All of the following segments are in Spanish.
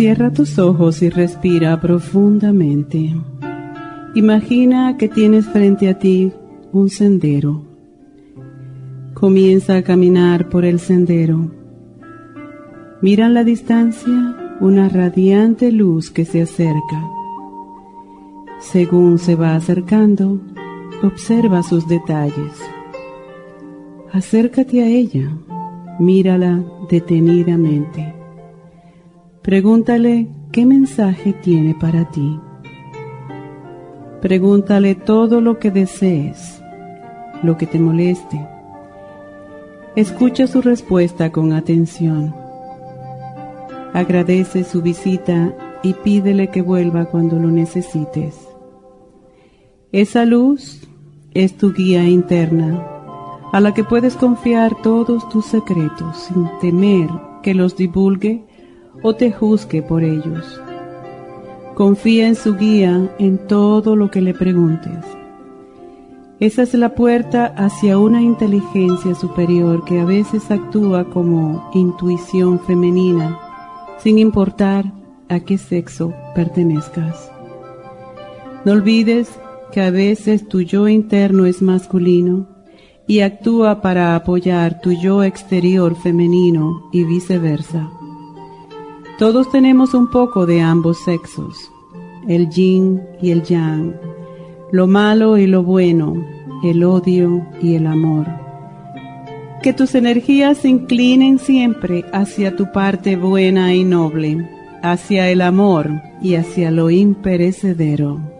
Cierra tus ojos y respira profundamente. Imagina que tienes frente a ti un sendero. Comienza a caminar por el sendero. Mira en la distancia una radiante luz que se acerca. Según se va acercando, observa sus detalles. Acércate a ella, mírala detenidamente. Pregúntale qué mensaje tiene para ti. Pregúntale todo lo que desees, lo que te moleste. Escucha su respuesta con atención. Agradece su visita y pídele que vuelva cuando lo necesites. Esa luz es tu guía interna, a la que puedes confiar todos tus secretos sin temer que los divulgue o te juzgue por ellos. Confía en su guía en todo lo que le preguntes. Esa es la puerta hacia una inteligencia superior que a veces actúa como intuición femenina, sin importar a qué sexo pertenezcas. No olvides que a veces tu yo interno es masculino y actúa para apoyar tu yo exterior femenino y viceversa. Todos tenemos un poco de ambos sexos, el yin y el yang, lo malo y lo bueno, el odio y el amor. Que tus energías se inclinen siempre hacia tu parte buena y noble, hacia el amor y hacia lo imperecedero.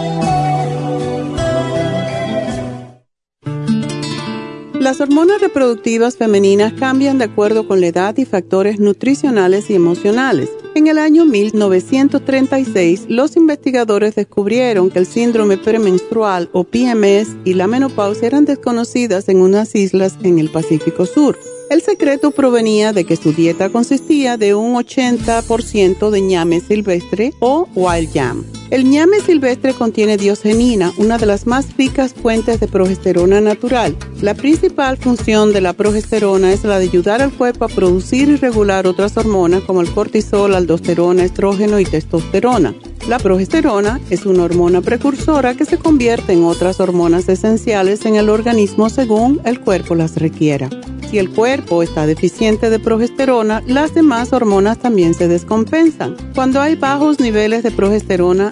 Las hormonas reproductivas femeninas cambian de acuerdo con la edad y factores nutricionales y emocionales. En el año 1936, los investigadores descubrieron que el síndrome premenstrual o PMS y la menopausia eran desconocidas en unas islas en el Pacífico Sur. El secreto provenía de que su dieta consistía de un 80% de ñame silvestre o wild yam. El ñame silvestre contiene diosgenina, una de las más ricas fuentes de progesterona natural. La principal función de la progesterona es la de ayudar al cuerpo a producir y regular otras hormonas como el cortisol, aldosterona, estrógeno y testosterona. La progesterona es una hormona precursora que se convierte en otras hormonas esenciales en el organismo según el cuerpo las requiera. Si el cuerpo está deficiente de progesterona, las demás hormonas también se descompensan. Cuando hay bajos niveles de progesterona,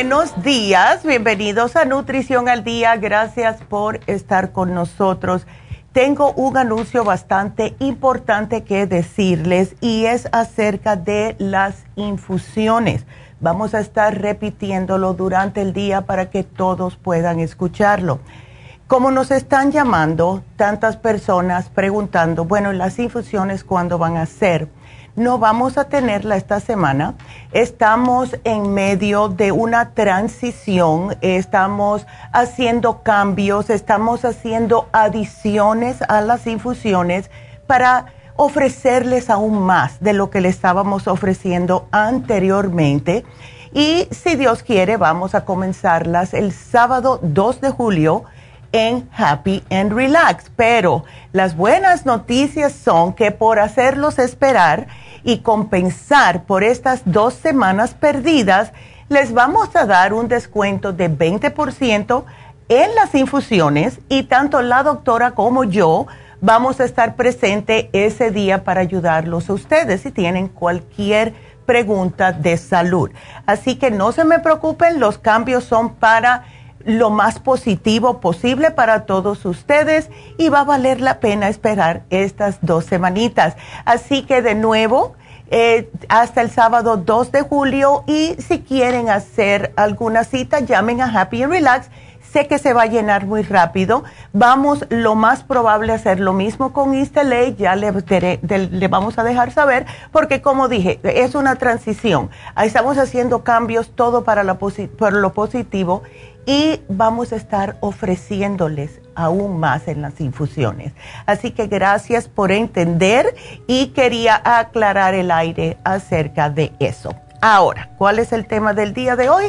Buenos días, bienvenidos a Nutrición al Día, gracias por estar con nosotros. tengo un anuncio bastante importante que decirles y es acerca de las infusiones. Vamos a estar repitiéndolo durante el día para que todos puedan escucharlo. Como nos están llamando tantas personas preguntando, bueno, las infusiones, ¿cuándo van a ser? No vamos a tenerla esta semana. Estamos en medio de una transición, estamos haciendo cambios, estamos haciendo adiciones a las infusiones para ofrecerles aún más de lo que le estábamos ofreciendo anteriormente. Y si Dios quiere, vamos a comenzarlas el sábado 2 de julio en Happy and Relax. Pero las buenas noticias son que por hacerlos esperar y compensar por estas dos semanas perdidas, les vamos a dar un descuento de 20% en las infusiones y tanto la doctora como yo vamos a estar presente ese día para ayudarlos a ustedes si tienen cualquier pregunta de salud. Así que no se me preocupen, los cambios son para lo más positivo posible para todos ustedes y va a valer la pena esperar estas dos semanitas. Así que de nuevo, eh, hasta el sábado 2 de julio y si quieren hacer alguna cita, llamen a Happy and Relax. Sé que se va a llenar muy rápido. Vamos, lo más probable, a hacer lo mismo con Isteley. Ya le, vamos a dejar saber, porque como dije, es una transición. Estamos haciendo cambios, todo para lo positivo y vamos a estar ofreciéndoles aún más en las infusiones. Así que gracias por entender y quería aclarar el aire acerca de eso. Ahora, ¿cuál es el tema del día de hoy?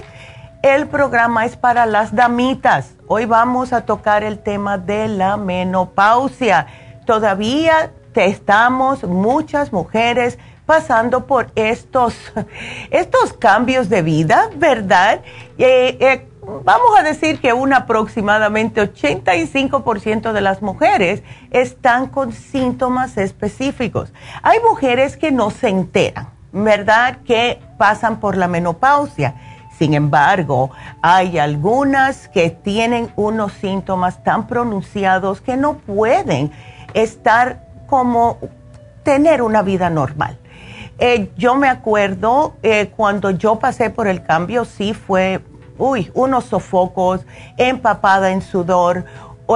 El programa es para las damitas. Hoy vamos a tocar el tema de la menopausia. Todavía estamos muchas mujeres pasando por estos, estos cambios de vida, ¿verdad? Eh, eh, vamos a decir que un aproximadamente 85% de las mujeres están con síntomas específicos. Hay mujeres que no se enteran, ¿verdad? Que pasan por la menopausia. Sin embargo, hay algunas que tienen unos síntomas tan pronunciados que no pueden estar como tener una vida normal. Eh, yo me acuerdo eh, cuando yo pasé por el cambio, sí fue uy, unos sofocos, empapada en sudor,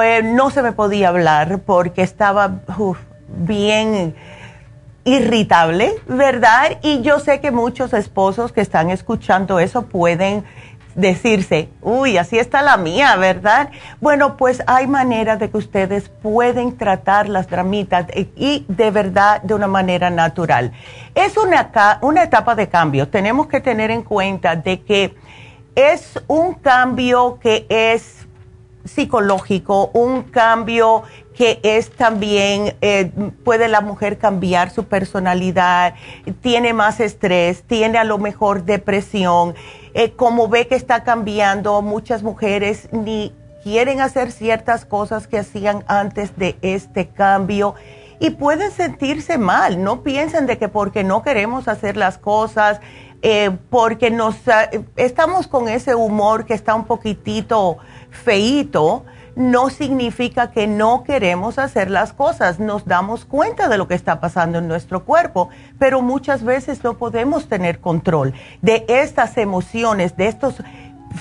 eh, no se me podía hablar porque estaba bien irritable, ¿verdad? Y yo sé que muchos esposos que están escuchando eso pueden decirse, uy, así está la mía, ¿verdad? Bueno, pues hay maneras de que ustedes pueden tratar las dramitas y de verdad de una manera natural. Es una, una etapa de cambio. Tenemos que tener en cuenta de que es un cambio que es psicológico, un cambio que es también, eh, puede la mujer cambiar su personalidad, tiene más estrés, tiene a lo mejor depresión, eh, como ve que está cambiando, muchas mujeres ni quieren hacer ciertas cosas que hacían antes de este cambio y pueden sentirse mal, no piensen de que porque no queremos hacer las cosas, eh, porque nos eh, estamos con ese humor que está un poquitito feito, no significa que no queremos hacer las cosas, nos damos cuenta de lo que está pasando en nuestro cuerpo, pero muchas veces no podemos tener control de estas emociones, de estos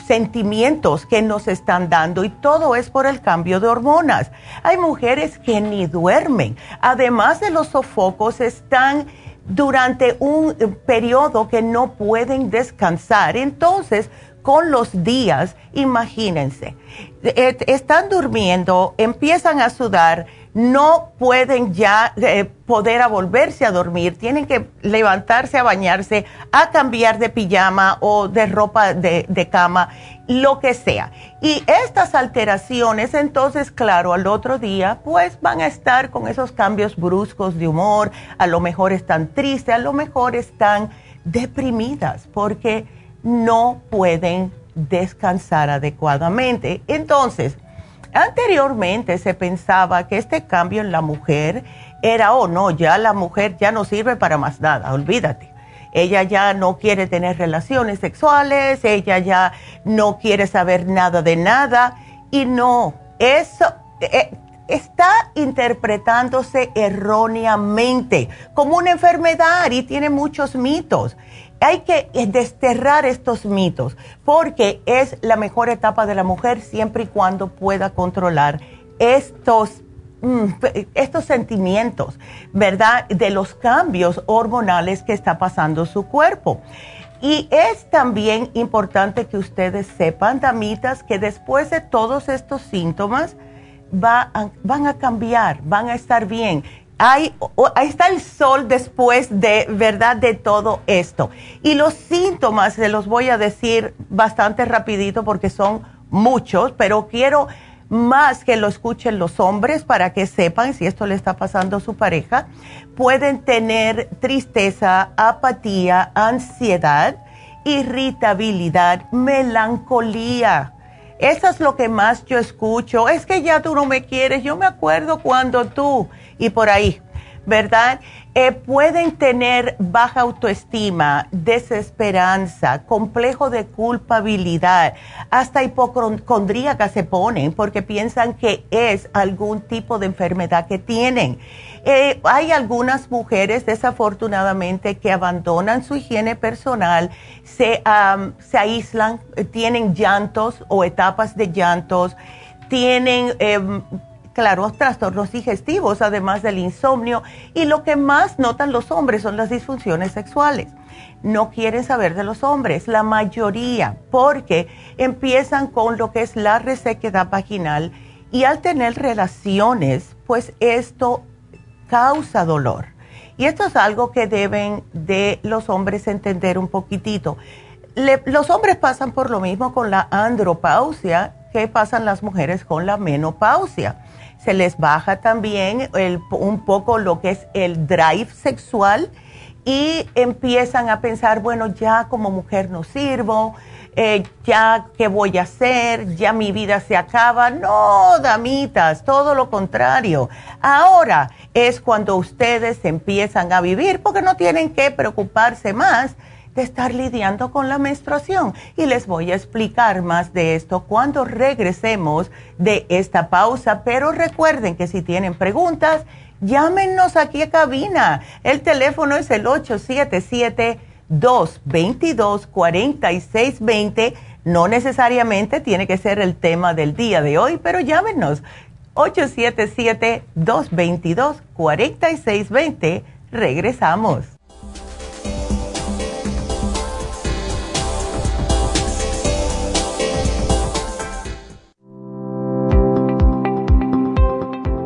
sentimientos que nos están dando y todo es por el cambio de hormonas. Hay mujeres que ni duermen, además de los sofocos, están durante un periodo que no pueden descansar. Entonces, con los días, imagínense, eh, están durmiendo, empiezan a sudar, no pueden ya eh, poder a volverse a dormir, tienen que levantarse a bañarse, a cambiar de pijama o de ropa de, de cama, lo que sea. Y estas alteraciones, entonces, claro, al otro día, pues van a estar con esos cambios bruscos de humor, a lo mejor están tristes, a lo mejor están deprimidas porque no pueden descansar adecuadamente. Entonces, Anteriormente se pensaba que este cambio en la mujer era, oh no, ya la mujer ya no sirve para más nada, olvídate. Ella ya no quiere tener relaciones sexuales, ella ya no quiere saber nada de nada y no, eso, eh, está interpretándose erróneamente como una enfermedad y tiene muchos mitos. Hay que desterrar estos mitos porque es la mejor etapa de la mujer siempre y cuando pueda controlar estos mm, estos sentimientos, ¿verdad? De los cambios hormonales que está pasando su cuerpo. Y es también importante que ustedes sepan, damitas, que después de todos estos síntomas van a cambiar, van a estar bien. Hay, ahí está el sol después de, ¿verdad?, de todo esto. Y los síntomas se los voy a decir bastante rapidito porque son muchos, pero quiero más que lo escuchen los hombres para que sepan si esto le está pasando a su pareja. Pueden tener tristeza, apatía, ansiedad, irritabilidad, melancolía. Eso es lo que más yo escucho. Es que ya tú no me quieres. Yo me acuerdo cuando tú y por ahí, ¿verdad? Eh, pueden tener baja autoestima, desesperanza, complejo de culpabilidad, hasta hipocondríaca se ponen porque piensan que es algún tipo de enfermedad que tienen. Eh, hay algunas mujeres, desafortunadamente, que abandonan su higiene personal, se, aíslan, tienen llantos o etapas de llantos, tienen... Em, claro, trastornos digestivos, además del insomnio, y lo que más notan los hombres son las disfunciones sexuales. No quieren saber de los hombres, la mayoría, porque empiezan con lo que es la resequedad vaginal y al tener relaciones, pues esto causa dolor. Y esto es algo que deben de los hombres entender un poquitito. los hombres pasan por lo mismo con la andropausia que pasan las mujeres con la menopausia se les baja también un poco lo que es el drive sexual y empiezan a pensar, bueno, ya como mujer no sirvo, eh, ya qué voy a hacer, ya mi vida se acaba. No, damitas, todo lo contrario. Ahora es cuando ustedes empiezan a vivir porque no tienen que preocuparse más de estar lidiando con la menstruación. Y les voy a explicar más de esto cuando regresemos de esta pausa. Pero recuerden que si tienen preguntas, llámenos aquí a cabina. El teléfono es el 877-222-4620. No necesariamente tiene que ser el tema del día de hoy, pero llámenos. 877-222-4620. Regresamos.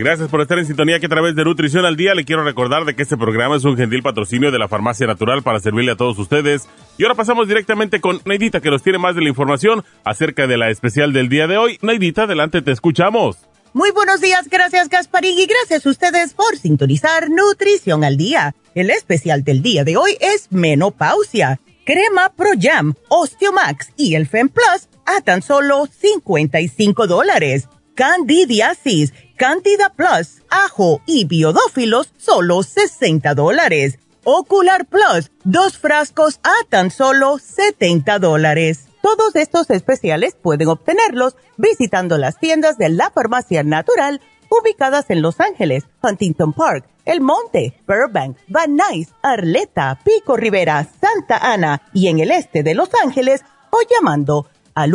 Gracias por estar en sintonía que a través de Nutrición al Día le quiero recordar de que este programa es un gentil patrocinio de la Farmacia Natural para servirle a todos ustedes. Y ahora pasamos directamente con Neidita que nos tiene más de la información acerca de la especial del día de hoy. Neidita, adelante, te escuchamos. Muy buenos días, gracias Gasparín y gracias a ustedes por sintonizar Nutrición al Día. El especial del día de hoy es menopausia, crema Pro Jam, Osteomax y el Fem Plus a tan solo 55 dólares. Candidiasis Cantida Plus, ajo y biodófilos, solo 60 dólares. Ocular Plus, dos frascos a tan solo 70 dólares. Todos estos especiales pueden obtenerlos visitando las tiendas de la farmacia natural ubicadas en Los Ángeles, Huntington Park, El Monte, Burbank, Van Nuys, Arleta, Pico Rivera, Santa Ana y en el este de Los Ángeles o llamando al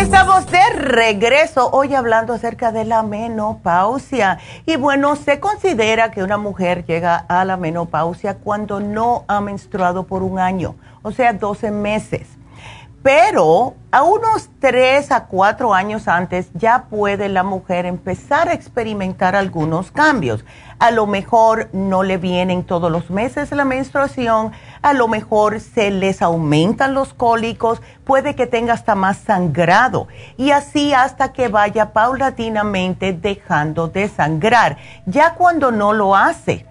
Estamos de regreso hoy hablando acerca de la menopausia. Y bueno, se considera que una mujer llega a la menopausia cuando no ha menstruado por un año, o sea, 12 meses. Pero a unos 3 a 4 años antes ya puede la mujer empezar a experimentar algunos cambios. A lo mejor no le vienen todos los meses la menstruación, a lo mejor se les aumentan los cólicos, puede que tenga hasta más sangrado y así hasta que vaya paulatinamente dejando de sangrar. Ya cuando no lo hace,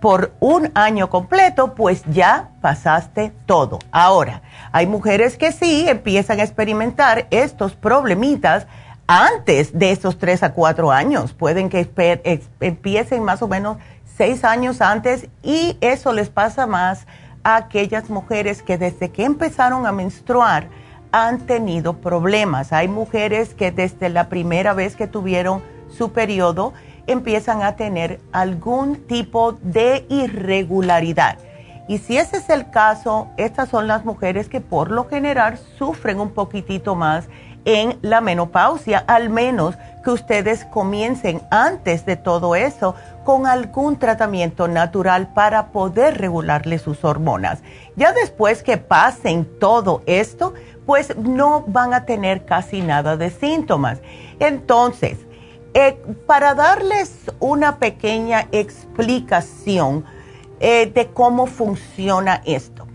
por un año completo, pues ya pasaste todo. Ahora, hay mujeres que sí empiezan a experimentar estos problemitas antes de esos tres a cuatro años. Pueden que empiecen más o menos seis años antes y eso les pasa más a aquellas mujeres que desde que empezaron a menstruar han tenido problemas. Hay mujeres que desde la primera vez que tuvieron su periodo, empiezan a tener algún tipo de irregularidad. Y si ese es el caso, estas son las mujeres que por lo general sufren un poquitito más en la menopausia, al menos que ustedes comiencen antes de todo eso con algún tratamiento natural para poder regularle sus hormonas. Ya después que pasen todo esto, pues no van a tener casi nada de síntomas. Entonces, eh, para darles una pequeña explicación eh, de cómo funciona esto,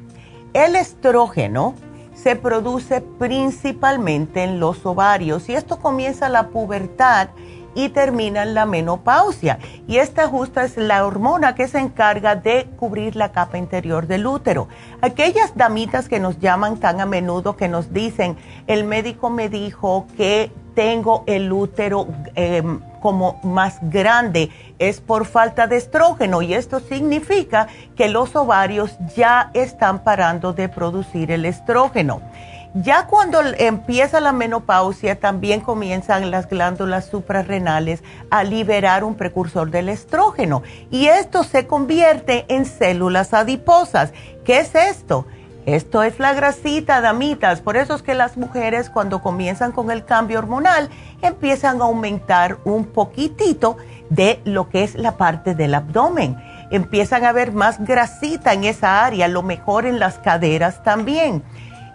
el estrógeno se produce principalmente en los ovarios y esto comienza la pubertad y termina en la menopausia. Y esta justa es la hormona que se encarga de cubrir la capa interior del útero. Aquellas damitas que nos llaman tan a menudo que nos dicen, el médico me dijo que tengo el útero em, como más grande, es por falta de estrógeno y esto significa que los ovarios ya están parando de producir el estrógeno. Ya cuando empieza la menopausia, también comienzan las glándulas suprarrenales a liberar un precursor del estrógeno y esto se convierte en células adiposas. ¿Qué es esto? Esto es la grasita, damitas. Por eso es que las mujeres cuando comienzan con el cambio hormonal empiezan a aumentar un poquitito de lo que es la parte del abdomen. Empiezan a ver más grasita en esa área, lo mejor en las caderas también.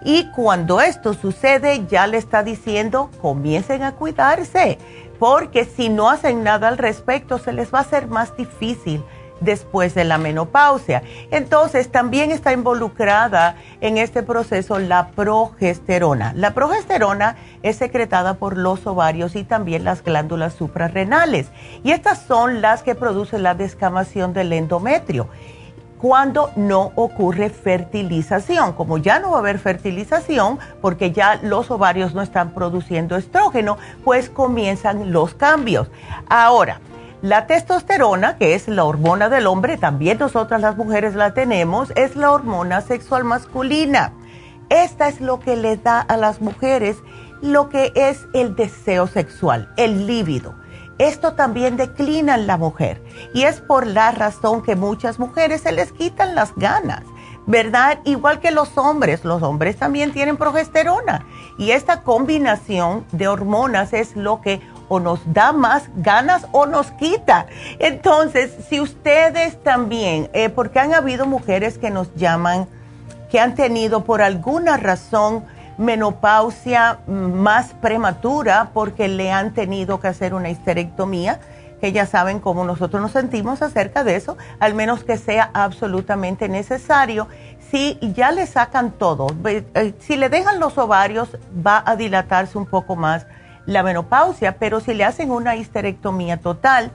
Y cuando esto sucede, ya le está diciendo, comiencen a cuidarse, porque si no hacen nada al respecto, se les va a hacer más difícil después de la menopausia. Entonces, también está involucrada en este proceso la progesterona. La progesterona es secretada por los ovarios y también las glándulas suprarrenales. Y estas son las que producen la descamación del endometrio cuando no ocurre fertilización. Como ya no va a haber fertilización, porque ya los ovarios no están produciendo estrógeno, pues comienzan los cambios. Ahora, la testosterona, que es la hormona del hombre, también nosotras las mujeres la tenemos, es la hormona sexual masculina. Esta es lo que le da a las mujeres lo que es el deseo sexual, el líbido esto también declina en la mujer y es por la razón que muchas mujeres se les quitan las ganas, ¿verdad? Igual que los hombres, los hombres también tienen progesterona y esta combinación de hormonas es lo que o nos da más ganas o nos quita. Entonces, si ustedes también, eh, porque han habido mujeres que nos llaman, que han tenido por alguna razón, menopausia más prematura porque le han tenido que hacer una histerectomía, que ya saben cómo nosotros nos sentimos acerca de eso, al menos que sea absolutamente necesario. Si ya le sacan todo, eh, si le dejan los ovarios, va a dilatarse un poco más la menopausia, pero si le hacen una histerectomía total,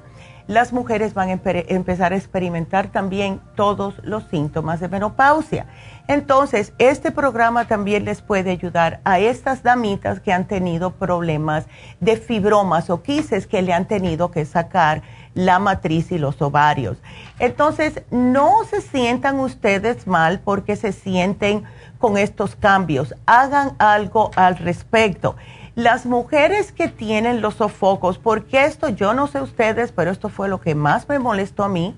las mujeres van a empezar a experimentar también todos los síntomas de menopausia. Entonces, este programa también les puede ayudar a estas damitas que han tenido problemas de fibromas o quises que le han tenido que sacar la matriz y los ovarios. Entonces, no se sientan ustedes mal porque se sienten con estos cambios. Hagan algo al respecto. Las mujeres que tienen los sofocos, porque esto yo no sé ustedes, pero esto fue lo que más me molestó a mí,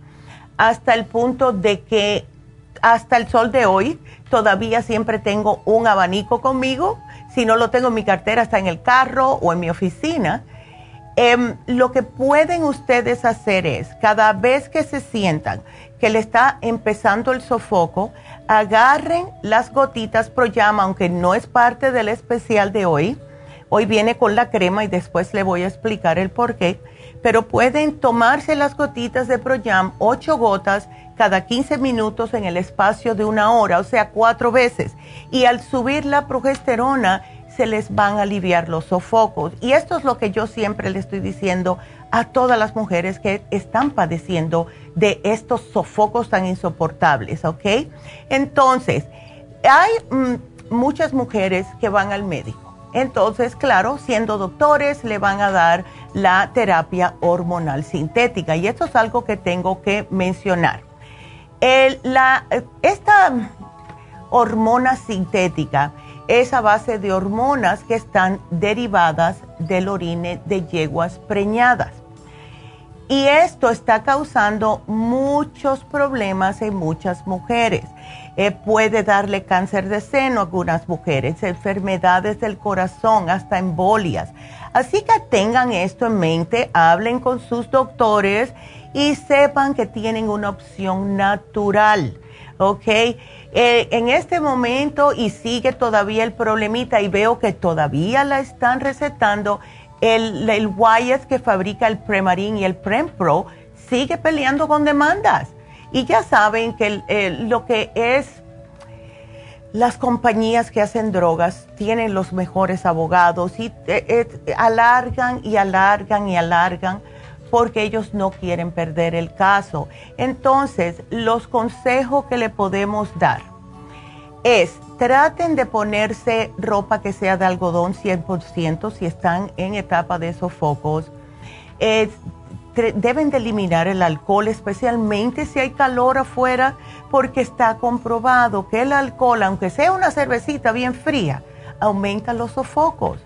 hasta el punto de que hasta el sol de hoy todavía siempre tengo un abanico conmigo. Si no lo tengo en mi cartera, está en el carro o en mi oficina Em, lo que pueden ustedes hacer es, cada vez que se sientan que le está empezando el sofoco, agarren las gotitas Proyama, aunque no es parte del especial de hoy. Hoy viene con la crema y después le voy a explicar el por qué. Pero pueden tomarse las gotitas de Proyam, ocho gotas cada 15 minutos en el espacio de una hora, o sea, cuatro veces. Y al subir la progesterona, se les van a aliviar los sofocos. Y esto es lo que yo siempre le estoy diciendo a todas las mujeres que están padeciendo de estos sofocos tan insoportables, ¿ok? Entonces, hay mm, muchas mujeres que van al médico. Entonces, claro, siendo doctores, le van a dar la terapia hormonal sintética. Y esto es algo que tengo que mencionar. esta hormona sintética, es a base de hormonas que están derivadas del orine de yeguas preñadas. Y esto está causando muchos problemas en muchas mujeres. Eh, puede darle cáncer de seno a algunas mujeres, enfermedades del corazón, hasta embolias. Así que tengan esto en mente, hablen con sus doctores y sepan que tienen una opción natural, ¿ok? Eh, en este momento y sigue todavía el problemita y veo que todavía la están recetando, el, el Wyeth que fabrica el Premarin y el Prempro sigue peleando con demandas. Y ya saben que lo que es las compañías que hacen drogas tienen los mejores abogados y eh, eh, alargan y alargan y alargan porque ellos no quieren perder el caso. Entonces, los consejos que le podemos dar es, traten de ponerse ropa que sea de algodón 100% si están en etapa de sofocos. deben de eliminar el alcohol, especialmente si hay calor afuera, porque está comprobado que el alcohol, aunque sea una cervecita bien fría, aumenta los sofocos.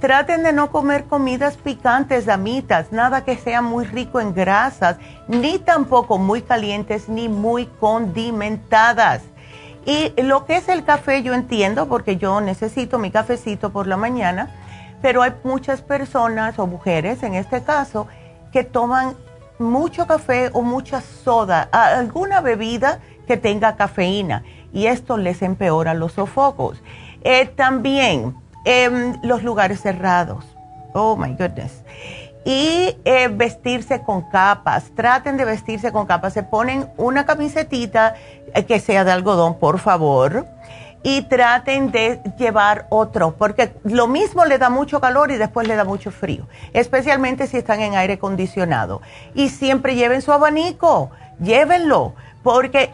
Traten de no comer comidas picantes, damitas, nada que sea muy rico en grasas, ni tampoco muy calientes ni muy condimentadas. Y lo que es el café yo entiendo porque yo necesito mi cafecito por la mañana, pero hay muchas personas o mujeres en este caso que toman mucho café o mucha soda, alguna bebida que tenga cafeína y esto les empeora los sofocos. Eh, también en los lugares cerrados. Oh my goodness. Y eh, vestirse con capas. Traten de vestirse con capas. Se ponen una camisetita eh, que sea de algodón, por favor. Y traten de llevar otro, porque lo mismo le da mucho calor y después le da mucho frío, especialmente si están en aire acondicionado. Y siempre lleven su abanico, llévenlo, porque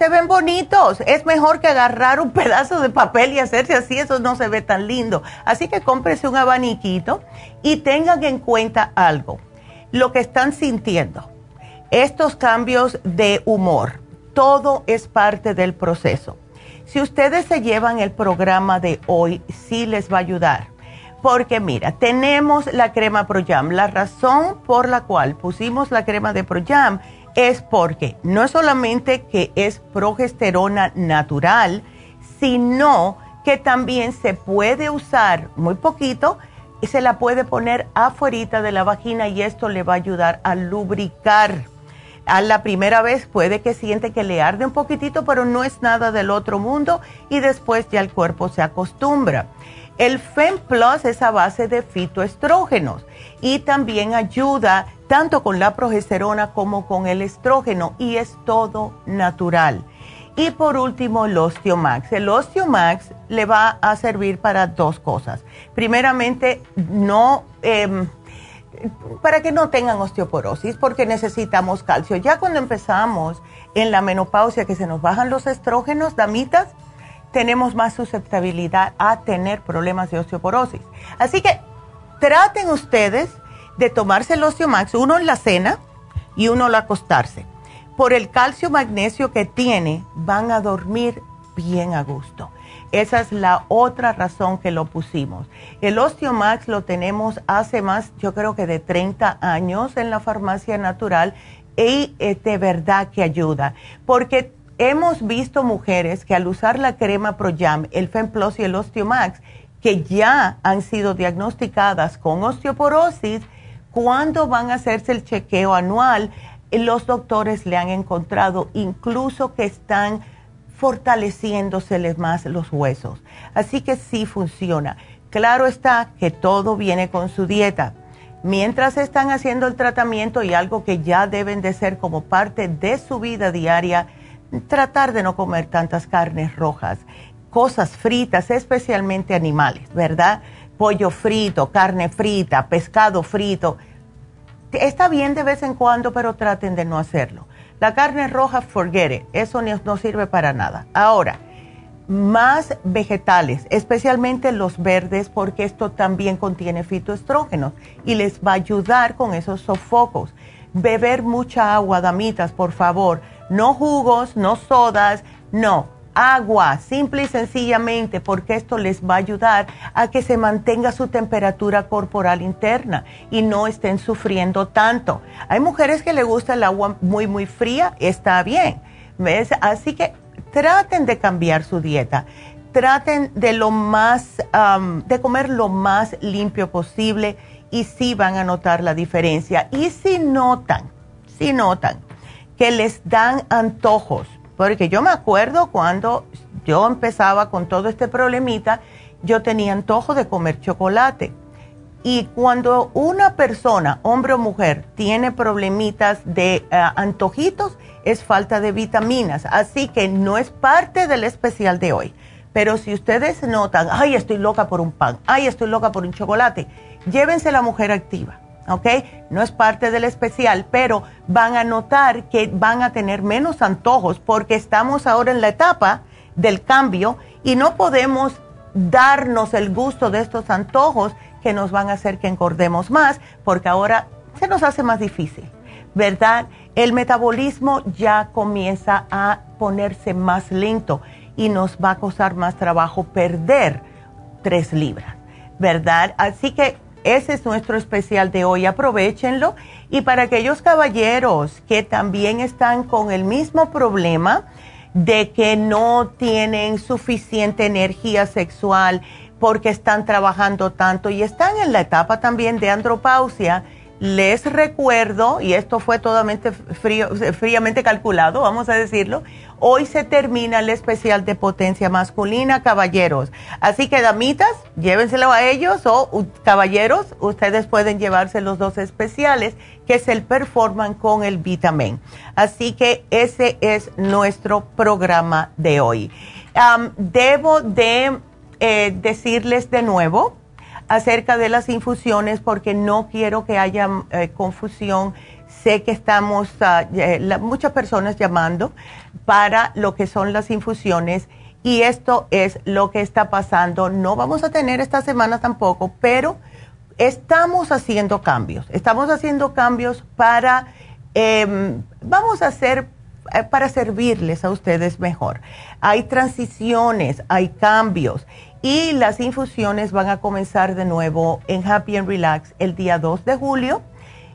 se ven bonitos. Es mejor que agarrar un pedazo de papel y hacerse así, eso no se ve tan lindo. Así que cómprese un abaniquito y tengan en cuenta algo, lo que están sintiendo, estos cambios de humor, todo es parte del proceso. Si ustedes se llevan el programa de hoy, sí les va a ayudar. Porque mira, tenemos la crema ProYam. La razón por la cual pusimos la crema de ProYam es porque no es solamente que es progesterona natural, sino que también se puede usar muy poquito y se la puede poner afuera de la vagina y esto le va a ayudar a lubricar. A la primera vez puede que siente que le arde un poquitito, pero no es nada del otro mundo y después ya el cuerpo se acostumbra. El FEM Plus es a base de fitoestrógenos y también ayuda tanto con la progesterona como con el estrógeno y es todo natural. Y por último, el Osteomax. El Osteomax le va a servir para dos cosas. Primeramente, no, em, para que no tengan osteoporosis, porque necesitamos calcio. Ya cuando empezamos en la menopausia, que se nos bajan los estrógenos, damitas, tenemos más susceptibilidad a tener problemas de osteoporosis. Así que traten ustedes de tomarse el Osteomax, uno en la cena y uno al acostarse. Por el calcio magnesio que tiene, van a dormir bien a gusto. Esa es la otra razón que lo pusimos. El Osteomax lo tenemos hace más, yo creo que de 30 años en la farmacia natural y de verdad que ayuda. Porque hemos visto mujeres que al usar la crema ProYam, el FemPlus y el Osteomax, que ya han sido diagnosticadas con osteoporosis, cuando van a hacerse el chequeo anual, los doctores le han encontrado incluso que están fortaleciéndoseles más los huesos. Así que sí funciona. Claro está que todo viene con su dieta. Mientras están haciendo el tratamiento y algo que ya deben de ser como parte de su vida diaria, tratar de no comer tantas carnes rojas, cosas fritas, especialmente animales, ¿verdad? Pollo frito, carne frita, pescado frito. Está bien de vez en cuando, pero traten de no hacerlo. La carne roja, forget it. Eso no sirve para nada. Ahora, más vegetales, especialmente los verdes, porque esto también contiene fitoestrógenos y les va a ayudar con esos sofocos. Beber mucha agua, damitas, por favor. No jugos, no sodas, no agua, simple y sencillamente, porque esto les va a ayudar a que se mantenga su temperatura corporal interna y no estén sufriendo tanto. Hay mujeres que le gusta el agua muy, muy fría, está bien. ¿ves? Así que traten de cambiar su dieta. Traten de lo más, de comer lo más limpio posible y sí van a notar la diferencia. Y si notan, si notan que les dan antojos, porque yo me acuerdo cuando yo empezaba con todo este problemita, yo tenía antojo de comer chocolate. Y cuando una persona, hombre o mujer, tiene problemitas de eh, antojitos, es falta de vitaminas. Así que no es parte del especial de hoy. Pero si ustedes notan, ay, estoy loca por un pan, ay, estoy loca por un chocolate, llévense la mujer activa. ¿Ok? No es parte del especial, pero van a notar que van a tener menos antojos porque estamos ahora en la etapa del cambio y no podemos darnos el gusto de estos antojos que nos van a hacer que engordemos más porque ahora se nos hace más difícil, ¿verdad? El metabolismo ya comienza a ponerse más lento y nos va a costar más trabajo perder tres libras, ¿verdad? Así que ese es nuestro especial de hoy, aprovechenlo. Y para aquellos caballeros que también están con el mismo problema de que no tienen suficiente energía sexual porque están trabajando tanto y están en la etapa también de andropausia, les recuerdo, y esto fue totalmente frío, fríamente calculado, vamos a decirlo, hoy se termina el especial de potencia masculina, caballeros. Así que, damitas, llévenselo a ellos o caballeros, ustedes pueden llevarse los dos especiales, que es el Performan con el Vitamin. Así que ese es nuestro programa de hoy. debo de eh, decirles de nuevo, acerca de las infusiones porque no quiero que haya eh, confusión. Sé que estamos ah, eh, muchas personas llamando para lo que son las infusiones y esto es lo que está pasando. No vamos a tener esta semana tampoco, pero estamos haciendo cambios. Estamos haciendo cambios para, em, vamos a hacer eh, para servirles a ustedes mejor. Hay transiciones, hay cambios y las infusiones van a comenzar de nuevo en Happy and Relax el día 2 de julio.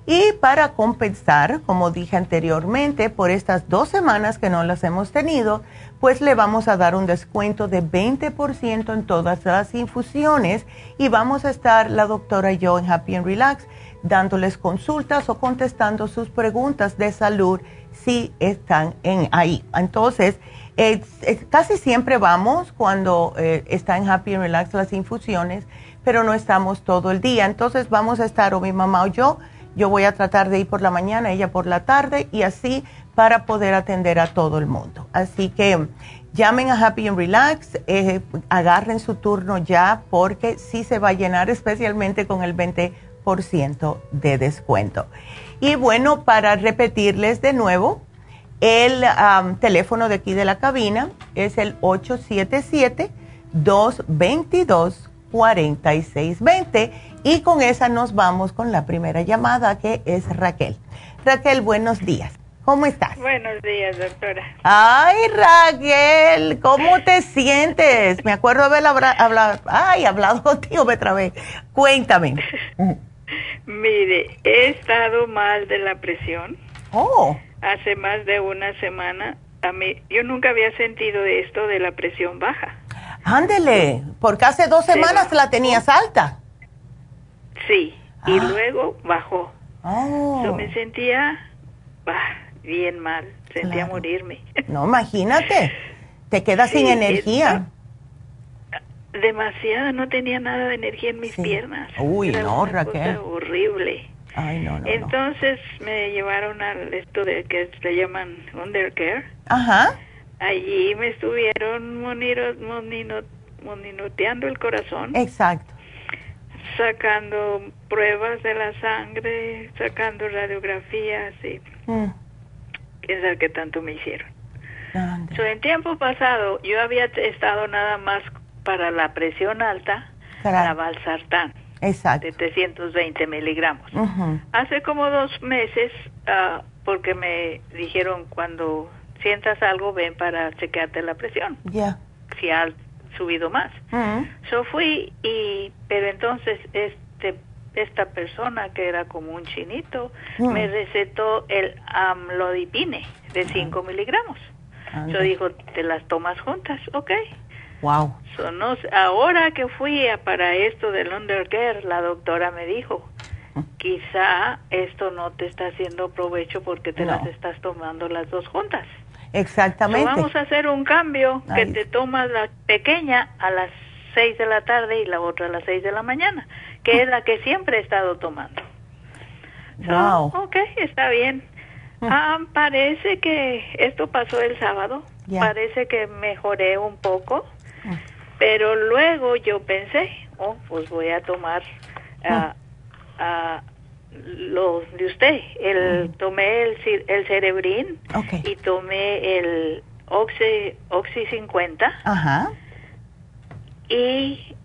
Y para compensar, como dije anteriormente, por estas dos semanas que no las hemos tenido, pues le vamos a dar un descuento de 20% en todas las infusiones y vamos a estar la doctora y yo en Happy and Relax dándoles consultas o contestando sus preguntas de salud si están en ahí. Entonces, casi siempre vamos cuando eh, está en Happy and Relax las infusiones, pero no estamos todo el día. Entonces vamos a estar o mi mamá o yo. Yo voy a tratar de ir por la mañana, ella por la tarde y así para poder atender a todo el mundo. Así que llamen a Happy and Relax, eh, agarren su turno ya porque sí se va a llenar, especialmente con el 20 10% de descuento. Y bueno, para repetirles de nuevo, el teléfono de aquí de la cabina es el 877-222-4620 y con esa nos vamos con la primera llamada que es Raquel. Raquel, buenos días. ¿Cómo estás? Buenos días, doctora. Ay, Raquel, ¿cómo te sientes? Me acuerdo haber hablado, ay, hablado contigo me trabé. Cuéntame. Mire, he estado mal de la presión. Oh. Hace más de una semana. A mí, yo nunca había sentido esto de la presión baja. Ándele, porque hace dos semanas la tenías alta. Sí, y ah. luego bajó. Oh. Yo me sentía bien mal, sentía morirme. No, imagínate, te quedas sin energía. demasiada, no tenía nada de energía en mis piernas. Uy, no, Raquel. horrible. Ay, no, no. Entonces me llevaron al esto de que se llaman undercare. Ajá. Allí me estuvieron monitoreando el corazón. Exacto. Sacando pruebas de la sangre, sacando radiografías y mm quién sabe qué tanto me hicieron. So, en tiempo pasado yo había estado nada más para la presión alta, para valsartán. Exacto. De 320 miligramos. Hace como dos meses, uh, porque me dijeron cuando sientas algo, ven para chequearte la presión. Ya. Si ha subido más. Yo fui y, pero entonces este esta persona que era como un chinito me recetó el amlodipine de 5 miligramos. Yo digo, te las tomas juntas, ok. Wow. ahora que fui a, para esto del undercare, la doctora me dijo, quizá esto no te está haciendo provecho porque te las estás tomando las dos juntas. Exactamente. vamos a hacer un cambio que te tomas la pequeña a las 6 de la tarde y la otra a las 6 de la mañana que es la que siempre he estado tomando. wow. ok, está bien. Ah, parece que esto pasó el sábado. Parece que mejoré un poco. Pero luego yo pensé, oh, pues voy a tomar uh, lo de usted. El, Tomé el, el cerebrín y tomé el Oxy, Oxy 50. Ajá. Y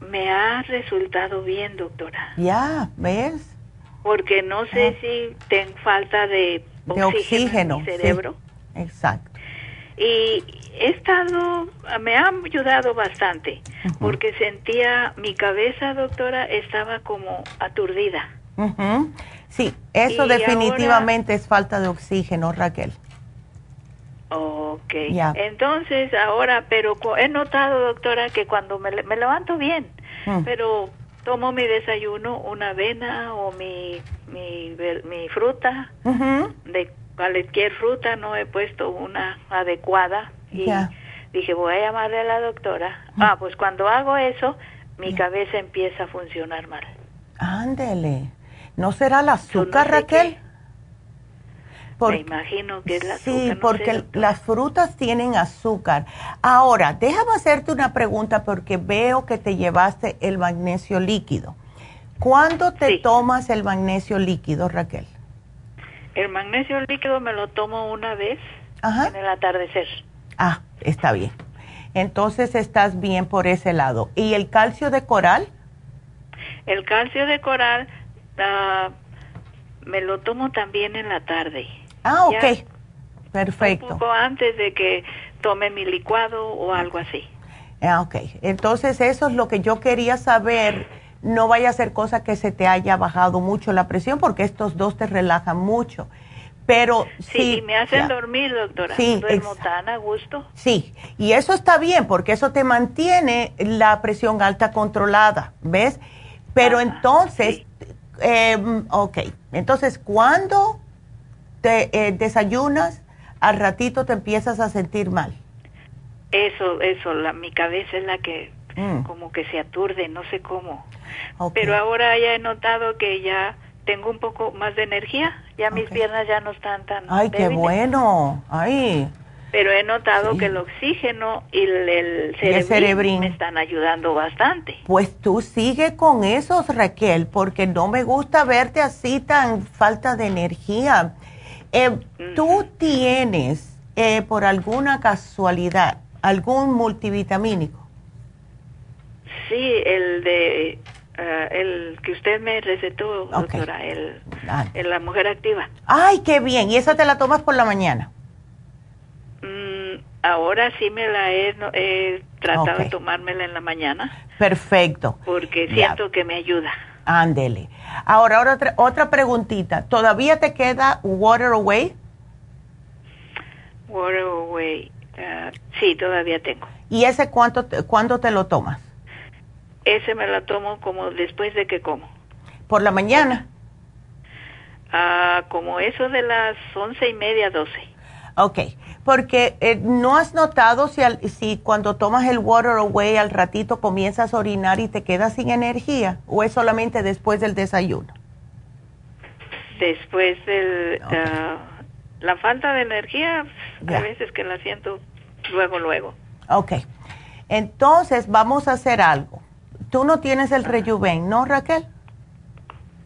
me ha resultado bien, doctora. Ya, ¿ves? Porque no sé si tengo falta de, oxígeno, en mi cerebro. exacto. Y he estado, me ha ayudado bastante, porque sentía mi cabeza, doctora, estaba como aturdida. Sí, eso definitivamente es falta de oxígeno, Raquel. Ok. Entonces, ahora, pero he notado, doctora, que cuando me, levanto bien, mm. pero tomo mi desayuno, una avena o mi, mi, mi fruta, de cualquier fruta, no he puesto una adecuada. Y dije, voy a llamarle a la doctora. Mm. Ah, pues cuando hago eso, mi cabeza empieza a funcionar mal. Ándele. ¿No será el azúcar, Raquel? Me imagino que es la Sí, porque las frutas tienen azúcar. Ahora, déjame hacerte una pregunta porque veo que te llevaste el magnesio líquido. ¿Cuándo te tomas el magnesio líquido, Raquel? El magnesio líquido me lo tomo una vez en el atardecer. Ah, está bien. Entonces estás bien por ese lado. ¿Y el calcio de coral? El calcio de coral uh, me lo tomo también en la tarde. Ah, ok. Perfecto. Un poco antes de que tome mi licuado o algo así. Ah, ok. Entonces eso es lo que yo quería saber. No vaya a ser cosa que se te haya bajado mucho la presión porque estos dos te relajan mucho. Pero sí, me hacen dormir, doctora. Sí, duermo tan a gusto. Sí, y eso está bien porque eso te mantiene la presión alta controlada, ¿ves? Pero entonces, eh, ok, entonces, ¿cuándo te eh, desayunas, al ratito te empiezas a sentir mal. Eso, eso, la, mi cabeza es la que mm. como que se aturde, no sé cómo. Pero ahora ya he notado que ya tengo un poco más de energía, ya mis piernas ya no están tan... Ay, qué bueno, ay. Pero he notado que el oxígeno y el, cerebrín, me están ayudando bastante. Pues tú sigue con esos, Raquel, porque no me gusta verte así tan falta de energía. Eh, ¿Tú tienes, eh, por alguna casualidad, algún multivitamínico? Sí, el de eh, el que usted me recetó, doctora, el, la mujer activa. Ay, qué bien. ¿Y esa te la tomas por la mañana? Mm, ahora sí me la he, tratado de tomármela en la mañana. Perfecto. Porque siento que me ayuda. Ándele. Ahora, otra, otra preguntita. ¿Todavía te queda Water Away? Water Away. Uh, sí, todavía tengo. ¿Y ese cuánto, cuándo te lo tomas? Ese me lo tomo como después de que como. ¿Por la mañana? Ah, como eso de las once y media, doce. Ok, porque eh, ¿no has notado si, si cuando tomas el Water Away al ratito comienzas a orinar y te quedas sin energía? ¿O es solamente después del desayuno? Después del... Ah, la falta de energía, a veces que la siento luego, luego. Ok, entonces vamos a hacer algo. Tú no tienes el Rejuven, ¿no, Raquel?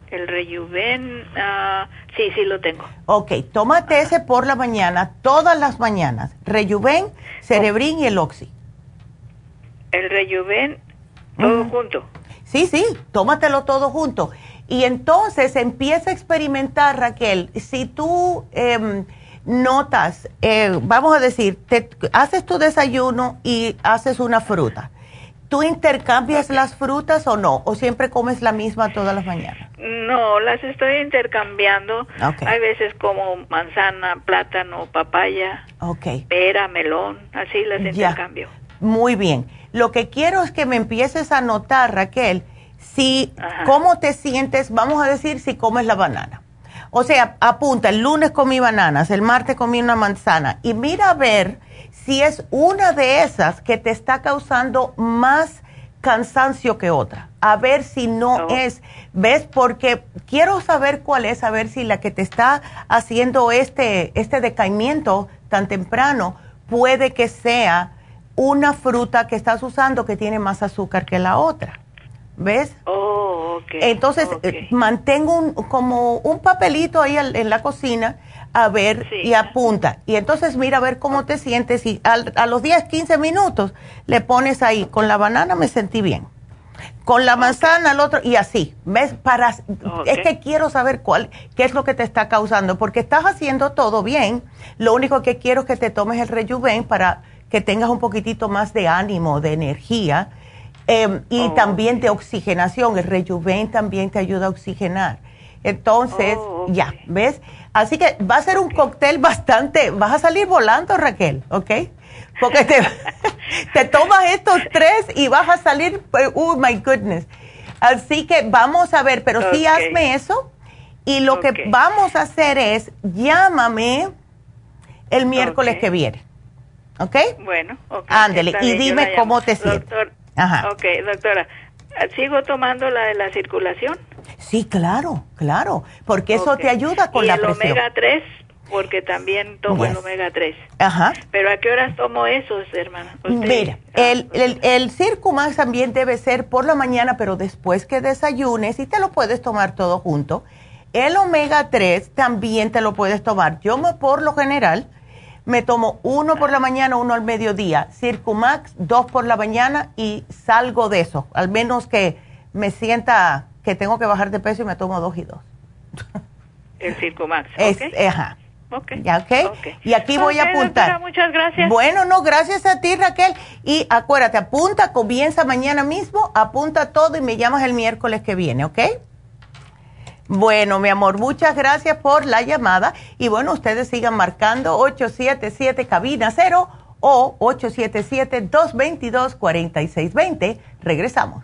El Rejuven, uh, sí, sí lo tengo. Ok, tómate ese por la mañana, todas las mañanas. Rejuven, Cerebrin y el Oxy. El Rejuven, todo junto. Sí, sí, tómatelo todo junto. Y entonces empieza a experimentar, Raquel, si tú em, notas, eh, vamos a decir, te, haces tu desayuno y haces una fruta ¿Tú intercambias las frutas o no? ¿O siempre comes la misma todas las mañanas? No, las estoy intercambiando. Hay veces como manzana, plátano, papaya, pera, melón, así las intercambio. Muy bien. Lo que quiero es que me empieces a notar, Raquel, si cómo te sientes, vamos a decir, si comes la banana. O sea, apunta, el lunes comí bananas, el martes comí una manzana y mira a ver si es una de esas que te está causando más cansancio que otra. A ver si no, es, ¿ves? Porque quiero saber cuál es, a ver si la que te está haciendo este, este decaimiento tan temprano puede que sea una fruta que estás usando que tiene más azúcar que la otra. ¿Ves? Oh, Entonces, eh, mantengo un, como un papelito ahí en la cocina a ver y apunta. Y entonces mira a ver cómo te sientes y a los 10, 15 minutos le pones ahí, con la banana me sentí bien. Con la manzana, al otro, y así. ¿Ves? Para, Es que quiero saber cuál, qué es lo que te está causando, porque estás haciendo todo bien. Lo único que quiero es que te tomes el rejuven para que tengas un poquitito más de ánimo, de energía, em, y oh, también de oxigenación. El rejuven también te ayuda a oxigenar. Entonces, oh, ya, ¿ves? Así que va a ser un cóctel bastante, vas a salir volando, Raquel, ¿ok? Porque te, te tomas estos tres y vas a salir, oh my goodness. Así que vamos a ver, pero sí hazme eso. Y lo que vamos a hacer es, llámame el miércoles que viene. ¿Ok? Bueno, ok. Ándele, y dime cómo te sientes. Ajá. Ok, doctora, ¿sigo tomando la de la circulación? Sí, claro, claro, porque eso te ayuda con la presión. el omega 3, porque también tomo el omega 3. Ajá. Pero ¿a qué horas tomo esos, hermana? Mira, ah, el, el, el Circumax también debe ser por la mañana, pero después que desayunes y te lo puedes tomar todo junto. El omega 3 también te lo puedes tomar. Yo me, por lo general me tomo uno por la mañana, uno al mediodía. Circumax, dos por la mañana y salgo de eso. Al menos que me sienta que tengo que bajar de peso y me tomo dos y dos. El Circumax. Es, Ajá. Okay. ¿Ya, ok? Y aquí voy a apuntar. muchas gracias. Bueno, no, gracias a ti, Raquel. Y acuérdate, apunta, comienza mañana mismo, apunta todo y me llamas el miércoles que viene, ¿ok? Bueno, mi amor, muchas gracias por la llamada. Y bueno, ustedes sigan marcando 877 cabina 0 o 877-222-4620. Regresamos.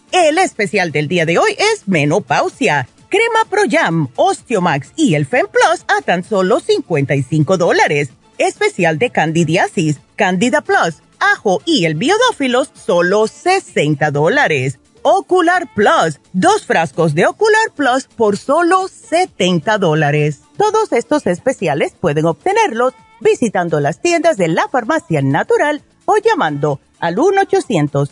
El especial del día de hoy es menopausia. Crema Pro Jam, Osteomax y el Fem Plus a tan solo 55 dólares. Especial de candidiasis, Candida Plus, ajo y el biodófilos solo 60 dólares. Ocular Plus, dos frascos de Ocular Plus por solo 70 dólares. Todos estos especiales pueden obtenerlos visitando las tiendas de la farmacia natural o llamando al 1 800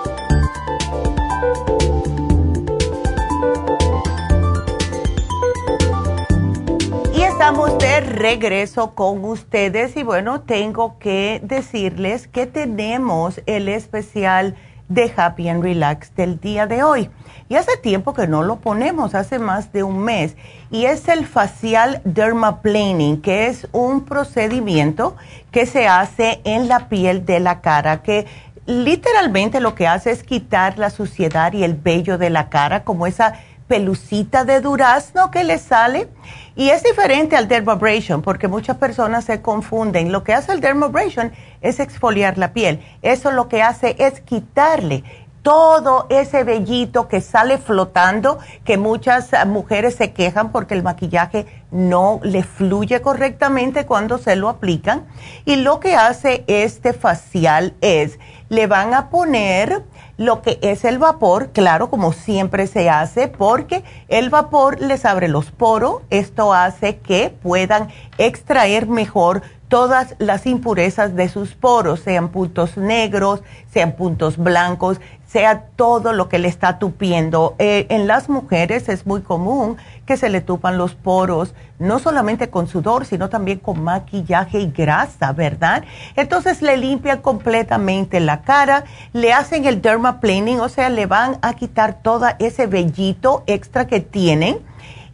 Estamos de regreso con ustedes y bueno, tengo que decirles que tenemos el especial de Happy and Relax del día de hoy. Y hace tiempo que no lo ponemos, hace más de un mes. Y es el facial dermaplaning, que es un procedimiento que se hace en la piel de la cara, que literalmente lo que hace es quitar la suciedad y el vello de la cara, como esa pelucita de durazno que le sale. Y es diferente al dermabrasion porque muchas personas se confunden. Lo que hace el dermabrasion es exfoliar la piel. Eso lo que hace es quitarle todo ese vellito que sale flotando, que muchas mujeres se quejan porque el maquillaje no le fluye correctamente cuando se lo aplican. Y lo que hace este facial es, le van a poner lo que es el vapor, claro, como siempre se hace, porque el vapor les abre los poros, esto hace que puedan extraer mejor todas las impurezas de sus poros, sean puntos negros, sean puntos blancos, sea todo lo que le está tupiendo. Eh, en las mujeres es muy común que se le tupan los poros, no solamente con sudor, sino también con maquillaje y grasa, ¿verdad? Entonces le limpian completamente la cara, le hacen el dermaplaning, o sea, le van a quitar todo ese vellito extra que tienen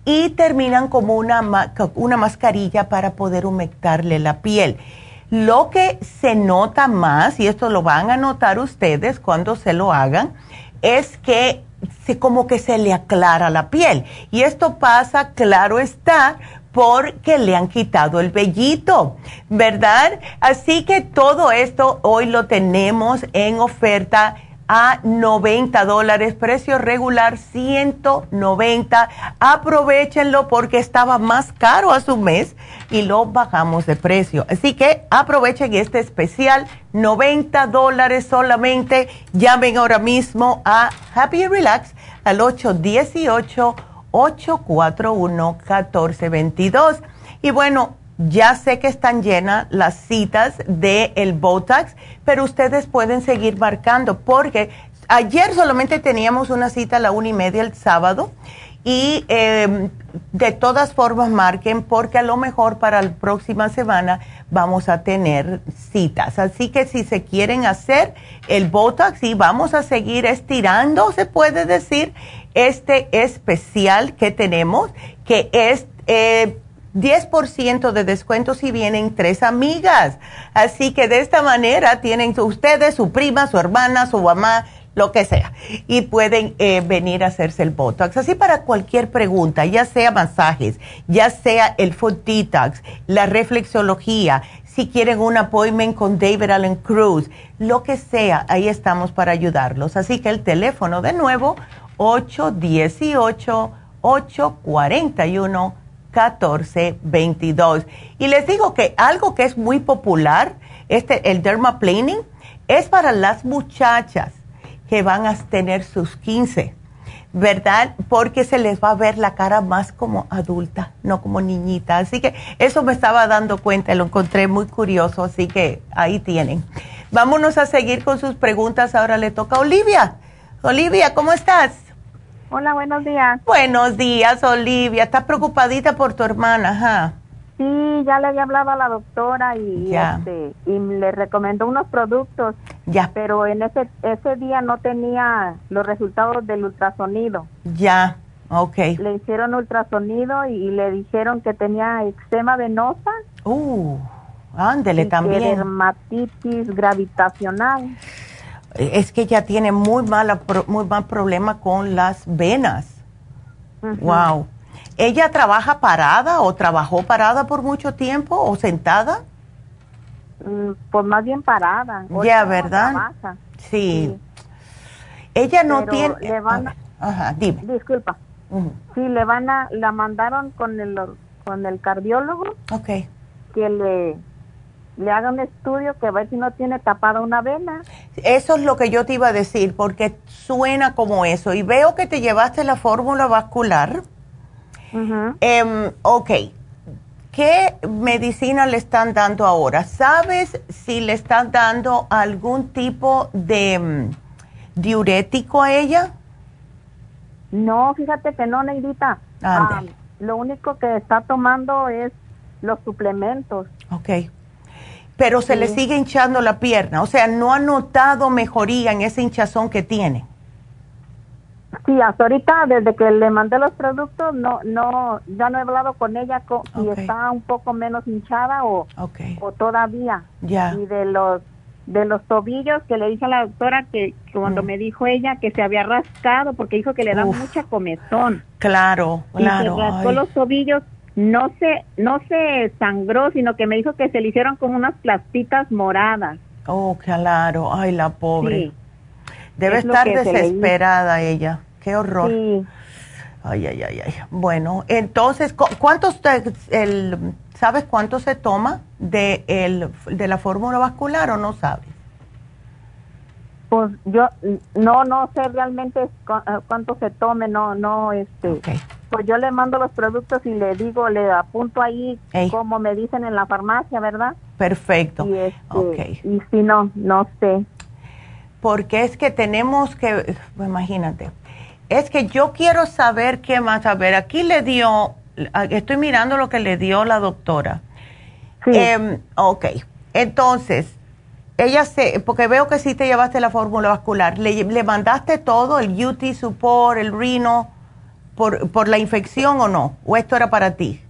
y terminan como una, una mascarilla para poder humectarle la piel. Lo que se nota más, y esto lo van a notar ustedes cuando se lo hagan, es que se, como que se le aclara la piel. Y esto pasa, claro está, porque le han quitado el vellito, ¿verdad? Así que todo esto hoy lo tenemos en oferta a 90 dólares, precio regular 190. Aprovechenlo porque estaba más caro a su mes y lo bajamos de precio. Así que aprovechen este especial, 90 dólares solamente. Llamen ahora mismo a Happy Relax al 818-841-1422. Y bueno, ya sé que están llenas las citas del el Botox, pero ustedes pueden seguir marcando porque ayer solamente teníamos una cita a la una y media el sábado Y em, de todas formas marquen porque a lo mejor para la próxima semana vamos a tener citas. Así que si se quieren hacer el Botox y vamos a seguir estirando, se puede decir, este especial que tenemos, que es... Eh, 10% de descuento si vienen tres amigas. Así que de esta manera tienen ustedes, su prima, su hermana, su mamá, lo que sea. Y pueden eh, venir a hacerse el Botox. Así para cualquier pregunta, ya sea masajes, ya sea el Food Detox, la reflexología, si quieren un appointment con David Allen Cruz, lo que sea, ahí estamos para ayudarlos. Así que el teléfono de nuevo, 818-841. 1422. Y les digo que algo que es muy popular, este, el dermaplaning, es para las muchachas que van a tener sus 15, ¿verdad? Porque se les va a ver la cara más como adulta, no como niñita. Así que eso me estaba dando cuenta, lo encontré muy curioso, así que ahí tienen. Vámonos a seguir con sus preguntas. Ahora le toca a Olivia. Olivia, ¿cómo estás? Hola, buenos días. Buenos días, Olivia. ¿Estás preocupadita por tu hermana? Ajá. Sí, ya le había hablado a la doctora y, este, y le recomendó unos productos. Ya. Pero en ese, ese día no tenía los resultados del ultrasonido. Ya, ok. Le hicieron ultrasonido y, le dijeron que tenía eczema venosa. Uh, ándele también. dermatitis gravitacional. Es que ella tiene muy, mala, muy mal problema con las venas. Wow. ¿Ella trabaja parada o trabajó parada por mucho tiempo o sentada? Mm, pues más bien parada. Ya, ¿verdad? Sí. Ella no tiene... Le van a, Ajá, dime. Disculpa. Sí, le van a... La mandaron con el, con el cardiólogo. Ok. Que le le haga un estudio que a ver si no tiene tapada una vena. Eso es lo que yo te iba a decir, porque suena como eso. Y veo que te llevaste la fórmula vascular. Em, ok, ¿qué medicina le están dando ahora? ¿Sabes si le están dando algún tipo de mm, diurético a ella? No, fíjate que no, Neidita. Ah, lo único que está tomando es los suplementos. Ok. Pero se le sigue hinchando la pierna. O sea, no ha notado mejoría en ese hinchazón que tiene. Sí, hasta ahorita, desde que le mandé los productos, no, no, ya no he hablado con ella si está un poco menos hinchada o, o todavía. Ya. Y de los de los tobillos que le dije a la doctora que, cuando mm. me dijo ella que se había rascado porque dijo que le da mucha comezón. Claro, claro. Y se rascó los tobillos, no se, no se sangró, sino que me dijo que se le hicieron como unas plastitas moradas. Oh, claro, ay, la pobre. Debe estar desesperada ella. Qué horror. Ay, ay, ay, ay. Bueno, entonces, ¿cuántos, el, ¿sabes cuánto se toma de, el, de la fórmula vascular o no sabes? Pues yo no, no sé realmente eh, cuánto se tome, no, no, este. Pues yo le mando los productos y le digo, le apunto ahí como me dicen en la farmacia, ¿verdad? Perfecto. Y, este, y si no, no sé. Porque es que tenemos que, imagínate, es que yo quiero saber qué más. A ver, aquí le dio, estoy mirando lo que le dio la doctora. Sí. Em, ok, entonces, ella se, porque veo que sí te llevaste la fórmula vascular, ¿Le, ¿le, mandaste todo, el UT support, el rino, por, por la infección o no? ¿O esto era para ti?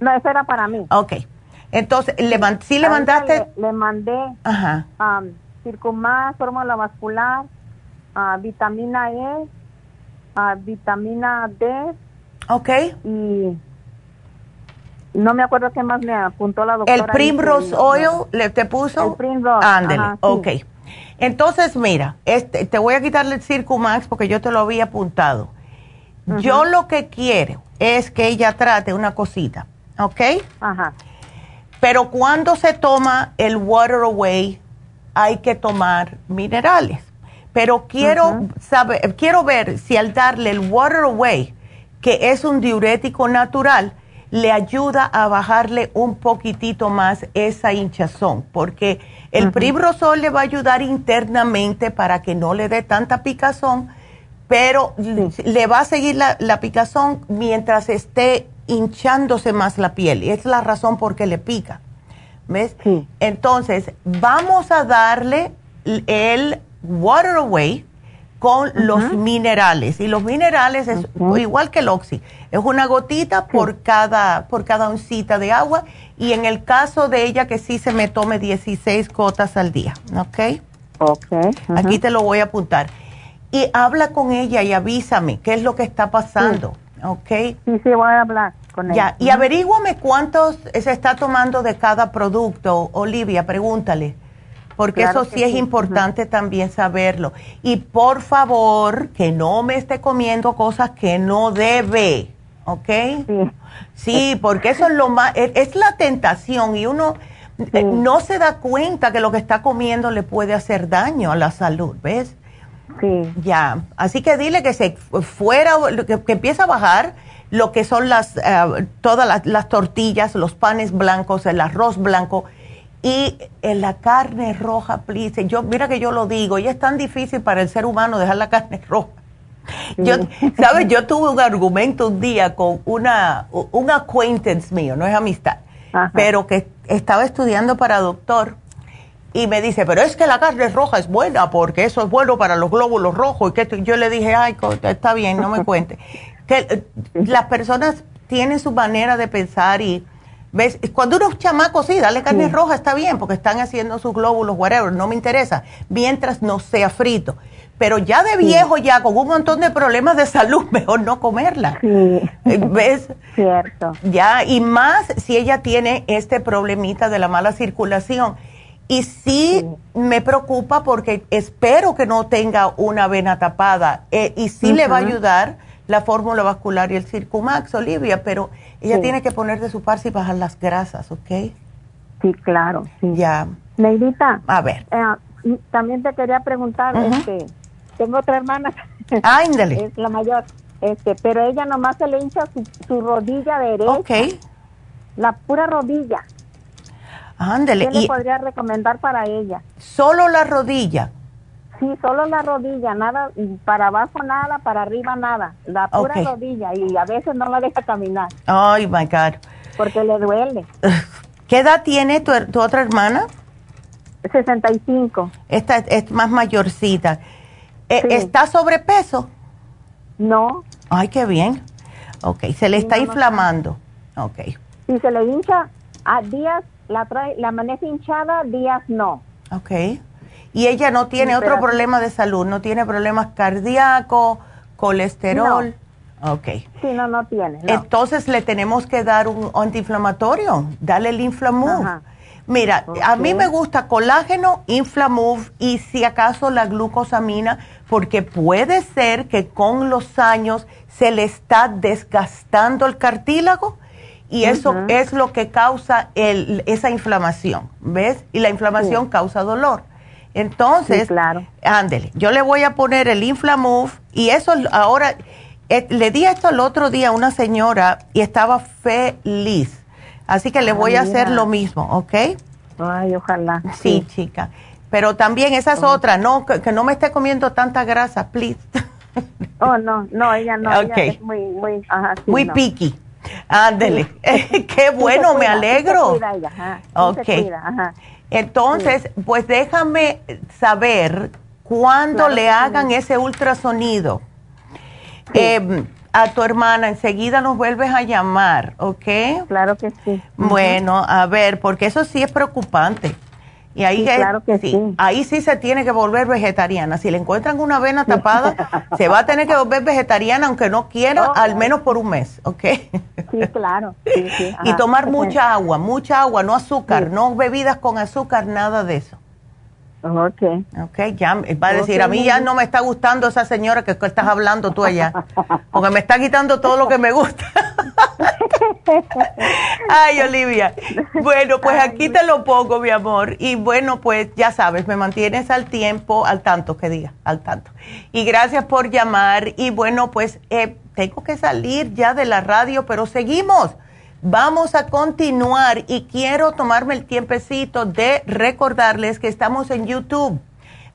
No, eso era para mí. Ok, entonces, ¿le, ¿sí le mandaste? Le, mandé Ajá. Um, circumás, fórmula vascular, vitamina E, vitamina D. Ok. Y no me acuerdo qué más me apuntó la doctora. El Primrose Oil le te puso. El Primrose. Ándele, ok. Entonces, mira, este, te voy a quitarle el Circumax porque yo te lo había apuntado. Yo lo que quiero es que ella trate una cosita, ¿ok? Ajá. Pero cuando se toma el Water Away, hay que tomar minerales pero quiero saber, quiero ver si al darle el Water Away, que es un diurético natural, le ayuda a bajarle un poquitito más esa hinchazón, porque el uh le va a ayudar internamente para que no le dé tanta picazón, pero le va a seguir la, la, picazón mientras esté hinchándose más la piel. Y es la razón por qué le pica. ¿Ves? Entonces, vamos a darle el Water Away con los minerales. Y los minerales es igual que el Oxy. Es una gotita por, cada, por cada oncita de agua. Y en el caso de ella, que sí se me tome 16 gotas al día. ¿Ok? Ok. Aquí te lo voy a apuntar. Y habla con ella y avísame qué es lo que está pasando. ¿Ok? Sí, sí, voy a hablar con ella. Ya, y averíguame cuántos se está tomando de cada producto. Olivia, pregúntale porque eso sí, es importante también saberlo. Y por favor, que no me esté comiendo cosas que no debe, ¿ok? Sí, sí porque eso es lo más, es, la tentación y uno eh, no se da cuenta que lo que está comiendo le puede hacer daño a la salud, ¿ves? Sí. Ya, así que dile que se fuera, que, que empiece a bajar lo que son las, eh, todas las, las tortillas, los panes blancos, el arroz blanco, y en la carne roja, please. Yo, mira que yo lo digo, y es tan difícil para el ser humano dejar la carne roja. Yo, ¿sabes? Yo tuve un argumento un día con una, un acquaintance mío, no es amistad, pero que estaba estudiando para doctor y me dice, pero es que la carne roja es buena porque eso es bueno para los glóbulos rojos. Y que yo le dije, ay, está bien, no me cuente. Que eh, las personas tienen su manera de pensar y ¿Ves? Cuando uno es chamaco, sí, dale carne roja, está bien, porque están haciendo sus glóbulos, whatever, no me interesa, mientras no sea frito. Pero ya de viejo, ya con un montón de problemas de salud, mejor no comerla. Sí. Eh, ¿Ves? Cierto. Ya, y más si ella tiene este problemita de la mala circulación. Y sí, me preocupa porque espero que no tenga una vena tapada. Eh, y sí le va a ayudar la fórmula vascular y el Circumax, Olivia, pero ella tiene que poner de su parte y bajar las grasas, ¿ok? Sí, claro. Sí. Ya. Neidita. A ver. Eh, también te quería preguntar, este, tengo otra hermana. Ándale. es la mayor. Este, pero ella nomás se le hincha su, rodilla derecha. Ok. La pura rodilla. Ándale. ¿Qué le podría recomendar para ella? Solo la rodilla. Sí, solo la rodilla, nada, para abajo nada, para arriba nada, la pura rodilla y a veces no la deja caminar. Ay, my God. Porque le duele. ¿Qué edad tiene tu, tu otra hermana? 65. Esta es más mayorcita. Eh, ¿Está sobrepeso? No. Ay, qué bien. Ok, se le está inflamando. ok. Si se le hincha, a días la, trae, la maneja hinchada, días no. Ok. Y ella no tiene otro problema de salud, no tiene problemas cardíacos, colesterol. No. Ok. Sí, no, no tiene. Entonces le tenemos que dar un antiinflamatorio, dale el Inflamove. Mira, a mí me gusta colágeno, Inflamove y si acaso la glucosamina, porque puede ser que con los años se le está desgastando el cartílago y eso es lo que causa el, esa inflamación, ¿ves? Y la inflamación causa dolor. Entonces, claro. ándele, yo le voy a poner el Inflamove y eso ahora, eh, le di esto el otro día a una señora y estaba feliz. Así que le voy a hacer lo mismo, ¿ok? Ay, ojalá. Sí, chica. Pero también esa es otra, no, que, no me esté comiendo tanta grasa, please. Oh, no, no, ella no, ella es muy, muy, ajá, muy picky. Ándele. Qué bueno, me alegro. ok. ajá. Entonces, pues déjame saber cuando le hagan ese ultrasonido em, a tu hermana, enseguida nos vuelves a llamar, ¿ok? Claro que sí. Bueno, a ver, porque eso sí es preocupante. Y ahí, claro que sí, ahí sí se tiene que volver vegetariana. Si le encuentran una vena tapada, se va a tener que volver vegetariana aunque no quiera, oh. al menos por un mes, ¿ok? Sí, claro. y tomar mucha agua, mucha agua, no azúcar, no bebidas con azúcar, nada de eso. Ok. Ok, ya va a decir, a mí ya no me está gustando esa señora que estás hablando tú allá, porque me está quitando todo lo que me gusta. Ay, Olivia. Bueno, pues aquí te lo pongo, mi amor. Y bueno, pues ya sabes, me mantienes al tiempo, al tanto que diga, al tanto. Y gracias por llamar. Y bueno, pues eh, tengo que salir ya de la radio, pero seguimos. Vamos a continuar y quiero tomarme el tiempecito de recordarles que estamos en YouTube.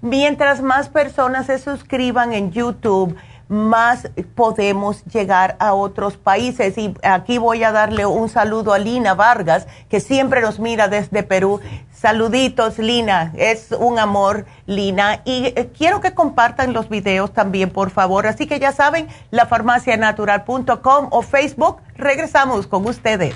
Mientras más personas se suscriban en YouTube, más podemos llegar a otros países. Y aquí voy a darle un saludo a Lina Vargas, que siempre nos mira desde Perú. Saluditos, Lina. Es un amor, Lina. Y eh, quiero que compartan los videos también, por favor. Así que ya saben, lafarmacianatural.com o Facebook. Regresamos con ustedes.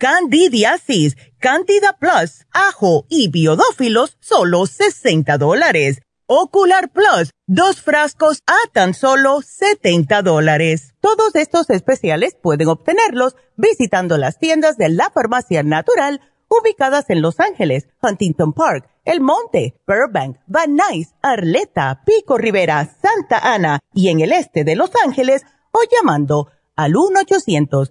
Candidiasis, Candida Plus, ajo y biodófilos, solo 60 dólares. Ocular Plus, dos frascos a tan solo 70 dólares. Todos estos especiales pueden obtenerlos visitando las tiendas de la farmacia natural ubicadas en Los Ángeles, Huntington Park, El Monte, Burbank, Van Nuys, Arleta, Pico Rivera, Santa Ana y en el este de Los Ángeles o llamando al 1 800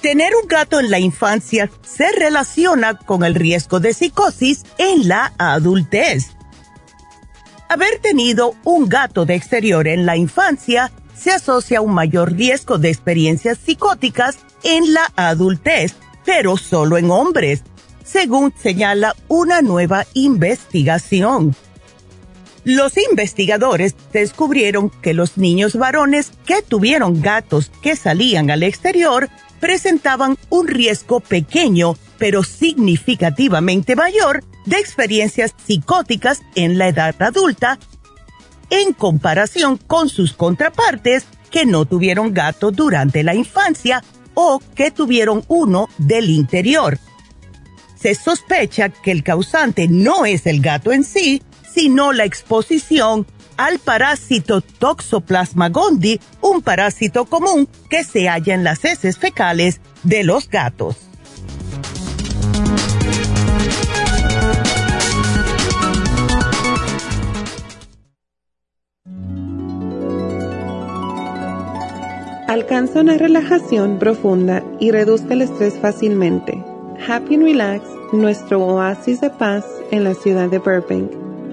Tener un gato en la infancia se relaciona con el riesgo de psicosis en la adultez. Haber tenido un gato de exterior en la infancia se asocia a un mayor riesgo de experiencias psicóticas en la adultez, pero solo en hombres, según señala una nueva investigación. Los investigadores descubrieron que los niños varones que tuvieron gatos que salían al exterior presentaban un riesgo pequeño, pero significativamente mayor, de experiencias psicóticas en la edad adulta en comparación con sus contrapartes que no tuvieron gato durante la infancia o que tuvieron uno del interior. Se sospecha que el causante no es el gato en sí, sino la exposición al parásito Toxoplasma gondii, un parásito común que se halla en las heces fecales de los gatos. Alcanza una relajación profunda y reduzca el estrés fácilmente. Happy Relax, nuestro oasis de paz en la ciudad de Burbank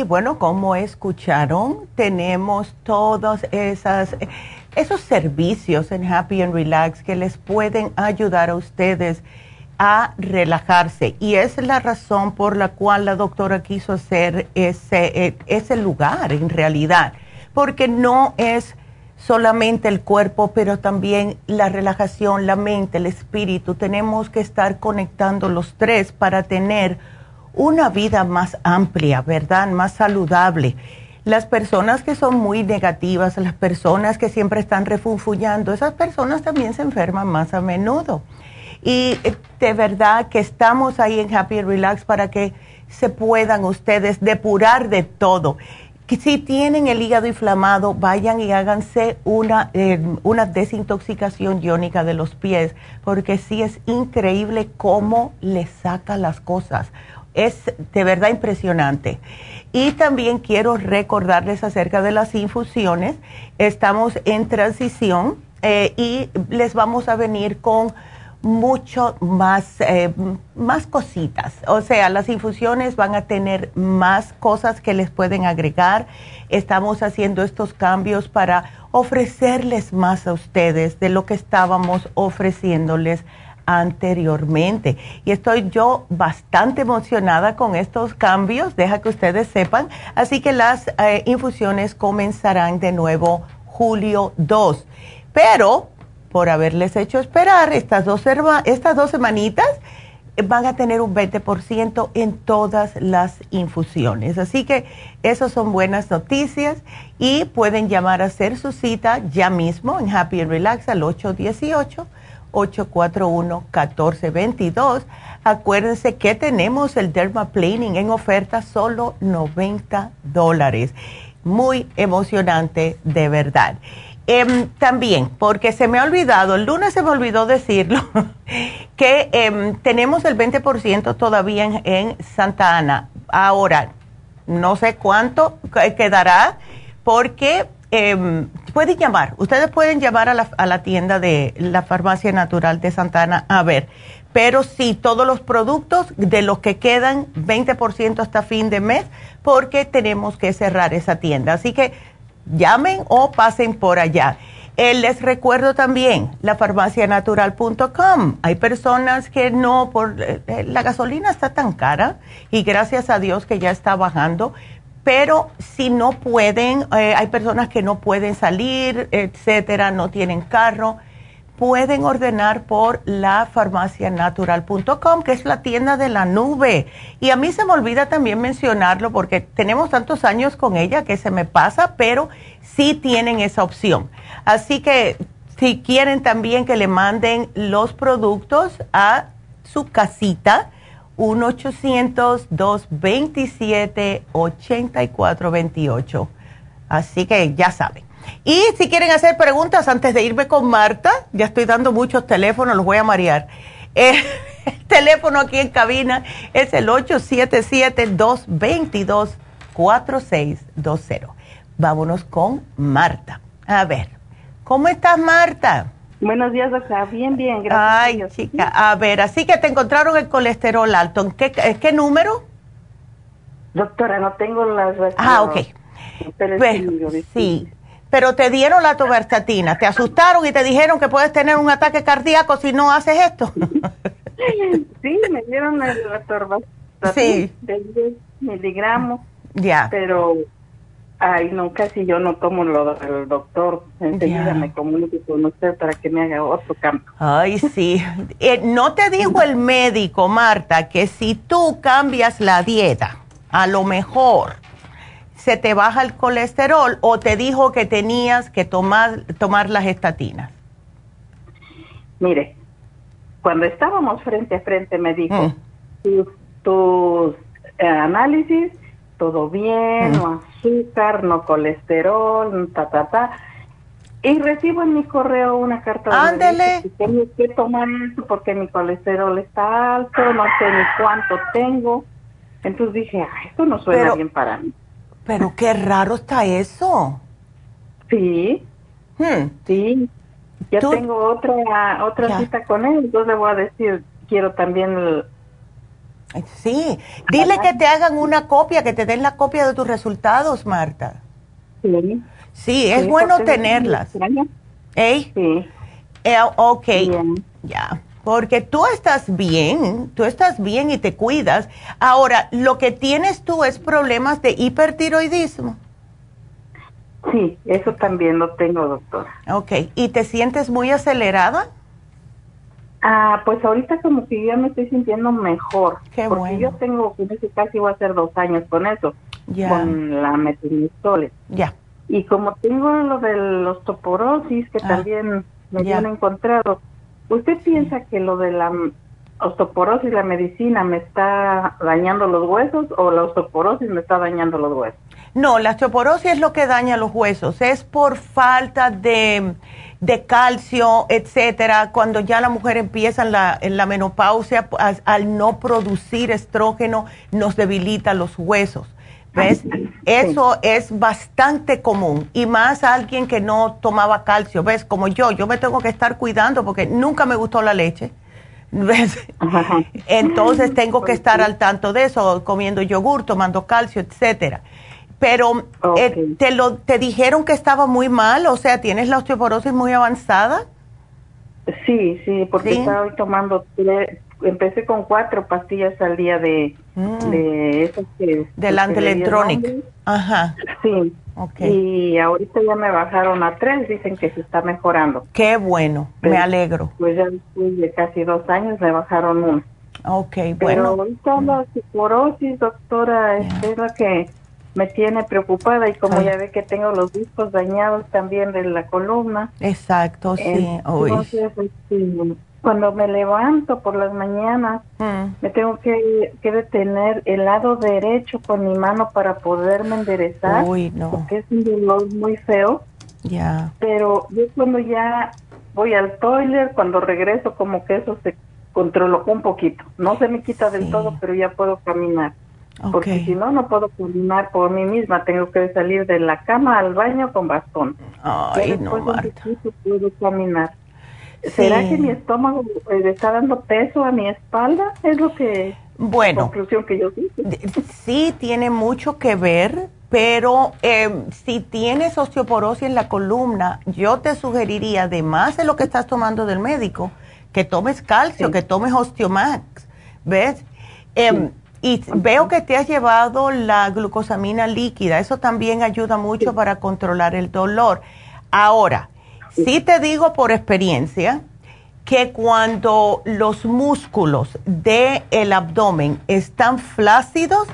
Y bueno, como escucharon, tenemos todos esas, esos servicios en Happy and Relax que les pueden ayudar a ustedes a relajarse. Y es la razón por la cual la doctora quiso hacer ese, ese lugar en realidad. Porque no es solamente el cuerpo, pero también la relajación, la mente, el espíritu. Tenemos que estar conectando los tres para tener una vida más amplia, ¿verdad? Más saludable. Las personas que son muy negativas, las personas que siempre están refunfuñando, esas personas también se enferman más a menudo. Y eh, de verdad que estamos ahí en Happy Relax para que se puedan ustedes depurar de todo. Si tienen el hígado inflamado, vayan y háganse una, eh, una desintoxicación iónica de los pies, porque sí es increíble cómo le saca las cosas. Es de verdad impresionante. Y también quiero recordarles acerca de las infusiones. Estamos en transición eh, y les vamos a venir con mucho más, eh, más cositas. O sea, las infusiones van a tener más cosas que les pueden agregar. Estamos haciendo estos cambios para ofrecerles más a ustedes de lo que estábamos ofreciéndoles anteriormente. Y estoy yo bastante emocionada con estos cambios, deja que ustedes sepan. Así que las eh, infusiones comenzarán de nuevo julio 2. Pero por haberles hecho esperar estas dos, estas dos semanitas, eh, van a tener un 20% en todas las infusiones. Así que esas son buenas noticias y pueden llamar a hacer su cita ya mismo en Happy and Relax al 818-841-1422. Acuérdense que tenemos el dermaplaning en oferta solo 90 dólares. Muy emocionante de verdad. Em, también, porque se me ha olvidado, el lunes se me olvidó decirlo, que em, tenemos el 20% todavía en, Santa Ana. Ahora, no sé cuánto quedará, porque em, pueden llamar, ustedes pueden llamar a la, a la tienda de la Farmacia Natural de Santa Ana a ver, pero sí, todos los productos de los que quedan 20% hasta fin de mes, porque tenemos que cerrar esa tienda. Así que llamen o pasen por allá. Eh, les recuerdo también la farmacianatural.com. Hay personas que no, por eh, eh, la gasolina está tan cara y gracias a Dios que ya está bajando, pero si no pueden, hay personas que no pueden salir, etcétera, no tienen carro pueden ordenar por la farmacianatural.com, que es la tienda de la nube. Y a mí se me olvida también mencionarlo porque tenemos tantos años con ella que se me pasa, pero sí tienen esa opción. Así que si quieren también que le manden los productos a su casita, 1-800-227-8428. Así que ya saben. Y si quieren hacer preguntas antes de irme con Marta, ya estoy dando muchos teléfonos, los voy a marear. Eh, el teléfono aquí en cabina es el 877-222-4620. Vámonos con Marta. A ver, ¿cómo estás, Marta? Buenos días, doctora. Bien, bien, gracias. Ay, chica, a ver, así que te encontraron el colesterol alto. ¿En qué, qué número? Doctora, no tengo las... Ah, ok. Pero, sí, pero te dieron la tobertatina, te asustaron y te dijeron que puedes tener un ataque cardíaco si no haces esto. sí, me dieron la tobertatina sí. de 10 miligramos. Ya. Pero, ay, no, casi yo no tomo lo del doctor. Enseguida me comunico con usted para que me haga otro cambio. Ay, sí. Eh, ¿No te dijo el médico, Marta, que si tú cambias la dieta, a lo mejor se te baja el colesterol o te dijo que tenías que tomar, tomar las estatinas? Mire, cuando estábamos frente a frente me dijo, mm. tus, eh, análisis, todo bien, mm. no azúcar, no colesterol, ta, ta, ta. Y recibo en mi correo una carta Ándele. que tengo que tomar esto porque mi colesterol está alto, no sé ni cuánto tengo. Entonces dije, ah, esto no suena bien para mí. Pero qué raro está eso. Sí. Hmm. Sí. Ya tengo otra otra cita con él, entonces le voy a decir, quiero también el, Sí, dile que te hagan una copia, que te den la copia de tus resultados, Marta. Sí. Sí, es bueno tenerlas. ¿Eh? Sí. ok, ya. Porque tú estás bien, tú estás bien y te cuidas. Ahora, lo que tienes tú es problemas de hipertiroidismo. Sí, eso también lo tengo, doctora. Ok, ¿y te sientes muy acelerada? Ah, pues ahorita como que ya me estoy sintiendo mejor. Qué porque yo tengo, casi voy a hacer dos años con eso, con la metinistoles. Ya. Y como tengo lo de la osteoporosis, que ah. también me han encontrado, ¿usted piensa que lo de la osteoporosis, la medicina, me está dañando los huesos o la osteoporosis me está dañando los huesos? No, la osteoporosis es lo que daña los huesos, es por falta de de calcio, etcétera, cuando ya la mujer empieza en la, en la menopausia, al, no producir estrógeno, nos debilita los huesos. ¿Ves? Eso es bastante común y más alguien que no tomaba calcio, ¿ves? Como yo, yo me tengo que estar cuidando porque nunca me gustó la leche. ¿Ves? Entonces tengo que estar al tanto de eso, comiendo yogur, tomando calcio, etcétera. Pero eh, te lo te dijeron que estaba muy mal, o sea, tienes la osteoporosis muy avanzada. Sí, sí, porque estaba tomando empecé con cuatro pastillas al día de mm. de esas que del. Ajá. Sí. Okay. Y ahorita ya me bajaron a tres, dicen que se está mejorando. Qué bueno, me alegro. Pues ya después de casi dos años me bajaron uno. Ok, bueno. Pero ahorita la osteoporosis, doctora, es la que me tiene preocupada y como ya ve que tengo los discos dañados también de la columna. Exacto, sí. Entonces, este, cuando me levanto por las mañanas, mm. me tengo que, que, detener el lado derecho con mi mano para poderme enderezar. Uy, no. Porque es un dolor muy feo. Ya. Pero yo cuando ya voy al toilet, cuando regreso, como que eso se controló un poquito. No se me quita del todo, pero ya puedo caminar. Porque si no, no puedo caminar por mí misma. Tengo que salir de la cama al baño con bastón. Ay, no, Marta. puedo caminar. ¿Será que mi estómago le eh, está dando peso a mi espalda? Es lo que... Bueno. conclusión que yo Sí, tiene mucho que ver, pero em, si tienes osteoporosis en la columna, yo te sugeriría, además de lo que estás tomando del médico, que tomes calcio, que tomes osteomax. ¿Ves? Eh, y veo que te has llevado la glucosamina líquida. Eso también ayuda mucho para controlar el dolor. Ahora, sí te digo por experiencia que cuando los músculos del el abdomen están flácidos,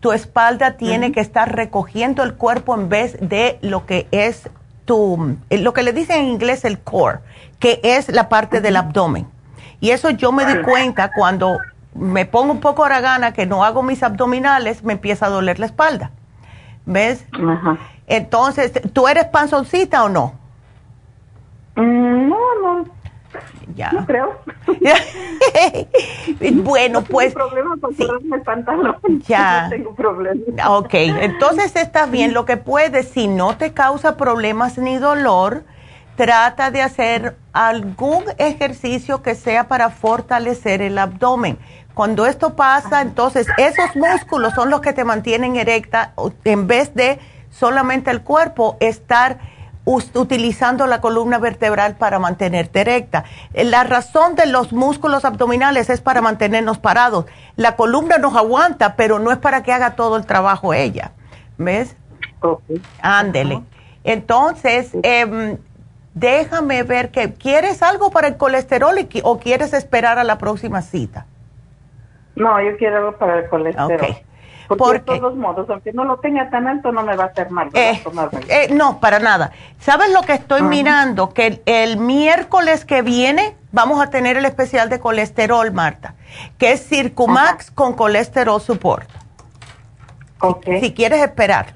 tu espalda tiene que estar recogiendo el cuerpo en vez de lo que es tu, lo que le dicen en inglés el core, que es la parte del abdomen. Y eso yo me di cuenta cuando me pongo un poco gana que no hago mis abdominales, me empieza a doler la espalda. ¿Ves? Entonces, ¿tú eres panzoncita o no? Mm, no, no. Ya. No creo. bueno, pues. Tengo problema con sí. el pantalón. Ya. No tengo problema. Ok, entonces está bien. Lo que puedes, si no te causa problemas ni dolor, trata de hacer algún ejercicio que sea para fortalecer el abdomen cuando esto pasa, entonces esos músculos son los que te mantienen erecta en vez de solamente el cuerpo estar utilizando la columna vertebral para mantenerte erecta. La razón de los músculos abdominales es para mantenernos parados. La columna nos aguanta, pero no es para que haga todo el trabajo ella. ¿Ves? Ándele. Entonces, em, déjame ver que quieres algo para el colesterol o quieres esperar a la próxima cita. No, yo quiero algo para el colesterol. Okay. Porque de todos modos, aunque no lo tenga tan alto, no me va a hacer mal. Eh, eh, no, para nada. ¿Sabes lo que estoy mirando? Que el, miércoles que viene vamos a tener el especial de colesterol, Marta, que es Circumax con colesterol support. Ok. Si, quieres esperar.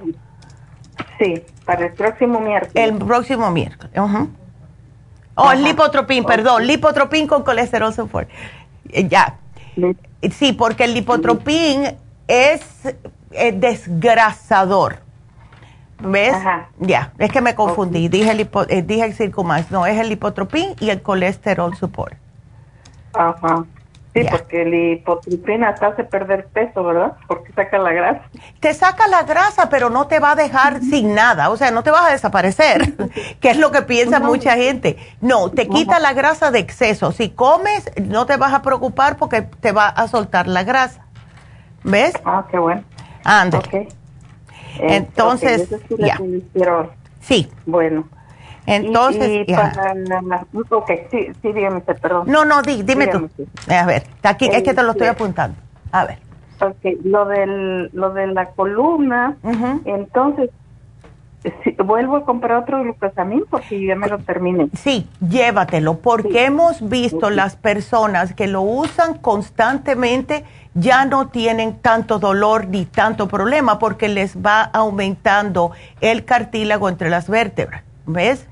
Sí. Para el próximo miércoles. El próximo miércoles. Uh Oh, el lipotropín, perdón, lipotropín con colesterol sulfur. Eh, ya. Sí, porque el lipotropín es, desgrasador. ¿Ves? Ya, es que me confundí. Dije, el eh, dije el circumax. No, es el lipotropín y el colesterol support. Ajá. Sí, porque el hipotripina te hace perder peso, ¿verdad? Porque saca la grasa. Te saca la grasa, pero no te va a dejar sin nada, o sea, no te vas a desaparecer, que es lo que piensa mucha gente. No, te quita la grasa de exceso. Si comes, no te vas a preocupar porque te va a soltar la grasa. ¿Ves? Ah, qué bueno. Ande. Okay. Entonces, ya. Sí. Bueno. Entonces, y, para ok, sí, sí, dígame usted, perdón. No, no, dime tú. A ver, aquí es que te lo estoy este, apuntando. A ver. Ok, lo, del, lo de la columna, entonces, vuelvo a comprar otro glucosamín porque ya me lo terminé. Sí, llévatelo, porque hemos visto las personas que lo usan constantemente ya no tienen tanto dolor ni tanto problema porque les va aumentando el cartílago entre las vértebras. ¿Ves?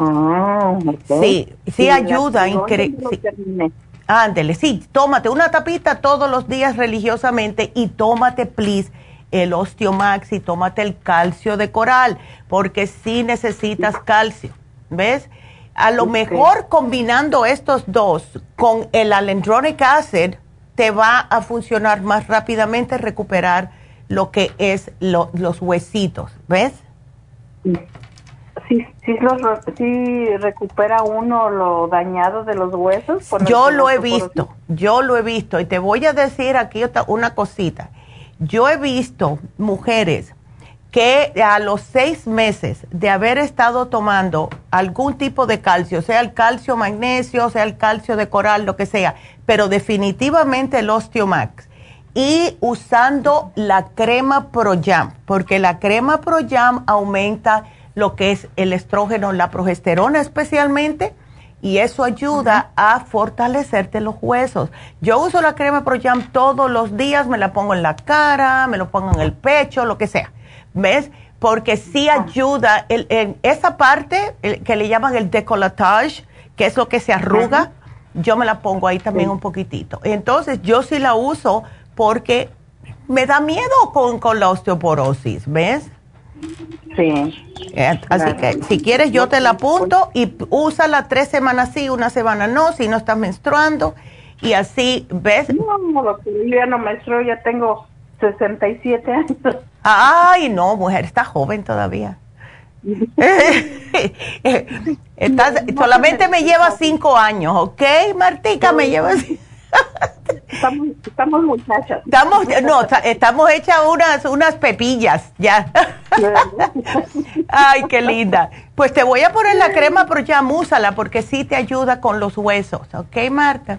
Ah, sí, sí, ayuda. increíble. Ándele, sí, tómate una tapita todos los días religiosamente y tómate, please, el Osteomax y tómate el calcio de coral, porque sí necesitas calcio, ¿ves? A lo mejor combinando estos dos con el alendronic acid te va a funcionar más rápidamente recuperar lo que es los huesitos, ¿ves? Sí, sí, sí recupera uno lo dañado de los huesos. Yo lo he visto, yo lo he visto. Y te voy a decir aquí una cosita. Yo he visto mujeres que a los seis meses de haber estado tomando algún tipo de calcio, sea el calcio magnesio, sea el calcio de coral, lo que sea, pero definitivamente el Osteomax, y usando la crema ProYam, porque la crema ProYam aumenta lo que es el estrógeno, la progesterona especialmente, y eso ayuda a fortalecerte los huesos. Yo uso la crema ProYam todos los días, me la pongo en la cara, me lo pongo en el pecho, lo que sea. ¿Ves? Porque sí ayuda en esa parte que le llaman el décolletage, que es lo que se arruga, yo me la pongo ahí también un poquitito. Entonces, yo sí la uso porque me da miedo con, con la osteoporosis, ¿ves? Sí. Eh, así que si quieres yo te la apunto y úsala tres semanas sí, una semana no, si no estás menstruando y así, ¿ves? No, no, ya no menstruo, ya tengo 67 años. Ay, no, mujer, está joven todavía. Estás, solamente me lleva cinco años, ¿ok? Martica me lleva Estamos, estamos muchachas. Estamos, no, estamos hechas unas, unas pepillas, ya. Ay, qué linda. Pues te voy a poner la crema, pero ya músala, porque sí te ayuda con los huesos. ¿Ok, Marta?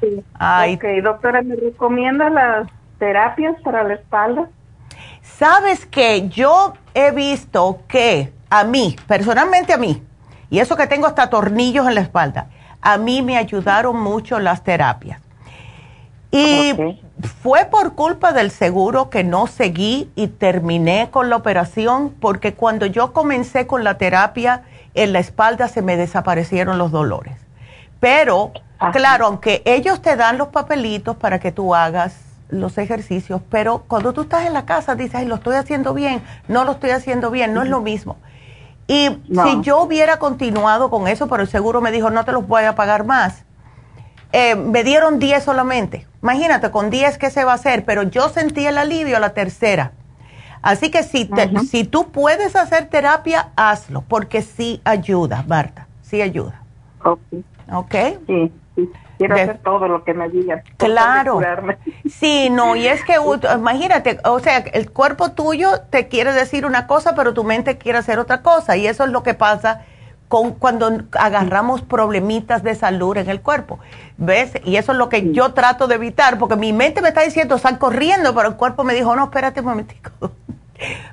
Sí. Ay. Ok, doctora, ¿me recomienda las terapias para la espalda? Sabes que yo he visto que a mí, personalmente a mí, y eso que tengo hasta tornillos en la espalda, a mí me ayudaron mucho las terapias. Y fue por culpa del seguro que no seguí y terminé con la operación, porque cuando yo comencé con la terapia, en la espalda se me desaparecieron los dolores. Pero, claro, aunque ellos te dan los papelitos para que tú hagas los ejercicios, pero cuando tú estás en la casa dices, ay, lo estoy haciendo bien, no lo estoy haciendo bien, no es lo mismo. Y si yo hubiera continuado con eso, pero el seguro me dijo, no te los voy a pagar más, eh, me dieron 10 solamente. Imagínate, con 10, ¿qué se va a hacer? Pero yo sentí el alivio a la tercera. Así que si, si tú puedes hacer terapia, hazlo, porque sí ayuda, Marta, sí ayuda. Ok. ¿Ok? Sí, sí. Quiero hacer todo lo que me digan. Claro. Sí, no, y es que imagínate, o sea, el cuerpo tuyo te quiere decir una cosa, pero tu mente quiere hacer otra cosa, y eso es lo que pasa con cuando agarramos problemitas de salud en el cuerpo. ¿Ves? Y eso es lo que yo trato de evitar, porque mi mente me está diciendo, están corriendo, pero el cuerpo me dijo, no, espérate un momentico.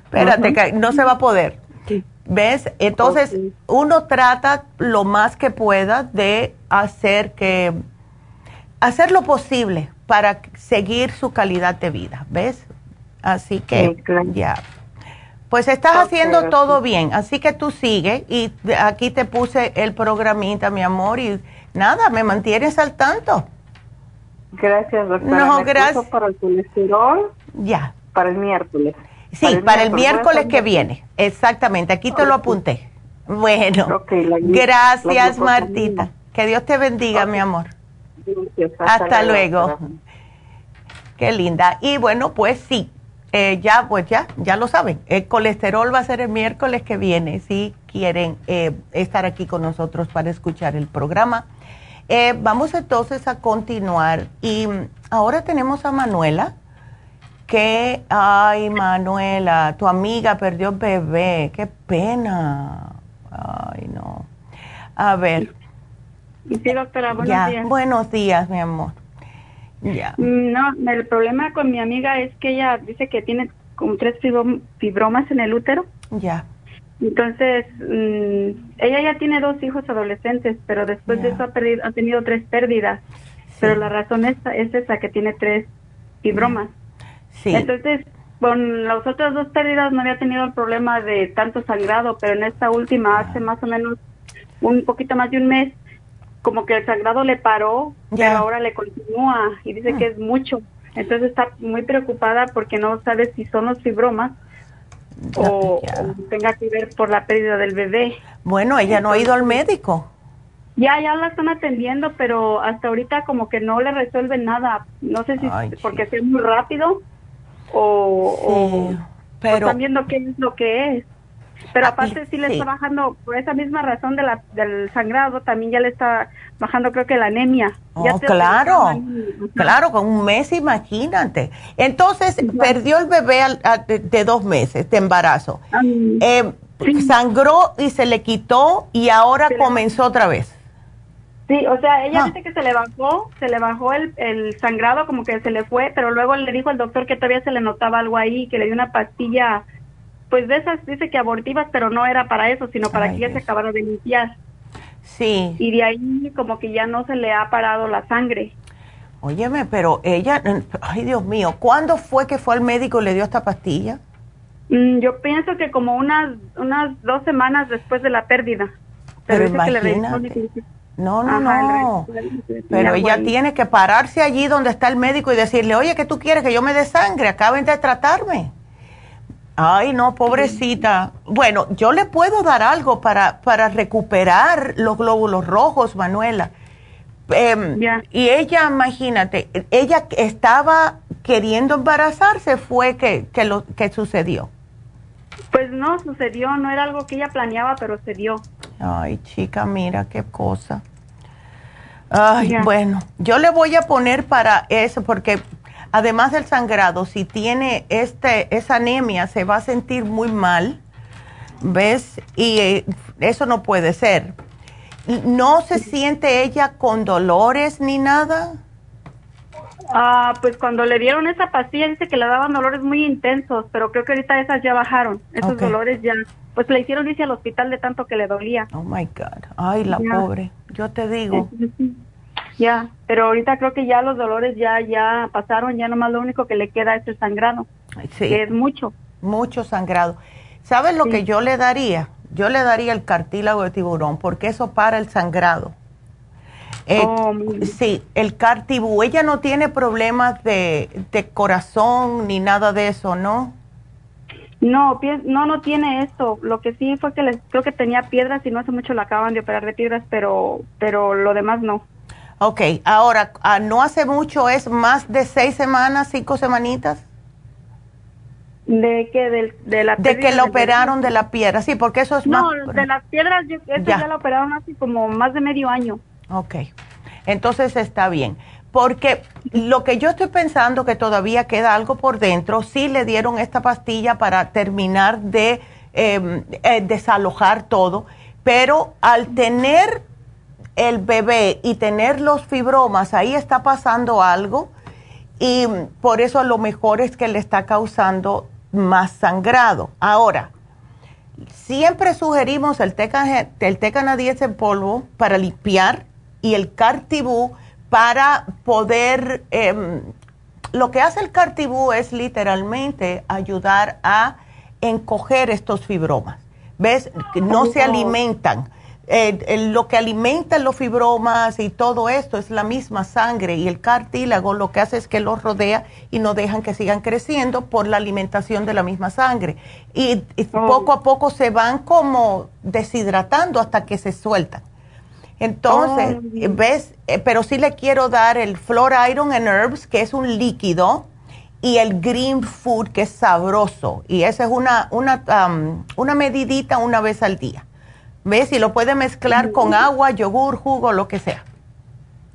espérate, que no se va a poder. ¿Ves? Entonces, uno trata lo más que pueda de hacer que hacer lo posible para seguir su calidad de vida, ¿ves? Así que ya. Pues estás haciendo todo bien, así que tú sigue y aquí te puse el programita, mi amor, y nada, me mantienes al tanto. Gracias, doctora. No, gracias. Para el colesterol. Ya. Para el miércoles. Sí, para el miércoles, que viene. Exactamente, aquí te lo apunté. Bueno, gracias Martita. Que Dios te bendiga, mi amor. Hasta, luego. Qué linda. Y bueno, pues sí, eh, ya, pues ya, ya lo saben. El colesterol va a ser el miércoles que viene, si quieren eh, estar aquí con nosotros para escuchar el programa. Eh, vamos entonces a continuar. Y ahora tenemos a Manuela, que, ay, Manuela, tu amiga perdió bebé, qué pena. Ay, no. A ver. Sí, doctora, buenos días. Buenos días, mi amor. Ya. Mm, no, el problema con mi amiga es que ella dice que tiene como tres fibromas en el útero. Ya. Entonces, mm, ella ya tiene dos hijos adolescentes, pero después de eso ha, perdido, ha tenido tres pérdidas. Pero la razón es, es esa, que tiene tres fibromas. Sí. Entonces, con las otras dos pérdidas no había tenido el problema de tanto sangrado, pero en esta última, hace más o menos un poquito más de un mes, como que el sangrado le paró, pero ahora le continúa y dice que es mucho. Entonces está muy preocupada porque no sabe si son los fibromas o, tenga que ver por la pérdida del bebé. Bueno, ella no ha ido al médico. Ya, ya la están atendiendo, pero hasta ahorita como que no le resuelven nada. No sé si porque es muy rápido o, pero... están viendo qué es lo que es. Pero aparte sí le está bajando, por esa misma razón de la, del sangrado, también ya le está bajando creo que la anemia. Oh, claro, claro, con un mes, imagínate. Entonces, perdió el bebé de, dos meses de embarazo. Eh, sangró y se le quitó y ahora comenzó otra vez. Sí, o sea, ella ah. dice que se le bajó, se le bajó el, el, sangrado, como que se le fue, pero luego le dijo al doctor que todavía se le notaba algo ahí, que le dio una pastilla pues de esas dice que abortivas, pero no era para eso, sino para que ella se acabara de limpiar. Sí. Y de ahí como que ya no se le ha parado la sangre. Óyeme, pero ella, ay Dios mío, ¿cuándo fue que fue al médico y le dio esta pastilla? Mm, yo pienso que como unas unas dos semanas después de la pérdida. Pero, imagínate. no, no, no. Pero ella tiene que pararse allí donde está el médico y decirle, oye, ¿qué tú quieres? Que yo me dé sangre, acaben de tratarme. Ay, no, pobrecita. Bueno, yo le puedo dar algo para, para recuperar los glóbulos rojos, Manuela. Em, y ella, imagínate, ella estaba queriendo embarazarse, fue que, que, lo, que sucedió. Pues no, sucedió, no era algo que ella planeaba, pero se dio. Ay, chica, mira qué cosa. Ay, bueno, yo le voy a poner para eso, porque además del sangrado, si tiene este, esa anemia, se va a sentir muy mal, ¿ves? Y eh, eso no puede ser. ¿No se siente ella con dolores ni nada? Ah, pues cuando le dieron esa pastilla dice que le daban dolores muy intensos, pero creo que ahorita esas ya bajaron. Esos dolores ya, pues le hicieron dice al hospital de tanto que le dolía. Oh my God. Ay, la pobre. Yo te digo. Ya, pero ahorita creo que ya los dolores ya ya pasaron, ya nomás lo único que le queda es el sangrado, sí. que es mucho. Mucho sangrado. ¿Sabes lo que yo le daría? Yo le daría el cartílago de tiburón, porque eso para el sangrado. Eh, oh, sí, el cartibú, ella no tiene problemas de, de, corazón ni nada de eso, ¿no? No, no, no tiene eso. Lo que sí fue que les, creo que tenía piedras y no hace mucho la acaban de operar de piedras, pero, pero lo demás no. Ok, ahora, ah, ¿no hace mucho es más de seis semanas, cinco semanitas? ¿De que De, la De que la operaron de la piedra, sí, porque eso es no, más... No, de las piedras, yo, ya. ya la operaron hace como más de medio año. Ok, entonces está bien. Porque lo que yo estoy pensando que todavía queda algo por dentro, sí le dieron esta pastilla para terminar de em, eh, desalojar todo, pero al tener el bebé y tener los fibromas, ahí está pasando algo y por eso lo mejor es que le está causando más sangrado. Ahora, siempre sugerimos el té, el té canadiense en polvo para limpiar y el cartibú para poder... Em, lo que hace el cartibú es literalmente ayudar a encoger estos fibromas. ¿Ves? No se alimentan. Eh, lo que alimenta los fibromas y todo esto es la misma sangre y el cartílago lo que hace es que los rodea y no dejan que sigan creciendo por la alimentación de la misma sangre. Y, oh. poco a poco se van como deshidratando hasta que se sueltan. Entonces, oh, ¿ves? Eh, pero sí le quiero dar el Flor Iron and Herbs, que es un líquido, y el Green Food, que es sabroso. Y esa es una, una, una medidita una vez al día. ¿Ves? Y lo puede mezclar con agua, yogur, jugo, lo que sea.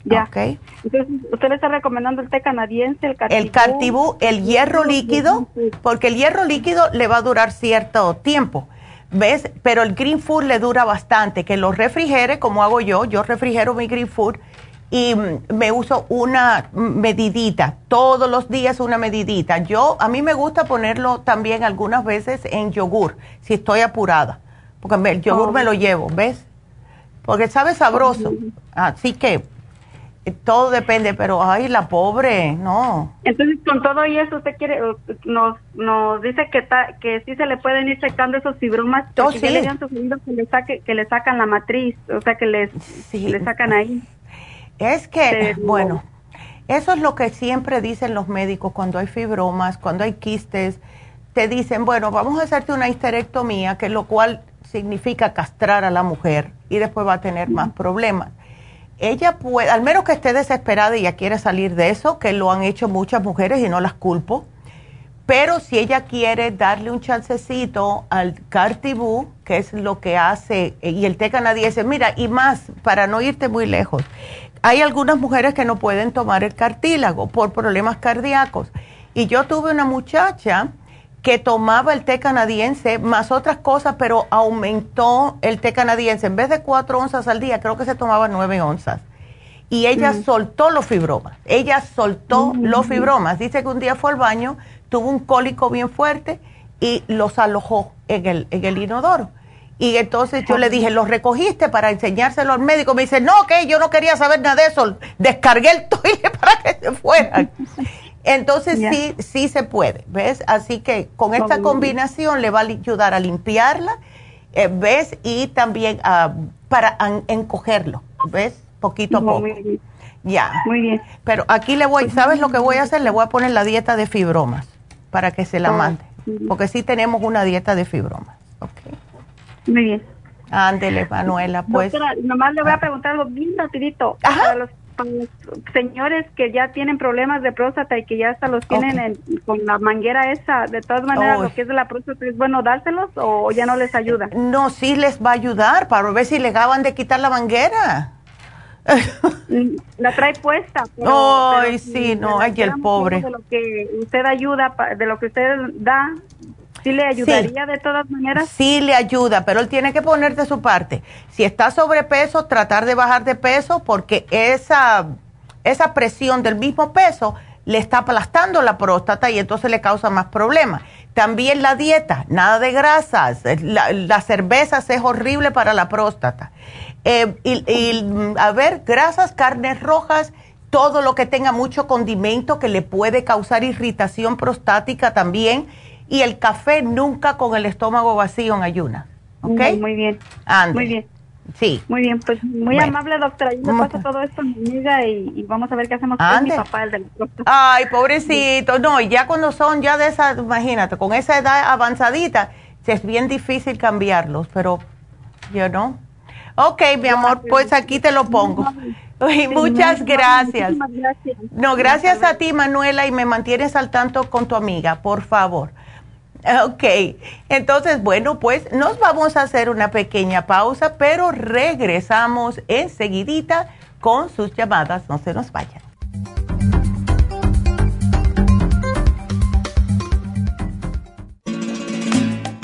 Ya. Okay. Entonces, ¿usted le está recomendando el té canadiense, el cartibú? El cartibú, el hierro líquido, porque el hierro líquido le va a durar cierto tiempo. ¿Ves? Pero el green food le dura bastante, que lo refrigere como hago yo, yo refrigero mi green food y me uso una medidita, todos los días una medidita. Yo, a mí me gusta ponerlo también algunas veces en yogur, si estoy apurada, porque el yogur me lo llevo, ¿ves? Porque sabe sabroso, así que todo depende, pero ay, la pobre, no. Entonces, con todo y eso, usted quiere, nos, nos dice que que sí se le pueden ir secando esos fibromas, oh, sí. le que le, saque, que le sacan la matriz, o sea, que les, le sacan ahí. Es que, bueno, eso es lo que siempre dicen los médicos cuando hay fibromas, cuando hay quistes, te dicen, bueno, vamos a hacerte una histerectomía, que lo cual significa castrar a la mujer y después va a tener más problemas ella puede, al menos que esté desesperada y ya quiere salir de eso, que lo han hecho muchas mujeres y no las culpo, pero si ella quiere darle un chancecito al Cartibú, que es lo que hace, y el té canadiense, mira, y más, para no irte muy lejos, hay algunas mujeres que no pueden tomar el cartílago por problemas cardíacos. Y yo tuve una muchacha que tomaba el té canadiense más otras cosas, pero aumentó el té canadiense. En vez de cuatro onzas al día, creo que se tomaba nueve onzas. Y ella mm. soltó los fibromas. Ella soltó mm. los fibromas. Dice que un día fue al baño, tuvo un cólico bien fuerte y los alojó en el, en el inodoro. Y entonces yo le dije, ¿los recogiste para enseñárselo al médico? Me dice, no, que yo no quería saber nada de eso. Descargué el toile para que se fueran. Entonces sí, sí se puede, ¿ves? Así que con esta combinación le va a ayudar a limpiarla, eh, ¿ves? Y también uh, para encogerlo, ¿ves? Poquito a poco. Ya. Muy bien. Pero aquí le voy, ¿sabes lo que voy a hacer? Le voy a poner la dieta de fibromas para que se la ah, mande. Porque sí tenemos una dieta de fibromas. Okay. Muy bien. Ándele, Manuela, pues. Doctora, nomás le voy a ah. preguntar algo bien rapidito. Ajá. los señores que ya tienen problemas de próstata y que ya hasta los tienen con la manguera esa, de todas maneras, lo que es de la próstata, ¿es bueno dárselos o ya no les ayuda? No, sí les va a ayudar para ver si le acaban de quitar la manguera. Mm, la trae puesta. Ay, sí, no, ay, el pobre. De lo que usted ayuda, de lo que usted da, ¿Sí le ayudaría de todas maneras? Sí le ayuda, pero él tiene que poner de su parte. Si está sobrepeso, tratar de bajar de peso porque esa, esa presión del mismo peso le está aplastando la próstata y entonces le causa más problemas. También la dieta, nada de grasas. La, cerveza es horrible para la próstata. Eh, y, a ver, grasas, carnes rojas, todo lo que tenga mucho condimento que le puede causar irritación prostática también y el café nunca con el estómago vacío en ayunas. ¿Ok? Muy, bien. Muy bien. Sí. Muy bien, pues muy amable doctora. Yo le paso todo esto a mi amiga y, vamos a ver qué hacemos con mi papá, el del Ay, pobrecito. No, y ya cuando son ya de esa, imagínate, con esa edad avanzadita, es bien difícil cambiarlos, pero yo no. Ok, mi amor, pues aquí te lo pongo. Ay, muchas gracias. No, gracias a ti, Manuela, y me mantienes al tanto con tu amiga, por favor. Ok, entonces, bueno, pues nos vamos a hacer una pequeña pausa, pero regresamos enseguidita con sus llamadas. No se nos vayan.